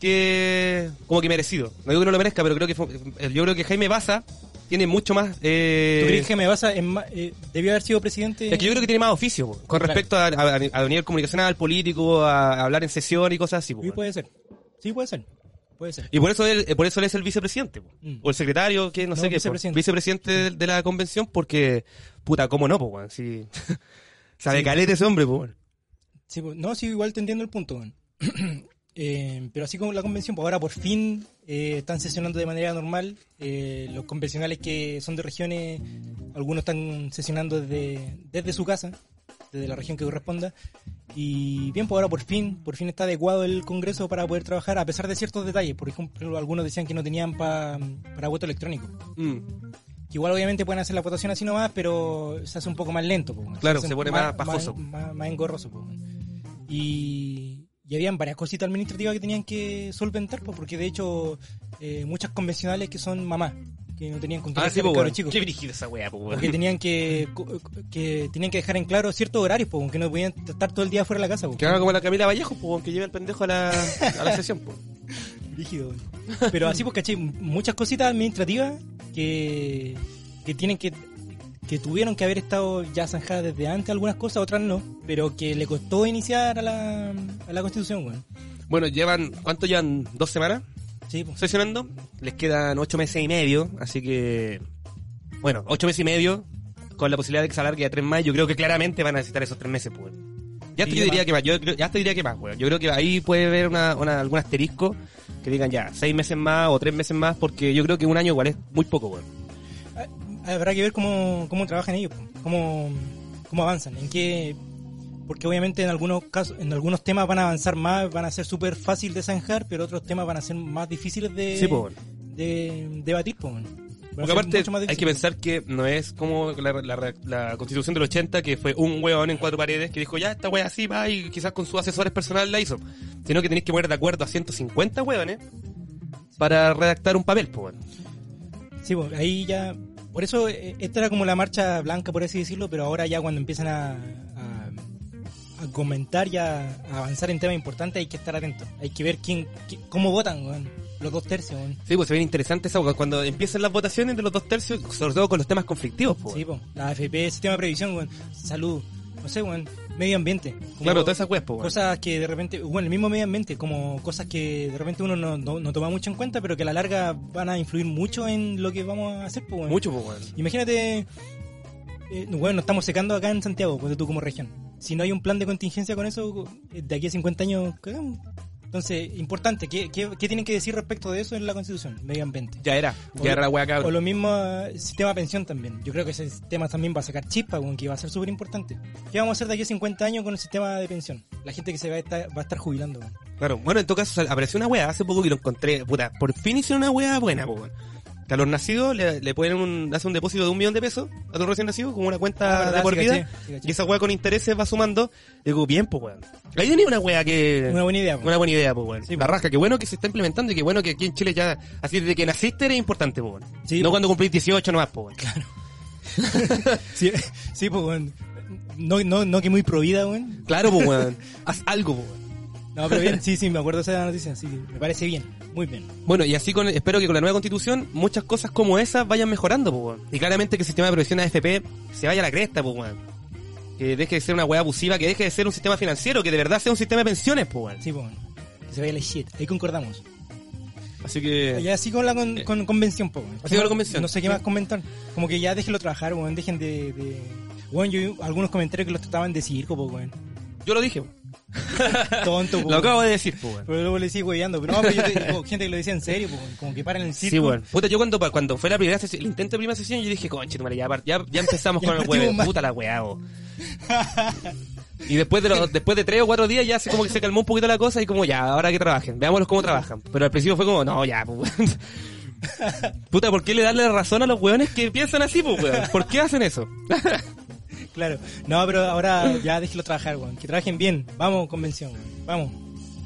que como que merecido. No digo que no lo merezca, pero creo que fue- yo creo que Jaime Baza tiene mucho más eh, ¿Tú crees que me vas a, eh, debió haber sido presidente? es que yo creo que tiene más oficio po, con Claro. respecto a, a, a nivel comunicacional, político, a, a hablar en sesión y cosas así. po, Sí, puede ser. Sí, puede ser. Puede ser. Y por eso él, eh, por eso él es el vicepresidente. Mm. O el secretario, que no, No, sé qué. vicepresidente. Vicepresidente de, de la convención porque, puta, ¿cómo no, weón? Si, sabe Sí. calete ese hombre, weón. Sí, pues, no, sí, igual te entiendo el punto. weón. Eh, pero así como la convención, pues ahora por fin eh, están sesionando de manera normal. Eh, los convencionales que son de regiones, algunos están sesionando desde, desde su casa, desde la región que corresponda. Y bien, pues ahora por fin, por fin está adecuado el Congreso para poder trabajar, a pesar de ciertos detalles. Por ejemplo, algunos decían que no tenían pa- para voto electrónico. Mm. Que igual obviamente pueden hacer la votación así nomás, pero se hace un poco más lento. po, weón. Claro, hace se pone más pajoso. Más, más engorroso. po, weón. y, y habían varias cositas administrativas que tenían que solventar, po, porque de hecho eh, muchas convencionales que son mamás, que no tenían con quién Ah, sí, dejar po, el cabro weón. chico. Qué brígida esa weá, po, weón. Porque tenían que, que tenían que dejar en claro ciertos horarios, po, que no podían estar todo el día fuera de la casa. po. Que haga como la Camila Vallejo, po, weón, que lleve al pendejo a la, a la sesión, po. Rígido. Pero así pues, caché, muchas cositas administrativas que, que tienen que que tuvieron que haber estado ya zanjadas desde antes algunas cosas, otras no, pero que le costó iniciar a la, a la constitución, weón. Bueno, llevan, ¿cuánto llevan? ¿Dos semanas Sí, pues. sesionando? Les quedan ocho meses y medio, así que, bueno, ocho meses y medio, con la posibilidad de que se alargue a tres más, yo creo que claramente van a necesitar esos tres meses, pues. Ya Sí, te yo diría que más, yo creo- ya te diría que más, weón. Yo creo que ahí puede haber una, una- algún asterisco que digan ya, seis meses más o tres meses más, porque yo creo que un año igual es muy poco, weón. Habrá que ver cómo, cómo trabajan ellos, cómo, cómo avanzan, en qué... Porque obviamente en algunos casos, en algunos temas van a avanzar más, van a ser súper fácil de zanjar, pero otros temas van a ser más difíciles de, Sí, pues, weón. de debatir, pues. Porque aparte hay que pensar que no es como la, la- la constitución del 80 que fue un hueón en cuatro paredes que dijo ya esta wea así va y quizás con sus asesores personales la hizo. Sino que tenéis que poner de acuerdo a 150 hueones para redactar un papel, pues. Sí, pues, ahí ya. Por eso, eh, esta era como la marcha blanca, por así decirlo, pero ahora ya cuando empiezan a, a, a comentar y a, a avanzar en temas importantes hay que estar atentos. Hay que ver quién, qui- cómo votan. Los dos tercios. Sí, pues se ve interesante eso, cuando empiezan las votaciones de los dos tercios, sobre todo con los temas conflictivos, pues. Sí, pues. La AFP, sistema de previsión. Salud. No sé, weón. Medio ambiente. Claro, todas esas weas, pues. Cosas que de repente, bueno, el mismo medio ambiente, como cosas que de repente uno no, no, no toma mucho en cuenta, pero que a la larga van a influir mucho en lo que vamos a hacer, pues. Mucho, pues, weón. Imagínate, eh, bueno, nos estamos secando acá en Santiago, pues tú como región. Si no hay un plan de contingencia con eso, eh, de aquí a 50 años, cagamos. Entonces, importante, ¿qué, qué, qué tienen que decir respecto de eso en la Constitución? Medio ambiente. Ya era, O ya era la lo- wea O cabrón. lo mismo eh, sistema de pensión también. Yo creo que ese sistema también va a sacar chispa, que va a ser súper importante. ¿Qué vamos a hacer de aquí a 50 años con el sistema de pensión? La gente que se va a estar, va a estar jubilando. Claro, bueno, en todo caso apareció una wea hace poco que lo encontré, puta, por fin hicieron una wea buena, weón. Que a los nacidos le, le ponen un, hace un depósito de un millón de pesos a tu recién nacido, como una cuenta Ah, verdad, de por vida, sí y esa wea con intereses va sumando, digo, bien, pues, weón. Ahí tenía una wea que... Una buena idea, weón. Una buena idea, pues, weón. La pues. rasca, que bueno que se está implementando y que bueno que aquí en Chile ya, así desde que naciste eres importante, pues, weón. Sí, no pues. cuando cumplís 18 nomás, pues, weón. Sí, sí, pues, weón. No, no, no que muy provida, weón. Claro, pues, weón. Haz algo, pues, weón. No, pero bien, sí, sí, me acuerdo de esa noticia, sí, me parece bien, muy bien. Bueno, y así con, espero que con la nueva constitución muchas cosas como esas vayan mejorando, pues, weón. Y claramente que el sistema de previsión AFP se vaya a la cresta, pues, weón. Que deje de ser una weá abusiva, que deje de ser un sistema financiero, que de verdad sea un sistema de pensiones, pues, weón. Sí, pues, weón. Que se vaya la shit, ahí concordamos. Así que... Ya así con la con, con convención, weón. Así con la convención. No sé qué más comentar. Como que ya déjenlo trabajar, weón, dejen de... de... Weón, yo vi algunos comentarios que los trataban de circo, po, weón. Yo lo dije. Tonto, po. Lo acabo de decir, weón. Pero luego le sigo. Pero no, pero yo te- como gente que lo decía en serio, po, weón. Como que paran el circo. Sí, weón. Puta, yo cuando, cuando fue la primera sesión, el intento de primera sesión, yo dije, conche, ya, par- ya, ya empezamos Ya con el partimos huevo. mal. Puta la weá, bo. Y después de, los, después de tres o cuatro días ya se como que se calmó un poquito la cosa y como ya, ahora que trabajen, veámoslos cómo trabajan. Pero al principio fue como, no, ya, pues, weón. Puta, ¿por qué le darle razón a los weones que piensan así, pues, weón? ¿Por qué hacen eso? Claro. No, pero ahora ya déjenlo trabajar, weón. Que trabajen bien. Vamos, convención, weón. Vamos.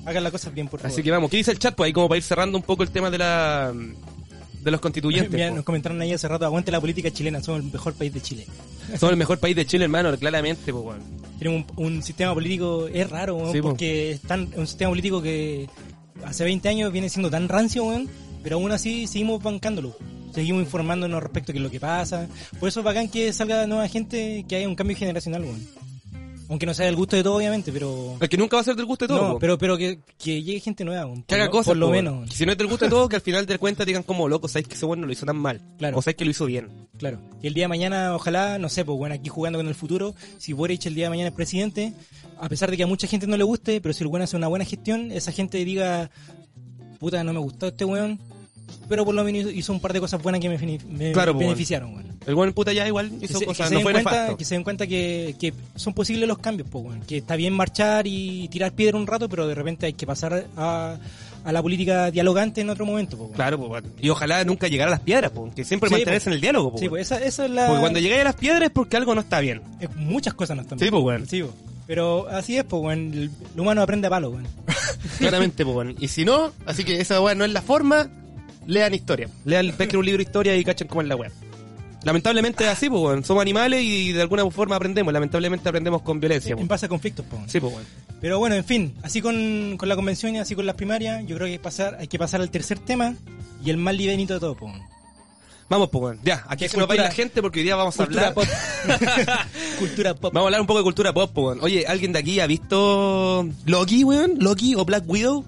Hagan las cosas bien, por favor. Así que vamos, ¿qué dice el chat? Pues ahí como para ir cerrando un poco el tema de la de los constituyentes. Mira, nos comentaron ahí hace rato, aguante la política chilena, somos el mejor país de Chile. Somos el mejor país de Chile, hermano, claramente, pues, weón. Tenemos un, un sistema político, es raro, weón, Sí, po. porque es tan, un sistema político que hace 20 años viene siendo tan rancio, weón, pero aún así seguimos bancándolo. Seguimos informándonos respecto es lo que pasa. Por eso es bacán que salga nueva gente, que haya un cambio generacional, weón. Aunque no sea del gusto de todo, obviamente, pero... El que nunca va a ser del gusto de todo, No, po. pero, pero que, que llegue gente nueva, weón. Que Por haga lo- cosas, Por lo po, menos. Que si no es del gusto de todo, que al final de cuentas digan como loco, sabéis que ese bueno no lo hizo tan mal. Claro. O sabéis que lo hizo bien. Claro. Y el día de mañana, ojalá, no sé, pues bueno, aquí jugando con el futuro, si Boric el día de mañana es presidente, a pesar de que a mucha gente no le guste, pero si el weón hace una buena gestión, esa gente diga, puta, no me gustó este weón, pero por lo menos hizo un par de cosas buenas que me, me Claro, pues, beneficiaron, weón. El buen puta ya igual Que hizo se, cosas, no fue cuenta, nefasto. que se den cuenta que, que son posibles los cambios, pues. Que está bien marchar y tirar piedra un rato, pero de repente hay que pasar a, a la política dialogante en otro momento, pues. Claro. Y ojalá nunca llegara a las piedras. Que siempre Sí, mantenerse en el diálogo. Sí, esa, esa es la... Porque cuando llegáis a las piedras es porque algo no está bien. Muchas cosas no están Sí, bien. Sí. Pero así es, pues. El, el humano aprende a palo. Claramente, pues. Y si no, así que esa weá no es la forma, lean historia. Lean, pesquen un libro de historia y cachen cómo es la weá. Lamentablemente es así, pues. Somos animales y de alguna forma aprendemos. Lamentablemente aprendemos con violencia, En base a conflictos, pues. Sí, pues, weón. Pero bueno, en fin, así con, con la convención y así con las primarias, yo creo que hay, que pasar, hay que pasar al tercer tema y el más livianito de todo, pues. Vamos, pues. Ya, aquí Que se nos va a ir cultura- la gente porque hoy día vamos a Cultura hablar. pop. Cultura pop. Vamos a hablar un poco de cultura pop, po, weón. Oye, ¿alguien de aquí ha visto Loki, weón? Loki o Black Widow?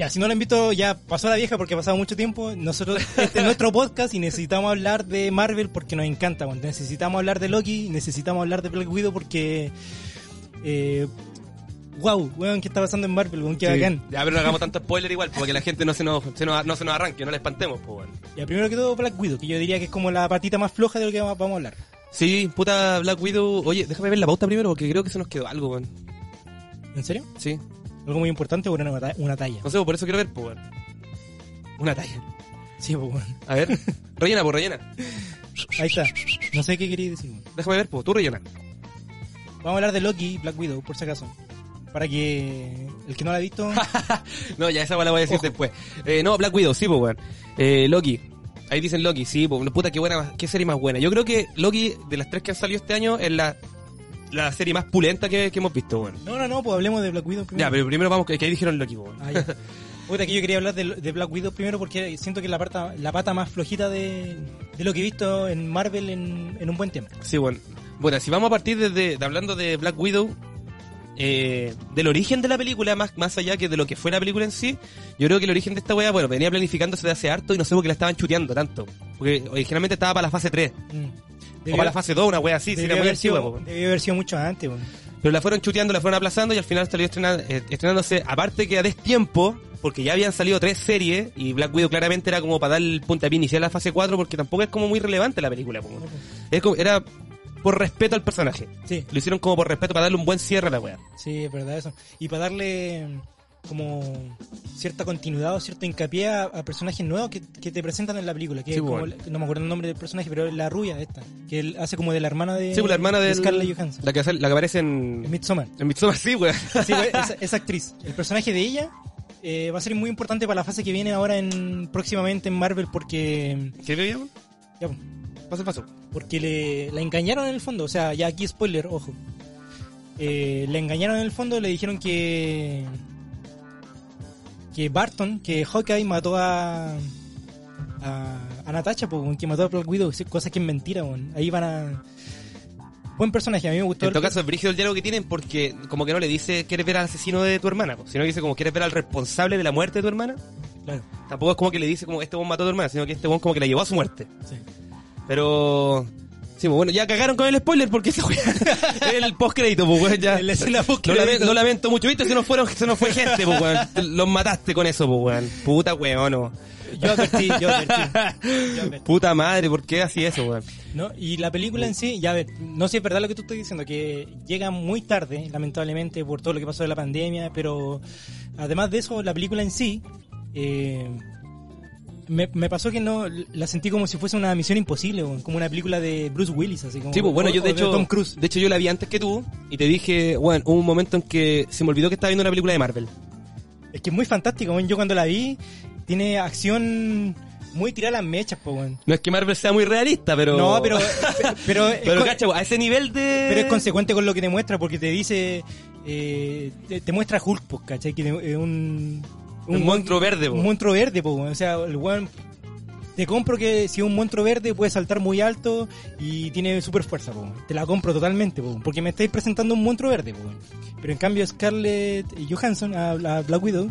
Ya, si no lo han visto, ya pasó la vieja porque ha pasado mucho tiempo. Nosotros, este es nuestro podcast y necesitamos hablar de Marvel porque nos encanta. weón. Necesitamos hablar de Loki, necesitamos hablar de Black Widow porque... Eh, wow, weón, ¿qué está pasando en Marvel? Weón, qué Sí. bacán. Ya, pero no hagamos tanto spoiler igual, porque la gente no se nos, se nos, no se nos arranque, no la espantemos, po, weón. Ya, primero que todo Black Widow, que yo diría que es como la patita más floja de lo que vamos vamos a hablar. Sí, puta Black Widow. Oye, déjame ver la pauta primero porque creo que se nos quedó algo, weón. ¿En serio? Sí. ¿Algo muy importante o una, una talla? No sé, por eso quiero ver, weón. Una talla. Sí, pues weón. A ver, rellena, pues rellena. Ahí está. No sé qué queréis decir. weón. Déjame ver, pues tú rellena. Vamos a hablar de Loki y Black Widow, por si acaso. para que el que no la ha visto... no, ya esa la voy a decir Ojo. después. Eh, no, Black Widow, sí, pues, weón. Eh, Loki. Ahí dicen Loki, sí, pues, puta, qué buena, qué serie más buena. Yo creo que Loki, de las tres que han salido este año, es la, la serie más pulenta que, que hemos visto, weón. no, no, no, pues hablemos de Black Widow primero. Ya, pero primero vamos, que, que ahí dijeron Loki, weón. Ah, ya. Puta, que yo quería hablar de, de Black Widow primero porque siento que es la pata, la pata más flojita de, de lo que he visto en Marvel en, en un buen tiempo. Sí, bueno. Bueno, si vamos a partir desde, de hablando de Black Widow, eh, del origen de la película, más, más allá que de lo que fue la película en sí, yo creo que el origen de esta wea, bueno, venía planificándose de hace harto y no sé por qué la estaban chuteando tanto. Porque originalmente estaba para la fase 3, Mm. o para la fase 2, una wea así, sí, debió haber sido, debió haber sido mucho antes. weón. Pero la fueron chuteando, la fueron aplazando y al final salió estrenando, eh, estrenándose, aparte que a destiempo, porque ya habían salido tres series y Black Widow claramente era como para dar el puntapié inicial a la fase 4 porque tampoco es como muy relevante la película. Es como, era por respeto al personaje. Sí, Lo hicieron como por respeto para darle un buen cierre a la wea. sí, es verdad eso. Y para darle mm, como cierta continuidad o cierto hincapié a, a personajes nuevos que, que te presentan en la película. Que Sí, es como bueno. no me acuerdo el nombre del personaje, pero es la rubia esta. Que él hace como de la hermana de, Sí, pues la hermana de Scarlett Johansson. La que, hace- la que aparece En en, Midsommar. en Midsommar, sí, weón. Sí, güey, esa, esa actriz. El personaje de ella eh, va a ser muy importante para la fase que viene ahora en próximamente en Marvel porque ¿Qué veía, weón? ya, pues, Paso, paso. porque le la engañaron en el fondo. O sea, ya aquí spoiler, ojo. Eh, le engañaron en el fondo, le dijeron que que Barton, que Hawkeye mató a a, a Natasha, pues, que mató a Black Widow, cosas que es mentira, weón. ahí van a buen personaje, a mí me gustó. En todo el- caso, es brígido el diálogo que tienen porque como que no le dice quieres ver al asesino de tu hermana, po, sino que dice como quieres ver al responsable de la muerte de tu hermana. Claro, Tampoco es como que le dice como este buen mató a tu hermana, sino que este buen como que la llevó a su muerte. sí. Pero... Sí, pues, bueno, ya cagaron con el spoiler porque weá es el post crédito, pues weón, ya. En la escena post-crédito. no lamento mucho, viste, se nos fueron, se nos fue gente, pues weón. Los mataste con eso, pues weón. Puta weón, no. Yo advertí, yo advertí. Yo advertí. Puta madre, ¿por qué así eso, weón? ¿No? Y la película en sí, ya a ver, no sé si es verdad lo que tú estás diciendo, que llega muy tarde, lamentablemente, por todo lo que pasó de la pandemia, pero además de eso, la película en sí, eh, me, me pasó que no, la sentí como si fuese una misión imposible, como una película de Bruce Willis, así como. Sí, pues bueno, o- yo de hecho, Tom Cruise. de hecho yo la vi antes que tú y te dije, bueno, hubo un momento en que se me olvidó que estaba viendo una película de Marvel. Es que es muy fantástico, yo cuando la vi, tiene acción muy tirada las mechas, pues, weón. No es que Marvel sea muy realista, pero... No, pero, pero, Pero, cacha, a ese nivel de... Pero es consecuente con lo que te muestra, porque te dice. eh, te, te muestra Hulk, pues, ¿cachai? Que es un. Un monstruo verde, po. Un monstruo verde, pues, o sea, el weón. Te compro que si es un monstruo verde puede saltar muy alto y tiene super fuerza, po. te la compro totalmente, po, porque me estáis presentando un monstruo verde. Po. Pero en cambio Scarlett Johansson, a, a Black Widow,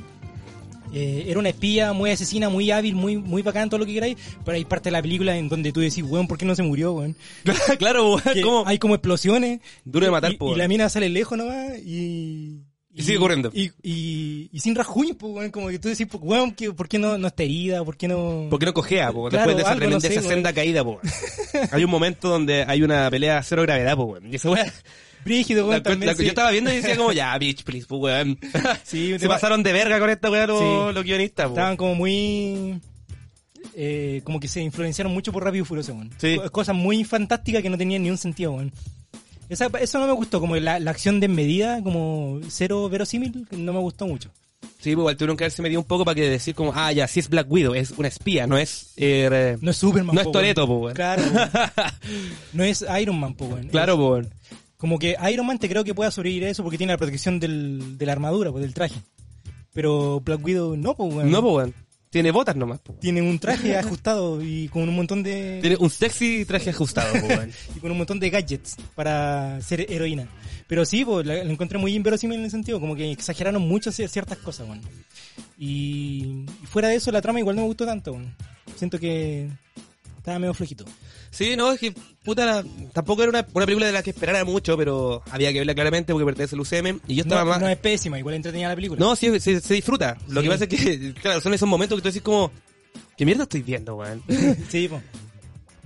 eh, era una espía muy asesina, muy hábil, muy muy bacán, todo lo que queráis, pero hay parte de la película en donde tú decís, weón, ¿por qué no se murió, weón? claro, weón. Hay como explosiones. Duro de matar, y, po, y weón. la mina sale lejos nomás y... Y sigue corriendo. Y, y, y sin rasguños, pues, weón, como que tú decís, pues, weón, ¿qué- ¿por qué no, no está herida? ¿Por qué no...? ¿Por qué no cojea? Claro, Después de esa, algo, tremenda, no sé, esa weón. senda caída, po. Hay un momento donde hay una pelea a cero gravedad, po, weón. Y esa weá... Brígido, weón, también, la- sí. Yo estaba viendo y decía como, ya, bitch, please, po, weón. Sí, Se pasaron de verga con esta weá los, Sí. los guionistas, po. Estaban como muy... Eh, como que se influenciaron mucho por Rápido y Furioso, weón. Sí. Cosas muy fantásticas que no tenían ni un sentido, weón. Esa, eso no me gustó, como la, la acción desmedida, como cero verosímil, no me gustó mucho. Sí, pues igual tuvieron que haberse medido un poco para que decir como, ah, ya, sí es Black Widow, es una espía, no es... eh, No es Superman, No es po, weón. po, weón. Claro. No es Iron Man, po, weón. Claro, po, weón. Como que Iron Man te creo que pueda sobrevivir a eso porque tiene la protección del, de la armadura, pues, del traje. Pero Black Widow no, weón. No, po, weón. Tiene botas nomás, po. Tiene un traje ajustado y con un montón de Tiene un sexy traje ajustado, po, weón. y con un montón de gadgets para ser heroína. Pero sí, pues, la, la encontré muy inverosímil en el sentido, como que exageraron mucho cier- ciertas cosas, weón. Y, y fuera de eso, la trama igual no me gustó tanto, weón. Siento que estaba medio flojito. Sí, no, es que, puta, tampoco era una, una película de la que esperara mucho, pero había que verla claramente porque pertenece al UCM. Y yo estaba No, más... no es pésima, igual entretenida la película. No, sí, sí, se disfruta. Lo que pasa es que, claro, son esos momentos que tú decís como, ¿qué mierda estoy viendo, weón? Sí, pues.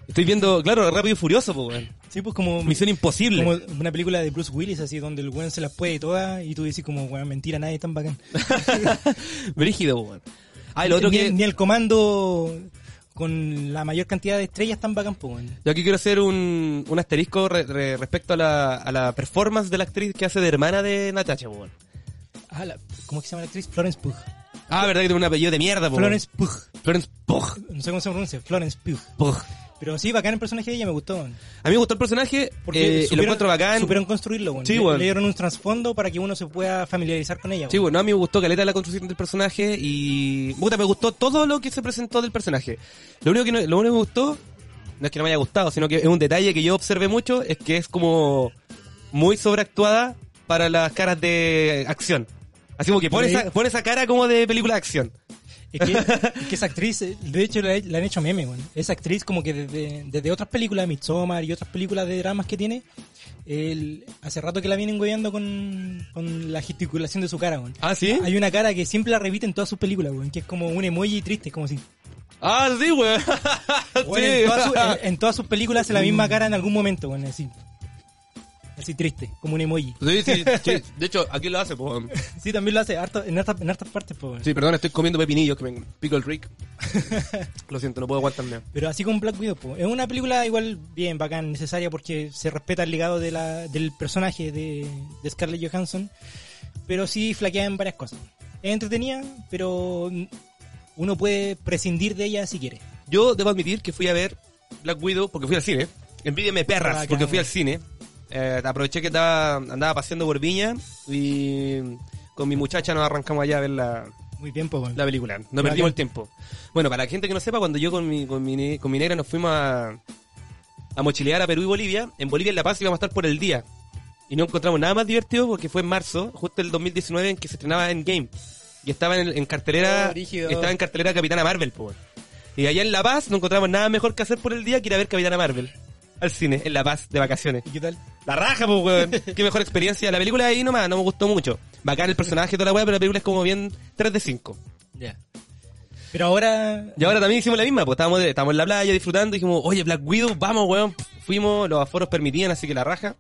Estoy viendo, claro, Rápido y Furioso, po, weón. Sí, pues como Misión Imposible. Como una película de Bruce Willis, así, donde el weón se las puede todas y tú dices como, weón, mentira, nadie es tan bacán. Brígido, po, weón. Ah, lo otro ni, que... ni el comando con la mayor cantidad de estrellas tan bacán, pues. Yo aquí quiero hacer un, un asterisco re- re- respecto a la, a la performance de la actriz que hace de hermana de Natasha, po. Ah, la- ¿Cómo es que se llama la actriz? Florence Pugh. Ah, verdad que tiene un apellido de mierda, po. Florence Pugh. Florence Pugh. No sé cómo se pronuncia. Florence Pugh. Pugh. Pero sí, bacán el personaje de ella, me gustó. A mí me gustó el personaje, Porque eh, y lo encuentro bacán. supieron construirlo. Sí, weón. Le dieron un trasfondo para que uno se pueda familiarizar con ella. Sí, bueno, a mí me gustó caleta la construcción del personaje y puta, me gustó todo lo que se presentó del personaje. Lo único que no- lo único que me gustó no es que no me haya gustado, sino que es un detalle que yo observé mucho es que es como muy sobreactuada para las caras de acción. Así como que pone esa, pone esa cara como de película de acción. Es que, es que esa actriz, eh, de hecho, le han hecho meme, weón. Esa actriz, como que desde, desde otras películas, Midsommar y otras películas de dramas que tiene, el- hace rato que la vienen hueveando con, con la gesticulación de su cara, weón. Ah, ¿sí? Hay una cara que siempre la repite en todas sus películas, weón, que es como un emoji triste, como si. Ah, sí, weón. Weón, en, todas sus- en- en todas sus películas hace la misma cara en algún momento, weón, así. Así triste, como un emoji. Sí, sí, sí. De hecho, aquí lo hace, po. Sí, también lo hace harto, en, hartas, en hartas partes, pues, weón. Sí, perdón, estoy comiendo pepinillos que me pico el Rick. Lo siento, no puedo aguantarme. Pero así con Black Widow, po. es una película igual bien bacán, necesaria porque se respeta el legado de la, del personaje de, de Scarlett Johansson, pero sí flaquea en varias cosas. Es entretenida, pero uno puede prescindir de ella si quiere. Yo debo admitir que fui a ver Black Widow porque fui al cine. Envídiame perras, Bacán. porque fui al cine. Eh, aproveché que estaba, andaba paseando por Viña y con mi muchacha nos arrancamos allá a ver la, Muy bien, weón. la película. No perdimos el tiempo. Bueno, para la gente que no sepa, cuando yo con mi, con mi, con mi negra nos fuimos a, a mochilear a Perú y Bolivia, en Bolivia en La Paz íbamos a estar por el día. Y no encontramos nada más divertido porque fue en marzo, justo el 2019, en que se estrenaba Endgame. Y estaba en, en cartelera, Oh, estaba en cartelera Capitana Marvel, pues. Y allá en La Paz no encontramos nada mejor que hacer por el día que ir a ver Capitana Marvel. Al cine, en La Paz, de vacaciones. ¿Y qué tal? La raja, pues, weón. Qué mejor experiencia. La película ahí nomás, no me gustó mucho. Bacán el personaje y toda la weá, pero la película es como bien 3 de 5. Ya. Pero ahora... Y ahora también hicimos la misma, pues estábamos, de- estábamos en la playa disfrutando y dijimos, oye, Black Widow, vamos, weón. Fuimos, los aforos permitían, así que la raja.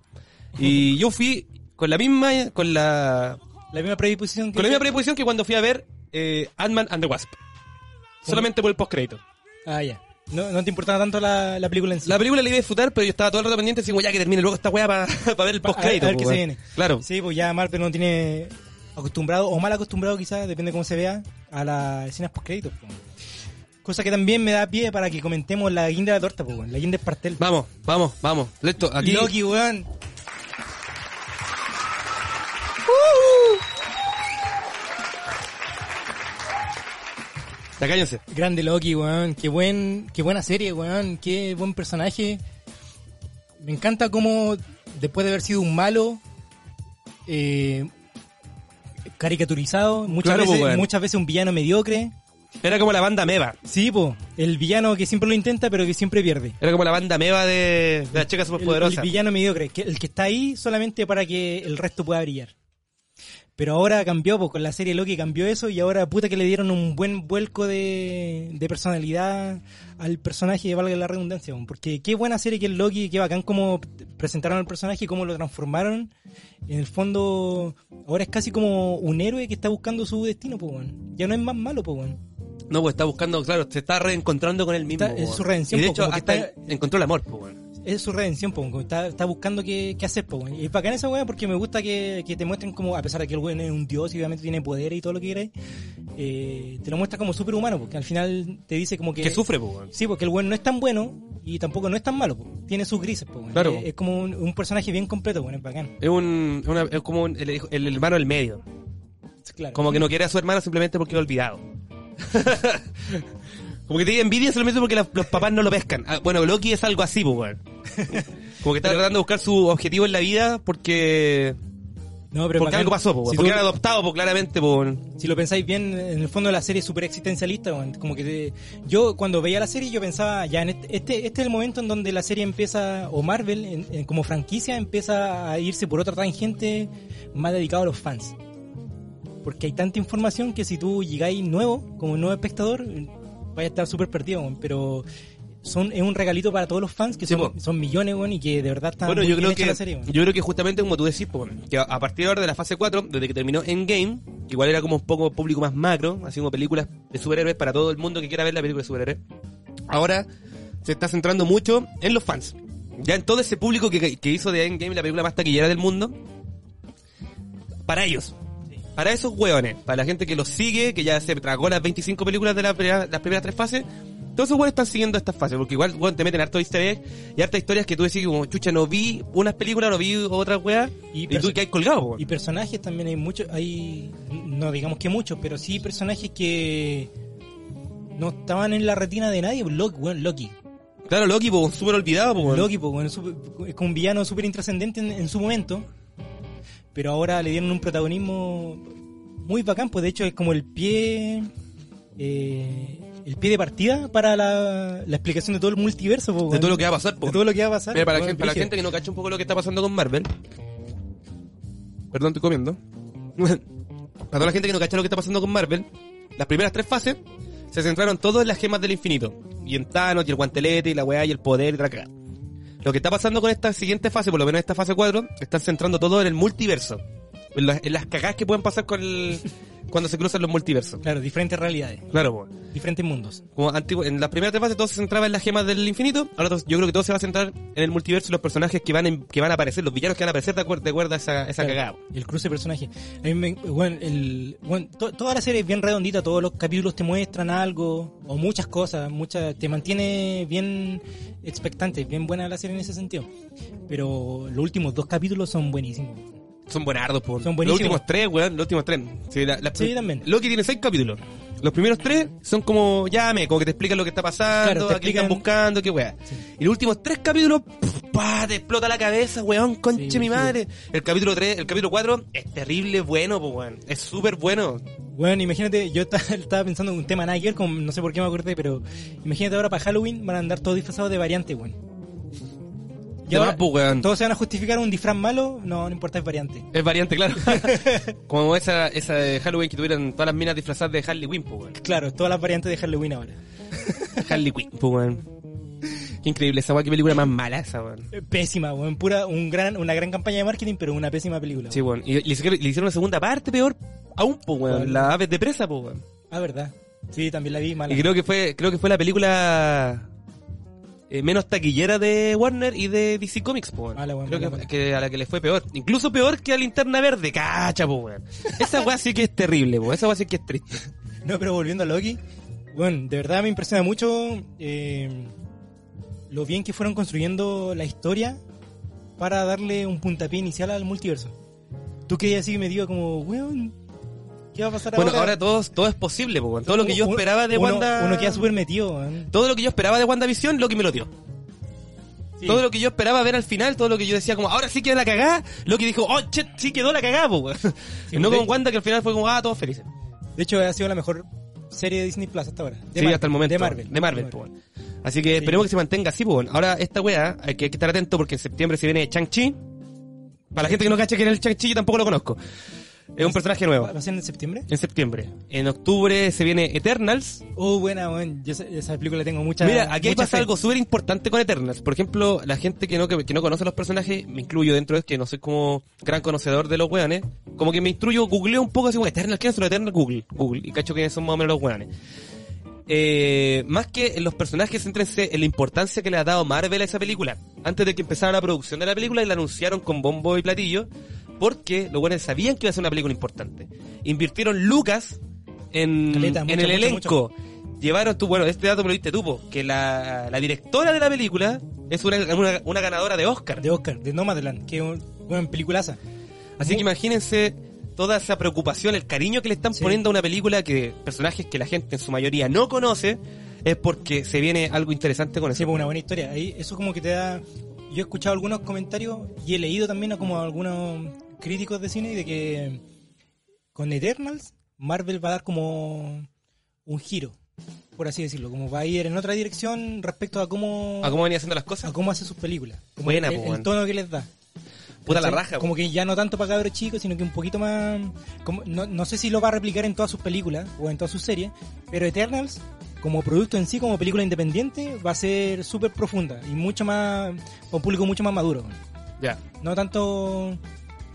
Y yo fui con la misma, con la, La misma predisposición que... con la misma predisposición que cuando fui a ver eh, Ant-Man and the Wasp. Solamente por el postcrédito. Ah, ya. No, no te importaba tanto la, la película en sí. La película la iba a disfrutar, pero yo estaba todo el rato pendiente, así como ya que termine luego esta weá para ver el Pa- a- postcrédito. a ver qué se viene. Claro. Sí, pues ya Marvel no tiene acostumbrado, o mal acostumbrado quizás, depende de cómo se vea, a las escenas post-créditos. po. Cosa que también me da pie para que comentemos la guinda de la torta, pues, la guinda de pastel. Vamos, vamos, vamos. Listo, aquí. Loki, weón. Ya cállense. Grande Loki, weón. Qué, buen, qué buena serie, weón. Qué buen personaje. Me encanta cómo, después de haber sido un malo, eh, caricaturizado, muchas, Claro, veces, muchas veces un villano mediocre. Era como la banda Meva. Sí, po, el villano que siempre lo intenta, pero que siempre pierde. Era como la banda Meva de, de la chica El, superpoderosa. el villano mediocre, que, el que está ahí solamente para que el resto pueda brillar. Pero ahora cambió, pues con la serie Loki cambió eso y ahora puta que le dieron un buen vuelco de, de personalidad al personaje, valga la redundancia, porque qué buena serie que es Loki, qué bacán cómo presentaron al personaje y cómo lo transformaron. En el fondo, ahora es casi como un héroe que está buscando su destino, pues, weón. Ya no es más malo, pues, weón. No, pues está buscando, claro, se está reencontrando con él mismo. Está- es su redención, Y de po, hecho, hasta está- encontró el amor, pues, weón. Es su redención, po, weón. está, está buscando qué, qué hacer, po, weón. y es bacán esa weá porque me gusta que, que te muestren como, a pesar de que el weón es un dios y obviamente tiene poder y todo lo que queráis, eh, te lo muestra como súper humano, porque al final te dice como que... Que sufre, weón. Sí, porque el weón no es tan bueno y tampoco no es tan malo, tiene sus grises, po, weón. Claro. Eh, es como un, un personaje bien completo, weón, es bacán. Es un, una- es como un- el, el hermano del medio. Claro. Como que no quiere a su hermano simplemente porque lo ha olvidado. como que te envidia solamente porque los papás no lo pescan. Ah, bueno, Loki es algo así, pues, weón. Como que está tratando de buscar su objetivo en la vida porque... no, pero Porque algo pasó, pues, Si porque tú- era adoptado, pues, claramente, pues. Si lo pensáis bien, en el fondo la serie es súper existencialista, weón. como que te- yo cuando veía la serie yo pensaba, ya en este, este, este es el momento en donde la serie empieza, o Marvel en- en- como franquicia empieza a irse por otra tangente más dedicado a los fans. Porque hay tanta información que si tú llegáis nuevo, como nuevo espectador, vaya a estar súper perdido, pero son, es un regalito para todos los fans, que Sí, son, son millones, weón, y que de verdad están Bueno, muy yo creo que la serie, weón. yo creo que justamente como tú decís, pues, que a a partir de ahora de la fase 4, desde que terminó Endgame, que igual era como un poco público más macro, así como películas de superhéroes para todo el mundo que quiera ver la película de superhéroes. Ahora se está centrando mucho en los fans. Ya en todo ese público que, que hizo de Endgame la película más taquillera del mundo. Para ellos. Para esos hueones, para la gente que los sigue, que ya se tragó las 25 películas de la primera- las primeras tres fases, todos esos hueones están siguiendo estas fases, porque igual, weón, te meten harto easter egg y hartas historias que tú decís como, chucha, no vi unas películas, no vi otras weas, Y y, tú que hay colgado, weón. Y personajes también hay muchos, hay, no digamos que muchos, pero sí personajes que no estaban en la retina de nadie. Loki, weón, Loki. Claro, Loki, pues, súper olvidado, pues, weón. Loki, pues, weón, es súper- es como un villano súper intrascendente en, en su momento, pero ahora le dieron un protagonismo muy bacán, pues de hecho es como el pie, eh, el pie de partida para la, la explicación de todo el multiverso, pues, De todo lo que va a pasar, De pues. todo lo que va a pasar. Mira, para, la gente, para la brígido. gente que no cacha un poco lo que está pasando con Marvel. Perdón, estoy comiendo. para toda la gente que no cacha lo que está pasando con Marvel, las primeras tres fases se centraron todos en las gemas del infinito. Y en Thanos, y el guantelete, y la weá, y el poder, y la cagada. Lo que está pasando con esta siguiente fase, por lo menos esta fase 4, están centrando todo en el multiverso. En, las- en las cagadas que pueden pasar con el, cuando se cruzan los multiversos. Claro, diferentes realidades, Claro, pues. diferentes mundos. Como antiguo, en las primeras tres fases todo se centraba en las gemas del infinito. Ahora todo- yo creo que todo se va a centrar en el multiverso y los personajes que van, en- que van a aparecer, los villanos que van a aparecer de, acuer- de acuerdo a esa, esa Claro, cagada. El cruce de personajes. A mí me- bueno, el, bueno, to- toda la serie es bien redondita, todos los capítulos te muestran algo, o muchas cosas, muchas, te mantiene bien expectante, bien buena la serie en ese sentido. Pero los últimos dos capítulos son buenísimos. Son buenardos, po. Son Los buenísimos. últimos tres, weón, los últimos tres. Sí, la- la- Sí, también. Loki tiene seis capítulos. Los primeros tres son como, llame, como que te explican lo que está pasando, Claro, te a qué están explican- buscando, qué weá. Sí. Y los últimos tres capítulos, pa, te explota la cabeza, weón, conche Sí, mi madre. El capítulo tres, el capítulo cuatro es terrible bueno, po, weón. Es súper bueno. Bueno, imagínate, yo ta- estaba pensando en un tema nada que ver, no sé por qué me acordé, pero imagínate ahora para Halloween van a andar todos disfrazados de variante, weón. Weón. todos se van a justificar un disfraz malo, no, no importa, es variante. Es variante, claro. como esa, esa de Halloween que tuvieron todas las minas disfrazadas de Harley Quinn, weón. Claro, todas las variantes de Halloween ahora. Harley Quinn, po, weón. Qué increíble esa weá, qué película más mala esa, weón. Eh, Pésima, weón, pura, un gran, una gran campaña de marketing, pero una pésima película. Sí, weón. Y le hicieron, le hicieron una segunda parte peor aún, weón. ¿Cuál? La aves de presa, po, weón. Ah, verdad. Sí, también la vi mala. Y creo que fue, creo que fue la película eh, menos taquillera de Warner y de DC Comics, po, weón, Creo que, a la que le fue peor. Incluso peor que a Linterna Verde, cacha, po, weón. Esa weá sí que es terrible, po. Esa weá sí que es triste. No, pero volviendo a Loki, bueno, de verdad me impresiona mucho eh, lo bien que fueron construyendo la historia para darle un puntapié inicial al multiverso. Tú que así me digo como, weón, ¿qué va a pasar Bueno, ahora? ahora todo, todo es posible, po. Todo lo que yo esperaba de uno, Wanda... Uno queda súper metido, weón. Todo lo que yo esperaba de WandaVision, Loki me lo dio. Sí. Todo lo que yo esperaba ver al final, todo lo que yo decía como, ahora sí quedó la cagada, Loki dijo, oh, che, sí quedó la cagada, po, y no con Wanda que al final fue como, ah, todos felices. De hecho, ha sido la mejor serie de Disney Plus hasta ahora. De sí, Mar- hasta el momento. De Marvel. De Marvel. Así que esperemos que se mantenga así, po. Ahora, esta weá, hay que, hay que estar atento porque en septiembre se viene Chang-Chi. Para la gente que no cacha que era el Chang-Chi, yo tampoco lo conozco. Es un personaje nuevo. ¿Va a ser en septiembre? En septiembre. En octubre se viene Eternals. Oh, buena, weón. Yo esa, película tengo mucha Mira, aquí mucha pasa fe. algo súper importante con Eternals. Por ejemplo, la gente que no, que, que no conoce los personajes, me incluyo dentro de es que no soy como gran conocedor de los weones. Como que me instruyo, googleo un poco así como Eternals, ¿quiénes son los Eternals? Google, Google. Y cacho que son más o menos los weones. Eh, más que en los personajes, céntrense en la importancia que le ha dado Marvel a esa película. Antes de que empezara la producción de la película y la anunciaron con bombo y platillo, porque los buenos sabían que iba a ser una película importante. Invirtieron lucas en, Caleta, en mucho, el mucho, elenco. Llevaron tú, bueno, este dato me lo diste tú, po, que la, la directora de la película es una, una, una ganadora de Oscar. De Oscar, de Nomadland, que es un, una peliculaza. Así que imagínense toda esa preocupación, el cariño que le están Sí. poniendo a una película que personajes que la gente en su mayoría no conoce, es porque se viene algo interesante con Sí, eso. pues una buena historia. Ahí, eso como que te da... Yo he escuchado algunos comentarios y he leído también como algunos críticos de cine de que con Eternals Marvel va a dar como un giro, por así decirlo. Como va a ir en otra dirección respecto a cómo, ¿A cómo venía haciendo las cosas? a cómo hace sus películas. Como Buena, el, el tono que les da. Puta la raja, Como que ya no tanto para cabros chicos, sino que un poquito más... Como, no, no sé si lo va a replicar en todas sus películas o en todas sus series, pero Eternals, como producto en sí, como película independiente, va a ser súper profunda y mucho más... un público mucho más maduro. Ya. No tanto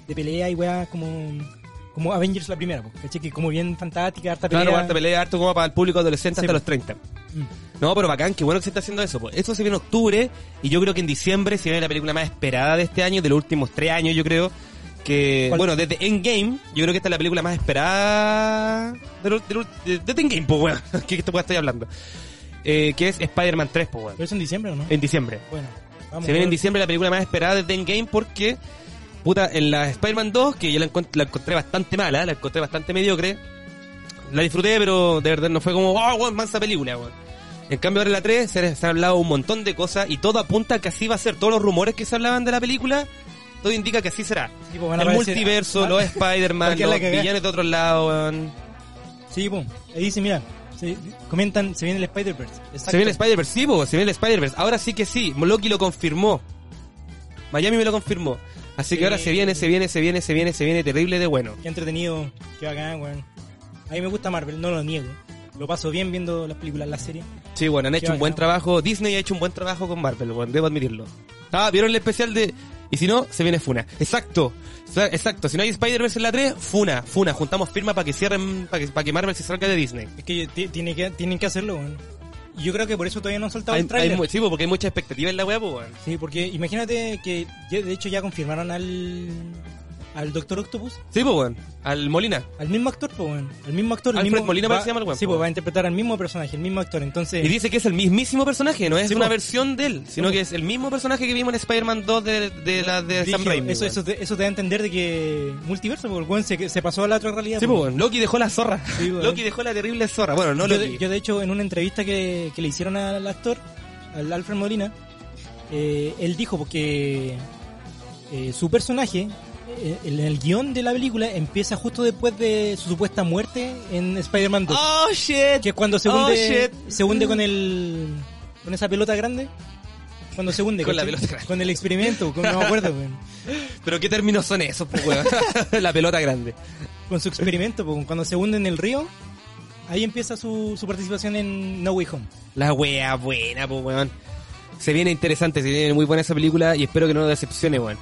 de pelea y weá como... Como Avengers la primera, po, ¿cachai? Que como bien fantástica, harta pelea. Claro, harta pelea, harto como para el público adolescente Sí, hasta po. los 30. Mm. No, pero bacán, qué bueno que se está haciendo eso. Pues. Eso se viene en octubre y yo creo que en diciembre se viene la película más esperada de este año, de los últimos tres años yo creo, que, ¿Cuál? bueno, desde Endgame, yo creo que esta es la película más esperada de, lo- de, lo- de- desde Endgame, pues, weón, que esta weá estoy hablando. Eh, que es Spider-Man 3, pues, weón, Pero eso en diciembre, ¿o no? en diciembre. Bueno, vamos. Se viene en diciembre la película más esperada desde Endgame porque, puta, en la Spider-Man 2, que yo la, encont- la encontré bastante mala, la encontré bastante mediocre, la disfruté, pero de verdad no fue como, oh, weón, mansa película, weón. En cambio ahora en la 3 se, se ha hablado un montón de cosas y todo apunta a que así va a ser. Todos los rumores que se hablaban de la película, todo indica que así será. Sí, pues El multiverso, los Spider-Man, los villanos de otros lados, weón. Sí, pum. Ahí dice, mira, se- comentan, se viene el Spider-Verse. Se viene el Spider-Verse, sí, po, se viene el Spider-Verse. Ahora sí que sí, Loki lo confirmó. Miami me lo confirmó. Así que ahora se viene, se viene, se viene, se viene, se viene terrible de bueno. Qué entretenido, qué bacán, weón. A mí me gusta Marvel, no lo niego. Lo paso bien viendo las películas, las series. Sí, bueno, han hecho un buen trabajo. Disney ha hecho un buen trabajo con Marvel, bueno, debo admitirlo. Ah, ¿vieron el especial de... Y si no, se viene Funa. Exacto. Exacto. Si no hay Spider-Verse en la 3, Funa. Funa. Juntamos firma para que cierren, para que, para que Marvel se salga de Disney. Es que ti- tiene que, tienen que hacerlo, weón. Y yo creo que por eso todavía no han soltado Hay, el trailer. hay sí, po, porque hay mucha expectativa en la web, weón. Sí, porque imagínate que de hecho ya confirmaron al al Doctor Octopus, Sí, pues, weón. Al Molina. al mismo actor, pues, weón. Al mismo actor, Alfred mismo Molina va- se llama el weón, Sí, po. pues va a interpretar al mismo personaje, el mismo actor. Entonces, Y dice que es el mismísimo personaje, no es Sí, una po. versión de él, sino que es el mismo personaje que vimos en Spider-Man 2 de, de la de Sam Brígido, Raimi. eso, eso, te, eso te da a entender de que multiverso, porque el weón se, se pasó a la otra realidad. Sí, pues, weón. Loki dejó la zorra. Sí. Loki dejó la terrible zorra. Bueno, no yo, Loki. yo, de hecho, en una entrevista que, que le hicieron al actor, al Alfred Molina, eh, él dijo porque eh, su personaje, en el guion de la película, empieza justo después de su supuesta muerte en Spider-Man 2. Oh, shit. que es cuando se Oh, hunde, shit. se hunde con el con esa pelota grande. Cuando se hunde Con la pelota grande. Con el experimento, con- no me acuerdo, weón. Pero qué términos son esos, pues, la pelota grande. con su experimento, pues, cuando se hunde en el río, ahí empieza su, su participación en No Way Home. La wea buena, pues, weón. Se viene interesante, se viene muy buena esa película y espero que no nos decepcione, weón.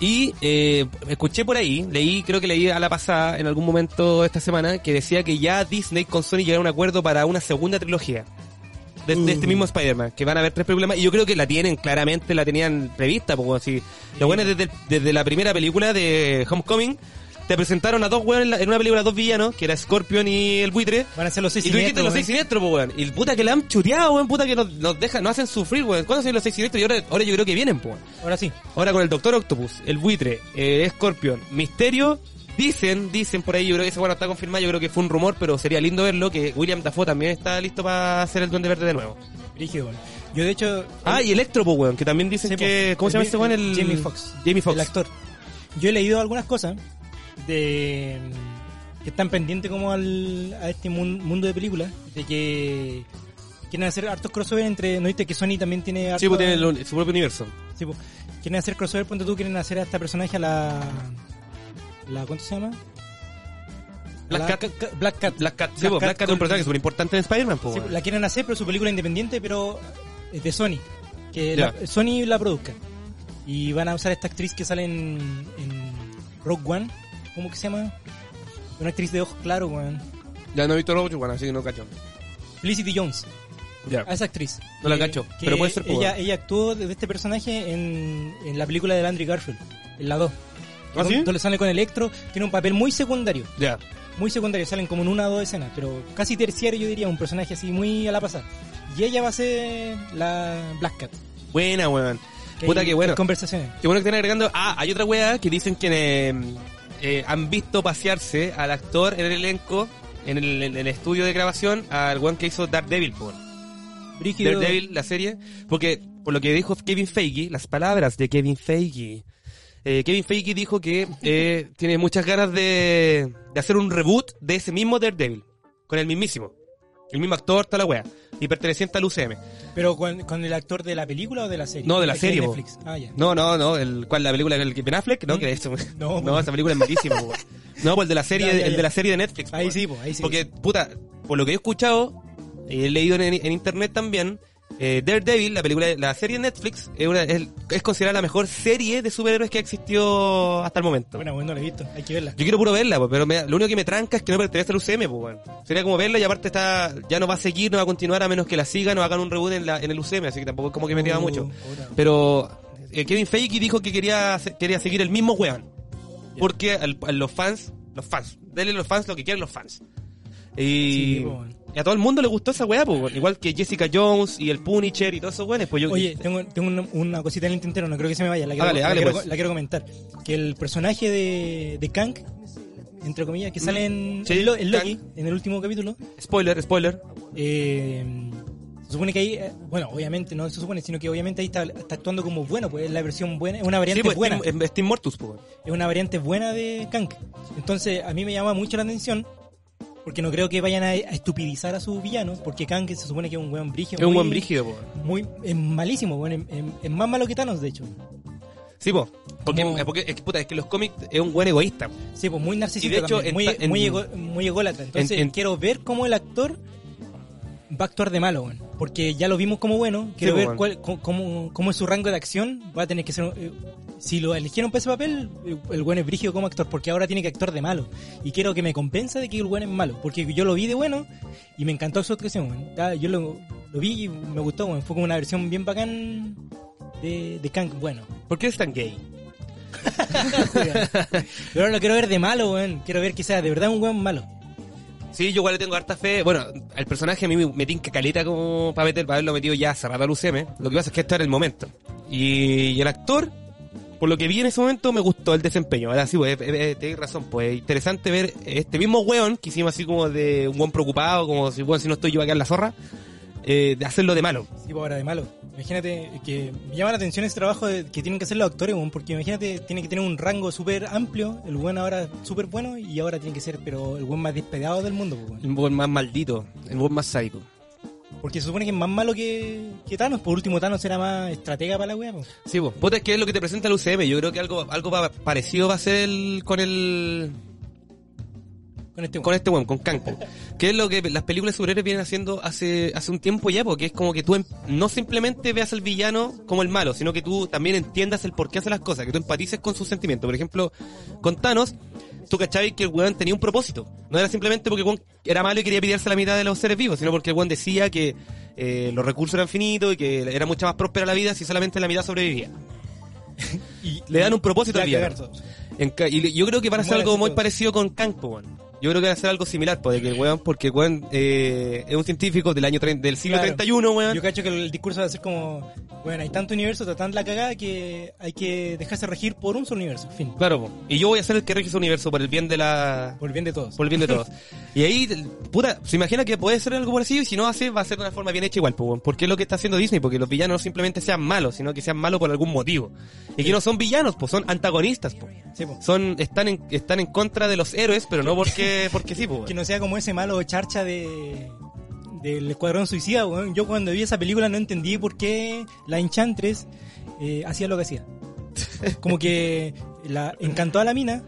Y eh, escuché por ahí, leí, creo que leí a la pasada en algún momento esta semana, que decía que ya Disney con Sony llegaron a un acuerdo para una segunda trilogía. De, de este Uh. mismo Spider-Man, que van a haber tres películas más, y yo creo que la tienen, claramente la tenían prevista, porque si lo bueno es desde, desde la primera película de Homecoming, te presentaron a dos weones en, una película, dos villanos, que era Scorpion y el buitre, Van a ser los seis y tú dijiste los weón. seis siniestros, pues, weón. Y el puta que la han chuteado, weón. Puta que nos, nos dejan, nos hacen sufrir, weón. ¿Cuándo son los seis siniestros? Y ahora, ahora yo creo que vienen, pues. Ahora sí. Ahora con el Doctor Octopus, el buitre, eh, Scorpion, Misterio. Dicen, dicen por ahí, yo creo que ese bueno está confirmado, yo creo que fue un rumor, pero sería lindo verlo, que William Dafoe también está listo para hacer el Duende Verde de nuevo. Brígido, weón. Yo, de hecho... Ah, y Electro, pues, weón, que también dicen Sí, que... po. ¿Cómo se llama El- este weón? El... Jamie Foxx. Jamie Foxx. El actor. Yo he leído algunas cosas de que están pendientes como al, a este mun- mundo de películas, de que quieren hacer hartos crossover entre, ¿no viste que Sony también tiene Sí, pues tiene el- su propio universo. Sí, po. quieren hacer crossover, ponte tú, quieren hacer a esta personaje a la la ¿cuánto se llama? Black La- Cat. Ca- Black Cat. Black Cat, sí, Black pues, Cat Black Cat es un personaje súper importante en Spider-Man, pues, Sí, la quieren hacer, pero su película independiente, pero es de Sony. Que la- Sony la produzca. Y van a usar esta actriz que sale en, en Rogue One. ¿Cómo que se llama? Una actriz de ojos claros, weón. Ya no he visto Rogue One, así que no cacho. Felicity Jones. Ya. A esa actriz. No la cacho, pero puede ser, pues, Ella, weón. ella actuó de este personaje en, en la película de Andrew Garfield, en la 2. ¿Ah, sí? Donde sale con Electro. Tiene un papel muy secundario. Ya. muy secundario, salen como en una o dos escenas, pero casi terciario yo diría, un personaje así muy a la pasada. Y ella va a ser la Black Cat. Buena, weón. Puta que bueno. Conversaciones. Qué bueno que estén agregando. Ah, hay otra weá que dicen que eh, eh, han visto pasearse al actor en el elenco, en el, en el estudio de grabación, al weón que hizo Daredevil, por. Daredevil, la serie. Porque, por lo que dijo Kevin Feige, las palabras de Kevin Feige. eh, Kevin Feige dijo que eh, tiene muchas ganas de, de hacer un reboot de ese mismo Daredevil. Con el mismísimo. El mismo actor, toda la weá. Y perteneciente al UCM. Pero con, con el actor de la película o de la serie? No, de la serie, po. Ah, ya. No, no, no, el, ¿cuál la película el que Ben Affleck? No, Mm. que eso. No, No, po. esa película es malísima, po. No, pues el de la serie, Ya, ya, el ya. de la serie de Netflix. po, Ahí weón. sí, po, ahí sí. Porque, puta, por lo que he escuchado, y he leído en, en internet también, eh, Daredevil, la película, la serie de Netflix, es, una, es, es considerada la mejor serie de superhéroes que ha existido hasta el momento. Bueno, bueno, no la he visto. Hay que verla. Yo quiero puro verla, po, pero me- lo único que me tranca es que no pertenece al UCM, pues, weón. Sería como verla y aparte está, ya no va a seguir, no va a continuar a menos que la sigan o hagan un reboot en, la, en el UCM, así que tampoco es como que me tira Uh, mucho. Pero eh, Kevin Feige dijo que quería, quería seguir el mismo weón. Porque al- a los fans, los fans, denle a los fans lo que quieren los fans. Y, Sí, y a todo el mundo le gustó esa weá, pues, igual que Jessica Jones y el Punisher y todos esos weones, pues yo... Oye, tengo, tengo una, una cosita en el tintero, no creo que se me vaya, la quiero, Hágale, la hágale, quiero- pues. la quiero comentar. Que el personaje de, de Kang, entre comillas, que sale en, Mm. Sí, en Lo- en Loki, en el último capítulo, Spoiler, spoiler. eh, se supone que ahí, eh, bueno, obviamente no se supone, sino que obviamente ahí está, está actuando como bueno, pues es la versión buena, es una variante Sí, pues buena, Steam, Steam Mortus, pues. es una variante buena de Kang. Entonces, a mí me llama mucho la atención, porque no creo que vayan a, a estupidizar a sus villanos, porque Kang se supone que es un buen brígido. Es un buen brígido, pues. Muy, es malísimo, bueno, es, más malo que Thanos, de hecho. Sí, pues. Porque, Como- es porque es que, puta, es que los cómics es un buen egoísta. po. Sí, pues muy narcisista Y de hecho, en muy, en- muy, ego- muy ególatra. Entonces en- en- quiero ver cómo el actor va a actuar de malo, weón. porque ya lo vimos como bueno. Quiero Sí, ver cuál, cómo- cómo, cómo es su rango de acción. Va a tener que ser... si lo eligieron para ese papel, eh, el buen es brígido como actor, porque ahora tiene que actuar de malo. Y quiero que me compensa de que el buen es malo, porque yo lo vi de bueno y me encantó su actuación. Está- Yo lo, lo vi y me gustó, fue como una versión bien bacán de, de Kang, bueno. ¿Por qué es tan gay? Pero ahora lo quiero ver de malo, weón. Quiero ver que sea de verdad un buen malo. Sí, yo igual le tengo harta fe. Bueno, el personaje a mí me, me tinca caleta como para meter, para haberlo metido ya cerrado al UCM. Lo que pasa es que esto era el momento. Y, y el actor, por lo que vi en ese momento, me gustó el desempeño. Ahora sí, pues, eh, eh, tenés razón. Pues interesante ver este mismo weón que hicimos así como de un buen preocupado, como si, bueno, si no estoy yo acá en la zorra, eh, de hacerlo de malo. Sí, pues ahora de malo. Imagínate que me llama la atención ese trabajo de- que tienen que hacer los actores, weón, porque imagínate, tiene que tener un rango súper amplio, el buen ahora súper bueno y ahora tiene que ser, pero el buen más despedado del mundo, pues, weón. El buen más maldito, el buen más sádico. Porque se supone que es más malo que, que Thanos, por último Thanos era más estratega para la weá, pues. Sí, pues. Puta, es que es lo que te presenta el UCM. Yo creo que algo, algo pa- parecido va a ser el, con el, Con este con este weón, con Kang. po. Que es lo que las películas de superhéroes vienen haciendo hace, hace un tiempo ya, porque es como que tú em- no simplemente veas al villano como el malo, sino que tú también entiendas el por qué hace las cosas, que tú empatices con sus sentimientos. Por ejemplo, con Thanos, tú cachabas que el weón tenía un propósito. No era simplemente porque el weón era malo y quería pillarse la mitad de los seres vivos, sino porque el weón decía que eh, los recursos eran finitos y que era mucha más próspera la vida si solamente la mitad sobrevivía. Y Le dan un propósito todos. En ca- y yo creo que van a hacer algo muy todo. parecido con Kang. Yo creo que van a hacer algo similar, pues, de que el weón, porque el weón eh, es un científico del año del siglo Claro. 31, weón. Yo cacho que el discurso va a ser como, bueno, hay tanto universo, está tan la cagada que hay que dejarse regir por un solo universo, fin, Claro, po. y yo voy a ser el que rige ese universo por el bien de la... por el bien de todos. Por el bien de todos. y ahí, puta, se imagina que puede ser algo parecido y si no hace, va a ser de una forma bien hecha igual, pues. Porque es lo que está haciendo Disney, porque los villanos no simplemente sean malos, sino que sean malos por algún motivo. Y que no son villanos, pues, son antagonistas, pues. Sí. Son, están en, están en contra de los héroes, pero no porque, porque sí. Que no sea como ese malo charcha de del Escuadrón Suicida. Yo cuando vi esa película no entendí por qué la Enchantress eh, hacía lo que hacía. Como que la encantó a la mina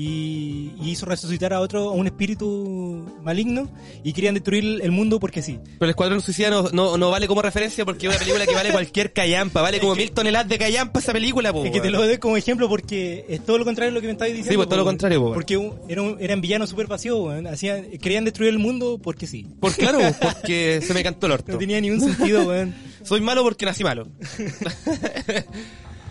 y, y hizo resucitar a otro, a un espíritu maligno y querían destruir el mundo porque sí. Pero el Escuadrón Suicida no, no, no vale como referencia porque es una película que vale cualquier callampa, vale como mil toneladas de callampa esa película, po, Es que te lo doy como ejemplo porque es todo lo contrario de lo que me estabas diciendo. Sí, pues, todo lo contrario, po, Porque un- era un- eran villanos súper pasivos, weón. Hacían, querían destruir el mundo porque sí. Por claro, porque se me cantó el orto. No tenía ningún sentido, weón. Soy malo porque nací malo.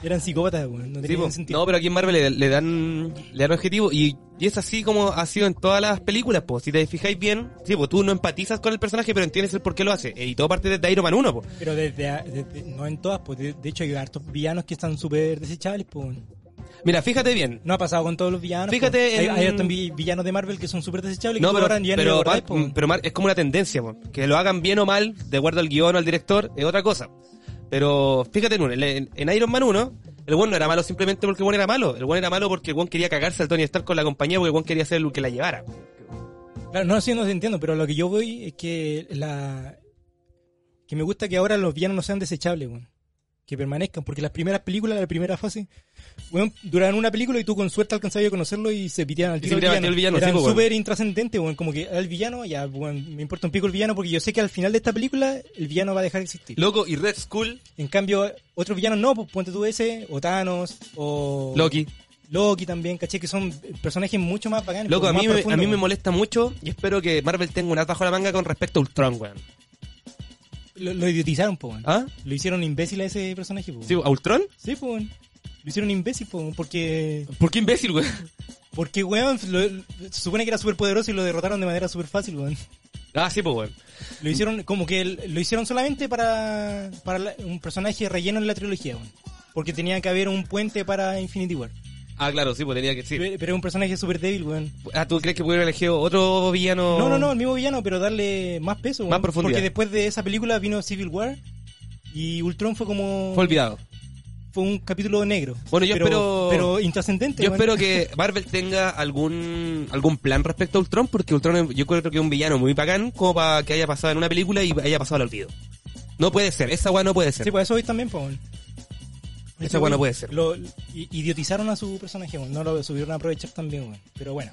Eran psicópatas. No tenía Sí, sentido. no, pero aquí en Marvel le, le dan le dan objetivo y, y es así como ha sido en todas las películas, pues. Si te fijáis bien, sí, tú no empatizas con el personaje, pero entiendes el por qué lo hace. Y todo parte desde Iron Man 1, pues. Pero desde, desde- no en todas, pues de, de hecho hay hartos villanos que están súper desechables, pues. Mira, fíjate bien. No ha pasado con todos los villanos. Fíjate. Hay, en- hay vi- villanos de Marvel que son súper desechables No, que pero, pero, lo recordáis, Mar- pues, pero Mar- es como una tendencia, po. que lo hagan bien o mal, de acuerdo al guion o al director, es otra cosa. Pero fíjate en en, Iron Man 1, el buen no era malo simplemente porque el buen era malo, el buen era malo porque el buen quería cagarse al Tony Stark con la compañía porque el buen quería ser el que la llevara. Claro, no, sí, no te entiendo, pero lo que yo voy es que la... Que me gusta que ahora los villanos no sean desechables. Que permanezcan, porque las primeras películas, la primera fase, weón, duraban una película y tú con suerte alcanzabas a conocerlo y se piteaban al tiro se al villano. al villano, Eran sí, pues, súper intrascendentes, weón, como que el villano, ya, weón, me importa un pico el villano porque yo sé que al final de esta película el villano va a dejar de existir. Loco, y Red Skull, En cambio, otros villanos no, pues ponte tú ese, o Thanos, o... Loki. Loki también, caché que son personajes mucho más bacanes. Loco, pues, a mí, me, a mí molesta mucho y espero que Marvel tenga un as bajo la manga con respecto a Ultron, weón. Lo, lo idiotizaron, pues, weón. ¿Ah? Lo hicieron imbécil a ese personaje. ¿Sí, ¿A Ultron? Sí, pues. weón. Lo hicieron imbécil, po, porque... ¿Por qué imbécil, weón? Porque, weón, lo- se supone que era súper poderoso y lo derrotaron de manera súper fácil, weón. Ah, sí, pues, weón. Lo hicieron, como que lo hicieron solamente para, para la- un personaje relleno en la trilogía, weón. Porque tenía que haber un puente para Infinity War. Ah, claro, sí, pues tenía que... Sí. Pero es un personaje súper débil, weón. Ah, ¿tú crees que pudieron elegir otro villano? No, no, no, el mismo villano, pero darle más peso, weón. Más profundidad. Porque después de esa película vino Civil War y Ultron fue como... Fue olvidado. Fue un capítulo negro. Bueno, yo pero, espero- Pero intrascendente, Yo espero que Marvel tenga algún algún plan respecto a Ultron, porque Ultron es- yo creo que es un villano muy bacán como para que haya pasado en una película y haya pasado al olvido. No puede ser, esa weá no puede ser. Sí, pues eso hoy también, pues. Esa Eso, weá no weón, puede ser. Lo, idiotizaron a su personaje, weón. No lo subieron a aprovechar también, weón. Pero bueno.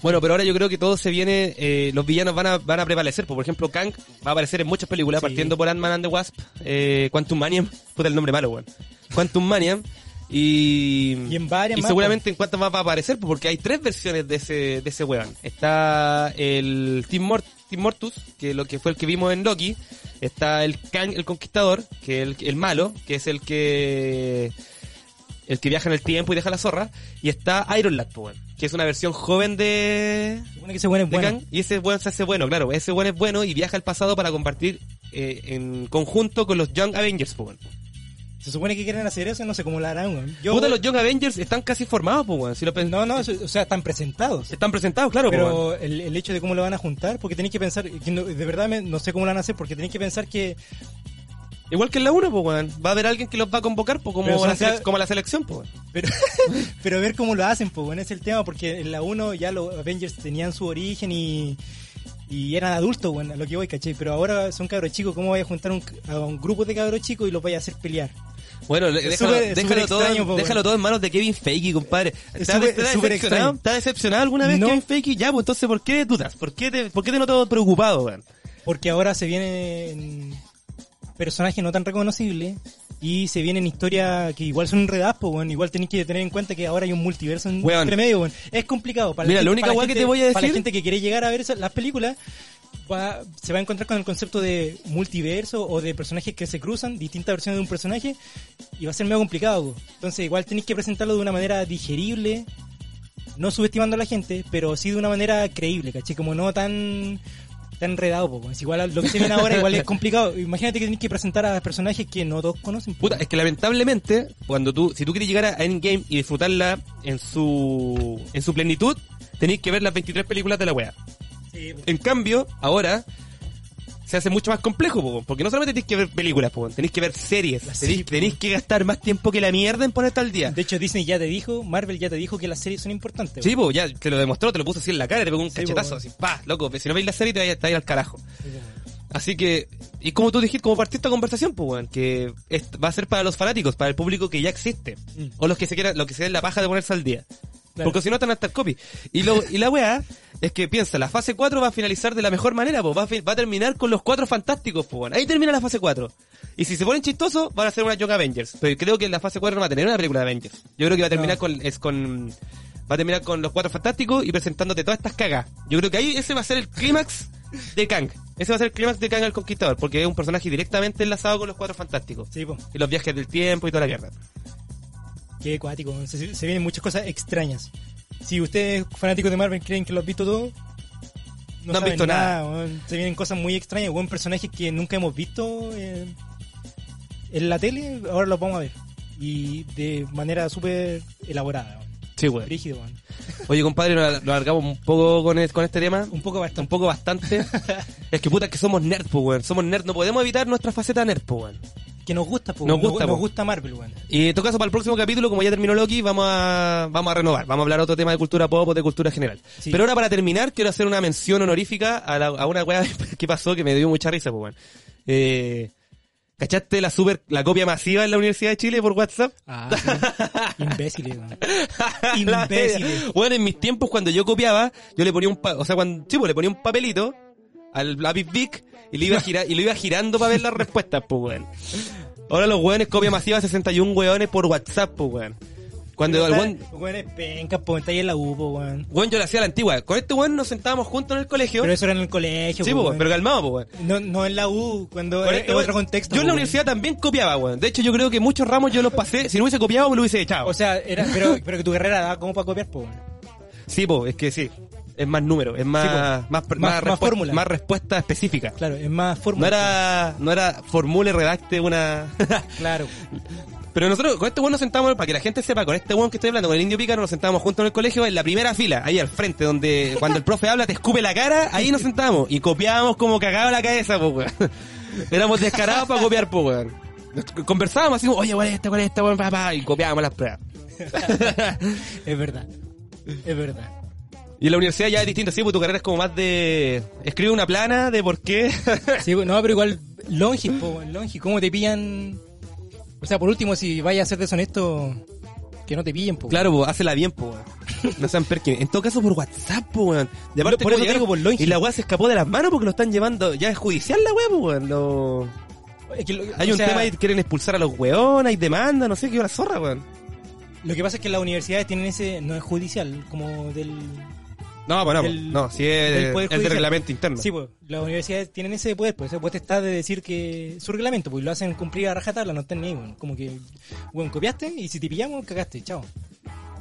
Bueno, pero ahora yo creo que todo se viene, eh, los villanos van a, van a prevalecer. Por ejemplo, Kang va a aparecer en muchas películas, Sí. partiendo por Ant-Man and the Wasp, eh, Quantum Manium, puta el nombre malo, weón. Quantum Manium, y, Y en varias y más, seguramente en cuántas más va a aparecer, porque hay tres versiones de ese, de ese weón. Está el Team, Mort, Mortus, que lo que fue el que vimos en Loki. Está el Kang, el Conquistador, que es el, el malo, que es el que el que viaja en el tiempo y deja la zorra. Y está Iron Lad, que es una versión joven de, Se supone que ese weón es bueno. Kang, y ese weón se hace bueno, claro. Ese weón es bueno y viaja al pasado para compartir eh, en conjunto con los Young Avengers, pues. Se supone que quieren hacer eso, no sé cómo lo harán, weón. Yo, Puta, los Young Avengers están casi formados, pues, weón. Si lo pen- No, no, o sea, están presentados. Están presentados, claro, weón. Pero el, el hecho de cómo lo van a juntar, porque tenéis que pensar, que no- de verdad me- no sé cómo lo van a hacer, porque tenéis que pensar que Igual que en la 1, pues, weón. Va a haber alguien que los va a convocar, pues, como, la, como la selección, pues, weón. Pero, pero ver cómo lo hacen, pues bueno, es el tema, porque en la 1 ya los Avengers tenían su origen y, y eran adultos, bueno, a lo que voy, caché. Pero ahora son cabros chicos, ¿cómo voy a juntar un- a un grupo de cabros chicos y los voy a hacer pelear? Bueno, déjalo, déjalo, todo, extraño, po, déjalo todo en manos de Kevin Feige, compadre. Es ¿Estás súper- estás es súper decepcionado? extraño. ¿Estás decepcionado alguna vez, No. Kevin Feige? Ya, pues entonces, ¿por qué dudas? ¿Por qué te, por qué te noto preocupado, weón? Porque ahora se vienen personajes no tan reconocibles y se vienen historias que igual son enredadas, pues bueno, igual tenéis que tener en cuenta que ahora hay un multiverso en Weón. entre medio, weón. Es complicado. Para Mira, la única para que gente- te voy a Para la decir- gente que quiere llegar a ver esas- las películas, va- se va a encontrar con el concepto de multiverso o de personajes que se cruzan, distintas versiones de un personaje, y va a ser medio complicado. Entonces igual tenéis que presentarlo de una manera digerible, no subestimando a la gente, pero sí de una manera creíble, ¿caché? Como no tan tan enredado, po, weón. Es igual lo que se viene ahora, igual es complicado. Imagínate que tenés que presentar a personajes que no todos conocen. Puta, es que lamentablemente, cuando tú, si tú quieres llegar a Endgame y disfrutarla en su, en su plenitud, tenéis que ver las 23 películas de la wea. Sí, po. En cambio, ahora, se hace mucho más complejo, po, porque no solamente tenéis que ver películas, po, tenéis que ver series, tenéis, po. que gastar más tiempo que la mierda en ponerte al día. De hecho, Disney ya te dijo, Marvel ya te dijo que las series son importantes. Sí, pues ya te lo demostró, te lo puso así en la cara, te pegó un Sí, cachetazo, po. así, pa, loco, si no veis la serie te vais a, ir al carajo. po. Así que, y como tú dijiste, como partió esta conversación, pues, weón, que es- va a ser para los fanáticos, para el público que ya existe, Mm. o los que se quieran, los que se den la paja de ponerse al día. Claro. Porque si no están hasta el copy. Y, lo, y la weá es que piensa, la fase 4 va a finalizar de la mejor manera, pues va a, va a terminar con los cuatro fantásticos, pues. Ahí termina la fase 4. Y si se ponen chistosos, van a hacer una Young Avengers. Pero creo que la fase 4 no va a tener una película de Avengers. Yo creo que va a terminar No. con, es con, va a terminar con los cuatro fantásticos y presentándote todas estas cagas. Yo creo que ahí ese va a ser el clímax de Kang. Ese va a ser el clímax de Kang el Conquistador, porque es un personaje directamente enlazado con los cuatro fantásticos. Sí, po. Y los viajes del tiempo y toda la mierda. Qué acuático. Se, se vienen muchas cosas extrañas. Si ustedes, fanáticos de Marvel, creen que lo han visto todo, No han saben visto nada. Se vienen cosas muy extrañas. Buen personajes que nunca hemos visto eh, en la tele, ahora los vamos a ver. Y de manera súper elaborada. Sí, weón. Brígido, weón. Oye, compadre, nos lo alargamos un poco con, es- con este tema. Un poco bastante. Un poco bastante. es que puta que somos nerd, pues, weón. Somos nerd, no podemos evitar nuestra faceta nerd, pues, weón. Que nos gusta, po, Nos gusta, nos, po. gusta Marvel, weón. Y en todo caso, para el próximo capítulo, como ya terminó Loki, vamos a, vamos a renovar. Vamos a hablar otro tema de cultura pop o de cultura general. Sí. Pero ahora, para terminar, quiero hacer una mención honorífica a, la- a una weá que pasó que me dio mucha risa, pues, weón. Eh, ¿Cachaste la super, la copia masiva en la Universidad de Chile por WhatsApp? Ah, sí. Imbéciles, Imbéciles. Bueno, en mis tiempos cuando yo copiaba, yo le ponía un, pa- o sea, cuando, sí, pues, le ponía un papelito al lápiz Bic y le iba a girar, y lo iba girando para ver las respuestas, pues, weón. Ahora los weones copia masiva 61 weones por WhatsApp, pues, weón. Cuando el weón, weón es penca, po, está ahí en la U, weón. weón, yo le hacía a la antigua. Con este weón nos sentábamos juntos en el colegio. Pero eso era en el colegio, sí, weón. pero calmado, po, weón. No, no en la U, cuando Con es este otro contexto. Yo en la universidad también copiaba, weón. De hecho, yo creo que muchos ramos yo los pasé. Si no hubiese copiado, me lo hubiese echado. O sea, era, pero, pero que tu carrera da como para copiar, po, weón. sí, po, es que sí. Es más número, es más, Sí, más, más, Más- fórmula. más respuesta específica. Claro, es más No fórmula. era, no era formule, redacte una... Claro. Pero nosotros con este weón nos sentamos, para que la gente sepa, con este weón que estoy hablando, con el indio pícaro, nos sentábamos juntos en el colegio, en la primera fila, ahí al frente, donde cuando el profe habla te escupe la cara, ahí nos sentábamos y copiábamos como cagado la cabeza, pues weón. Éramos descarados para copiar, pues weón. Conversábamos así, oye, ¿cuál es esta, cuál es esta, weón, papá? Y copiábamos las pruebas. Es verdad. Es verdad. Y en la universidad ya es distinto, sí, pues tu carrera es como más de... Escribe una plana de por qué... Sí, no, pero igual, Longis, po, weón, Longis, ¿cómo te pillan? O sea, por último, si vayas a ser deshonesto, que no te pillen, po. Claro, pues, hácela bien, pues, weón. No sean perkins. En todo caso, por WhatsApp, pues, weón. Y aparte, Por eso como te digo, por Longi. Y la weá se escapó de las manos porque lo están llevando. Ya es judicial la weá, pues, weón. Lo- Es que lo- Hay un sea, tema ahí, quieren expulsar a los weones, hay demanda, no sé qué, una zorra, weón. Lo que pasa es que las universidades tienen ese, no es judicial, como del... No, no, pues. Del- no, si es Poder el de reglamento interno. Sí, pues, las universidades tienen ese poder, pues ese poder está de decir que su reglamento, pues lo hacen cumplir a rajatabla, no están ni ahí, weón. Como que, bueno, copiaste y si te pillamos, cagaste, chao.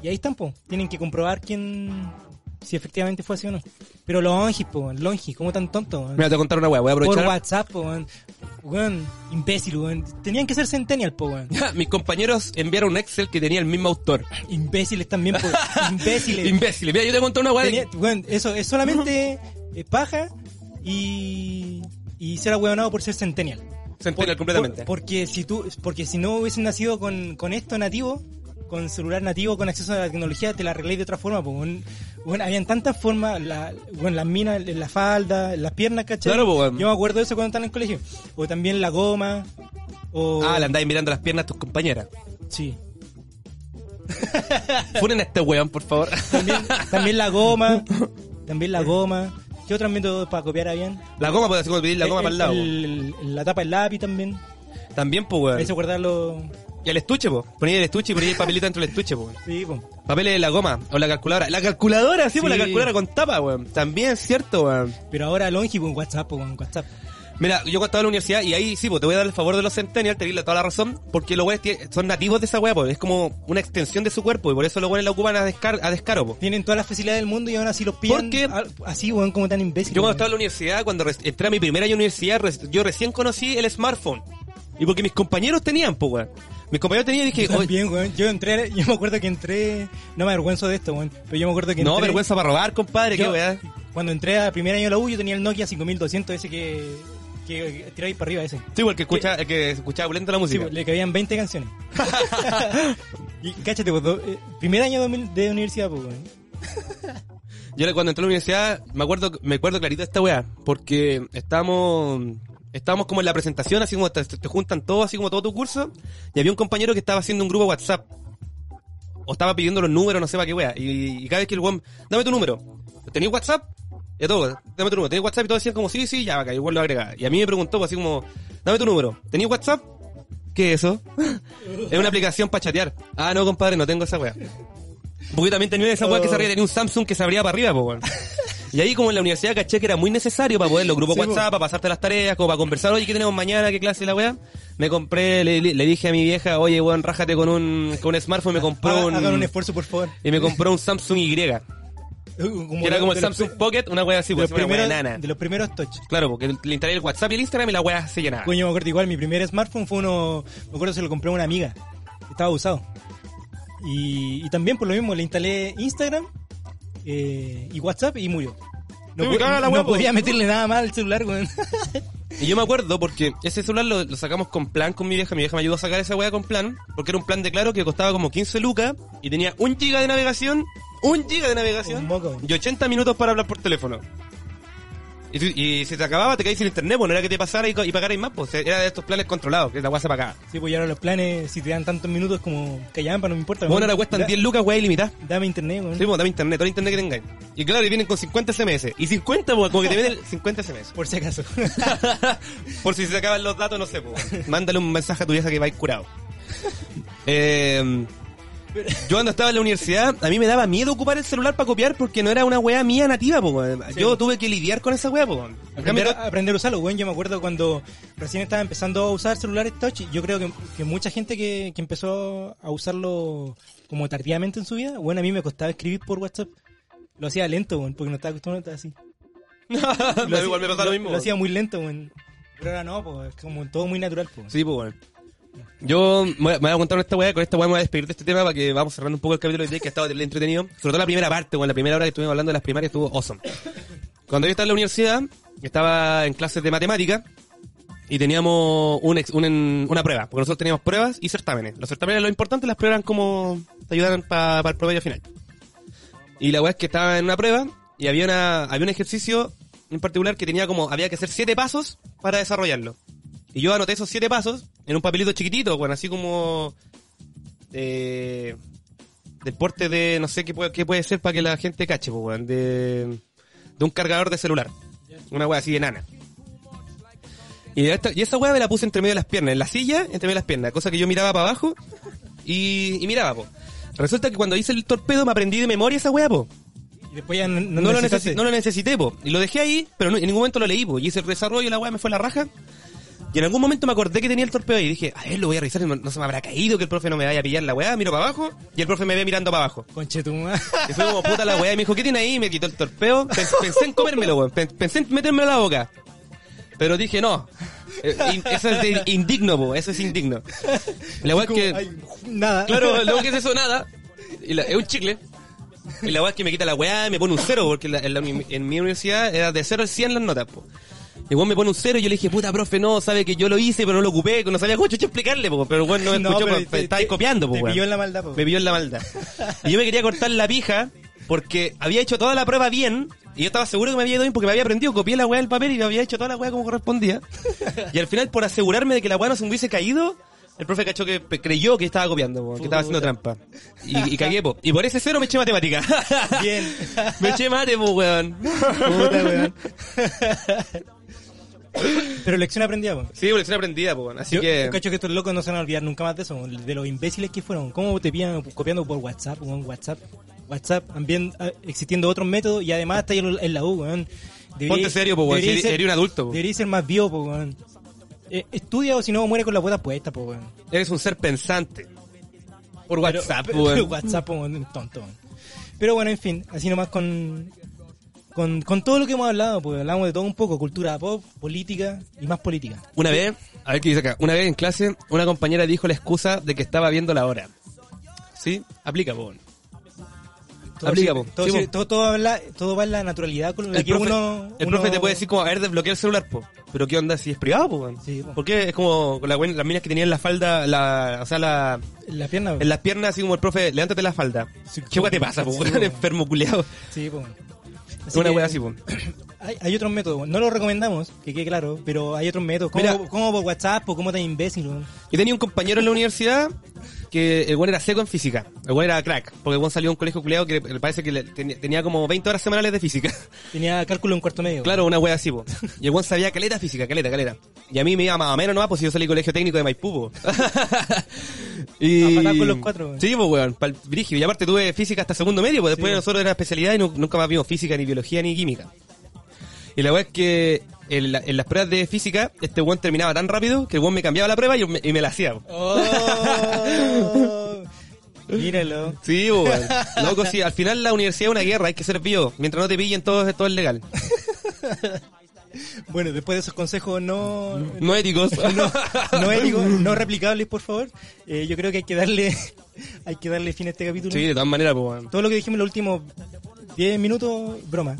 Y ahí están, pues, tienen que comprobar quién, si efectivamente fue así o no. Pero los longis, pues, longis, ¿cómo tan tontos? weón? Mira, te voy a contar una weá, voy a Por aprovechar. WhatsApp, pues, weón. Weón, imbécil, weón. Tenían que ser centennial, pues, weón. Mis compañeros enviaron un Excel que tenía el mismo autor. Imbéciles también, pues. Imbéciles. Imbéciles. Mira, yo te conté una weá. de- Tenía- weón, eso es solamente eh, paja y, y ser ahueonado por ser centennial. Centennial Por- completamente. por- porque si tú, porque si no hubiesen nacido con, con esto nativo, con celular nativo, con acceso a la tecnología, te la arregláis de otra forma, pues, weón. Weón, habían tantas formas, la, bueno, las minas, en la falda, en las piernas, ¿cachai? Claro, pues, weón. Yo me acuerdo de eso cuando estaba en el colegio. O también la goma, o... Ah, le andáis mirando las piernas a tus compañeras. Sí. Funen a este weón, por favor. También, también la goma, también la goma. ¿Qué otros métodos para copiar habían? La goma, puede decir, pedir la goma para el lado. el- la tapa del lápiz también. También, pues, weón. Eso guardarlo. Y el estuche, po. Ponía el estuche y ponía el papelito dentro del estuche, po. Sí, po. Papeles de la goma o la calculadora. La calculadora, sí, pues la Sí. calculadora con tapa, weón. También es cierto, weón. Pero ahora Longi con WhatsApp, po, con WhatsApp. Mira, yo cuando estaba en la universidad y ahí sí, pues te voy a dar el favor de los centennials, te la- toda la razón, porque los weones son nativos de esa weá, pues es como una extensión de su cuerpo y por eso los weones la ocupan a, descar a descaro, pues. Tienen todas las facilidades del mundo y aún así los pillan. ¿Por qué? a- Así, weón, como tan imbéciles. Yo cuando estaba en la universidad, cuando entré a mi primera año de universidad, yo recién conocí el smartphone. Y porque mis compañeros tenían, pues, weón. Mis compañeros tenían y dije, Yo "Oye, también, weón. Yo entré, yo me acuerdo que entré. No me avergüenzo de esto, weón. Pero yo me acuerdo que no, entré. vergüenza para robar, compadre, qué weá. Cuando entré a primer año de la U, yo tenía el Nokia 5200, ese que. que tiráis para arriba, ese. Sí, porque escucha, el que escuchaba lento la Sí, música. pues, le cabían 20 canciones. y cáchate, pues, do- eh, primer año de, de universidad, pues, weón. Yo cuando entré a la universidad, me acuerdo, me acuerdo clarito de esta weá, porque estábamos, estábamos como en la presentación, así como te, juntan todos, así como todo tu curso, y había un compañero que estaba haciendo un grupo WhatsApp. O estaba pidiendo los números, no sé para qué weá. Y, cada vez que el weón, dame tu número. ¿Tenías WhatsApp? Y todo, dame tu número. ¿Tenías WhatsApp? Y todos decían como, sí, sí, ya, acá, igual lo agregaba. Y a mí me preguntó, pues, así como, dame tu número. ¿Tenías WhatsApp? ¿Qué es eso? es una aplicación para chatear. Ah, no, compadre, no tengo esa weá. Porque también tenía esa weá que se abría, tenía un Samsung que se abría para arriba, pues, weón. Y ahí como en la universidad caché que era muy necesario para poder los grupos Sí, po. WhatsApp, para pasarte las tareas, como para conversar, oye, ¿qué tenemos mañana? ¿Qué clase la weá? Me compré, le, dije a mi vieja, oye, weón, rájate con un, con un smartphone, me compró Haga- un... Hagan un esfuerzo, por favor. y me compró un Samsung Y, que Como era de- como el de los Samsung Pocket, una weá así, de pues los, una weá primeros, nana. de los primeros touch. Claro, porque le instalé el WhatsApp y el Instagram y la weá se llenaba. Coño, me acuerdo igual, mi primer smartphone fue uno, me acuerdo se lo compré a una amiga, estaba usado. Y, y también por lo mismo le instalé Instagram eh, y WhatsApp y murió. No, Sí, po- caga la no hueá, po. podía meterle nada más al celular, weón. Y yo me acuerdo porque ese celular lo, lo sacamos con plan con mi vieja. Mi vieja me ayudó a sacar esa weá con plan. Porque era un plan de claro que costaba como 15 lucas y tenía un giga de navegación, un giga de navegación Un y 80 minutos para hablar por teléfono. Y, si- y si te acababa, te caías sin internet, pues no era que te pasara y, y pagarais más, pues era de estos planes controlados, que la se pagaba. Sí, pues y ahora los planes, si te dan tantos minutos como callampa, no me importa. Bueno, ahora cuestan Da- 10 lucas, weá ilimitada. Dame internet, weón. Sí, pues dame internet, todo el internet que tengáis. Y claro, y vienen con 50 SMS. Y 50, pues como que te vienen 50 SMS. Por si acaso. Por si se acaban los datos, no sé, pues. Mándale un mensaje a tu vieja que va a ir curado. Eh, Yo cuando estaba en la universidad, a mí me daba miedo ocupar el celular para copiar porque no era una weá mía nativa, po. Yo tuve que lidiar con esa weá, po. Aprender, a usarlo, weón. Yo me acuerdo cuando recién estaba empezando a usar celulares touch. Yo creo que, que mucha gente que, que empezó a usarlo como tardíamente en su vida, bueno, a mí me costaba escribir por WhatsApp. Lo hacía lento, weón, porque no estaba acostumbrado a estar así. Lo igual me pasa lo mismo. Lo hacía muy lento, weón. Pero ahora no, pues, es como todo muy natural, pues. Sí, pues bueno. Yo me voy a- me voy a contar esta weá, con esta weá me voy a despedir de este tema para que vamos cerrando un poco el capítulo de hoy que ha estado entretenido. Sobre todo la primera parte, bueno, la primera hora que estuvimos hablando de las primarias estuvo awesome. Cuando yo estaba en la universidad, estaba en clases de matemática y teníamos un un una prueba, porque nosotros teníamos pruebas y certámenes. Los certámenes lo importante, las pruebas eran como te ayudaran para el promedio final. Y la weá es que estaba en una prueba y había una había un ejercicio en particular que tenía como había que hacer siete pasos para desarrollarlo. Y yo anoté esos siete pasos en un papelito chiquitito, bueno, así como eh, del porte de no sé qué puede, qué puede ser para que la gente cache, pues, weón, de, de un cargador de celular. Una weá así de nana. Y, esta- y esa weá me la puse entre medio de las piernas, en la silla, entre medio de las piernas, cosa que yo miraba para abajo y, y miraba, po. Resulta que cuando hice el torpedo me aprendí de memoria esa weá, po. Y después ya no, No, lo, necesitaste. necesi- no lo necesité, po. Y lo dejé ahí, pero no- en ningún momento lo leí, po. Y hice el desarrollo y la weá me fue a la raja. Y en algún momento me acordé que tenía el torpedo y dije, a ver, lo voy a revisar, no, no se me habrá caído que el profe no me vaya a pillar la weá, miro para abajo y el profe me ve mirando para abajo. Conchetumá. Y fue como puta la weá y me dijo, ¿qué tiene ahí? Y me quitó el torpeo. Pens- Pensé en comérmelo, weón. Pen- Pensé en metérmelo a la boca. Pero dije, no. Eh, Eso es de- indigno, po. Eso es indigno. La weá es que... Ay, nada. Claro, luego que es eso, nada. Y la- es un chicle. Y la weá es que me quita la weá y me pone un cero, porque la- en, la en mi universidad era de 0 al 100 las notas, po. Y el weón me pone un cero y yo le dije, puta profe, no, sabe que yo lo hice, pero no lo ocupé, que no sabía cómo chucha explicarle, po. Pero el weón no me No, escuchó, pero te- estaba te- copiando, po, weón. pilló en la maldad, po. Me pilló en la maldad. Y yo me quería cortar la pija, porque había hecho toda la prueba bien, y yo estaba seguro que me había ido bien porque me había aprendido, copié la weá del papel y me había hecho toda la weá como correspondía. Y al final, por asegurarme de que la weá no se me hubiese caído, el profe cachó que creyó que estaba copiando, po, que estaba haciendo trampa. Y, y cagué, po. Y por ese cero me eché matemática. Bien. me eché mate, po, weón. Puta, weón. Pero lección aprendida, po. Sí, por lección aprendida, po. Así Yo, que... yo cacho que estos locos no se van a olvidar nunca más de eso, de los imbéciles que fueron. ¿Cómo te pillan copiando por WhatsApp, weón? WhatsApp. WhatsApp, también ah, existiendo otros métodos y además está en la U, weón. Ponte serio, po, weón. ser- eres un adulto, po. Debería ser más vivo, po, weón. Eh, estudia o si no muere con la puerta puesta, po, weón. Eres un ser pensante. Por WhatsApp, pero- weón. pero WhatsApp, weón, tonto. weón. Pero bueno, en fin, así nomás con, con, con todo lo que hemos hablado, pues hablamos de todo un poco, cultura pop, política y más política. Una vez, a ver qué dice acá, una vez en clase, una compañera dijo la excusa de que estaba viendo la hora. ¿Sí? Aplica, po. Todo, Aplica, sí, po. todo, Sí, sí, po. todo, todo habla- todo va en la naturalidad con El que profe, uno... el uno- profe te puede decir como, a ver, desbloquea el celular, po. Pero ¿qué onda si es privado, po? Sí, po. Porque es como la, las minas que tenían la falda, la, o sea, la, La pierna, po. en las piernas, así como el profe, levántate la falda. Sí, ¿Qué weá te pasa, po? po. enfermo culiado. Sí, po. Es una que wea así, po. Hay, hay otros métodos, no lo recomendamos, que quede claro, pero hay otros métodos, como, Mira. como por WhatsApp o como tan imbécil. Yo tenía un compañero en la universidad que el weón era seco en física. El weón era crack. Porque el weón salió de un colegio culiado que le parece que le- tenía, tenía como 20 horas semanales de física. Tenía cálculo en cuarto medio. Claro, una wea así, po. Y el weón sabía caleta física, caleta, caleta. Y a mí me iba más o menos nomás, pues si yo salí del colegio técnico de Maipú, y... A con los cuatro, weón. Sí, pues weón, pa'l brígido. Y aparte tuve física hasta segundo medio, pues después Sí. nosotros era especialidad y nu- nunca más vimos física, ni biología, ni química. Y la wea es que en, la- en las pruebas de física, este weón terminaba tan rápido que el weón me cambiaba la prueba y, me, y me la hacía. Oh, míralo. Sí, weón. Loco, sí, al final la universidad es una guerra, hay que ser vivo. Mientras no te pillen, todo, todo es legal. Bueno, después de esos consejos no, No éticos. no éticos, no replicables, por favor, eh, yo creo que hay que darle hay que darle fin a este capítulo. Sí, de todas maneras, pues, weón. Todo lo que dijimos en los últimos 10 minutos, broma.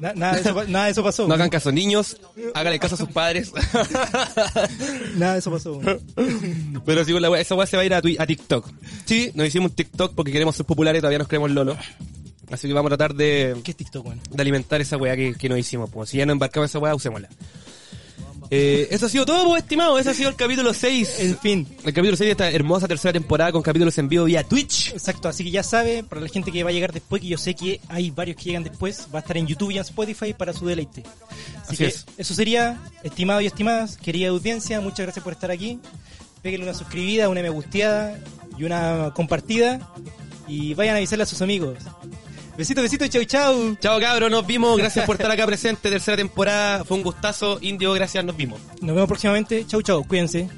Na- nada, de eso, nada de eso pasó. No hagan caso, niños. Háganle caso a sus padres. Nada de eso pasó. Pero sí, la wea- esa weá se va a ir a, a TikTok. Sí, nos hicimos un TikTok porque queremos ser populares y todavía nos creemos Lolo. Así que vamos a tratar de, ¿Qué es TikTok, weón? de alimentar esa weá que, que nos hicimos. Pues. Si ya no embarcamos esa weá, usémosla. Eh, eso ha sido todo, pues, estimado. Ese ha sido el capítulo 6. En fin, El capítulo 6 de esta hermosa tercera temporada con capítulos en vivo vía Twitch. exacto. Así que ya sabe, para la gente que va a llegar después, que yo sé que hay varios que llegan después, va a estar en YouTube y en Spotify para su deleite. Así, Así que es. eso sería, estimado y estimadas, querida audiencia, muchas gracias por estar aquí. Péguenle una suscribida, una me gusteada y una compartida. Y vayan a avisarle a sus amigos. Besito, besito, chau, chau. Chao cabros, nos vimos. Gracias por estar acá presente. Tercera temporada. Fue un gustazo. Indio, gracias, nos vimos. Nos vemos próximamente. Chau, chau. Cuídense.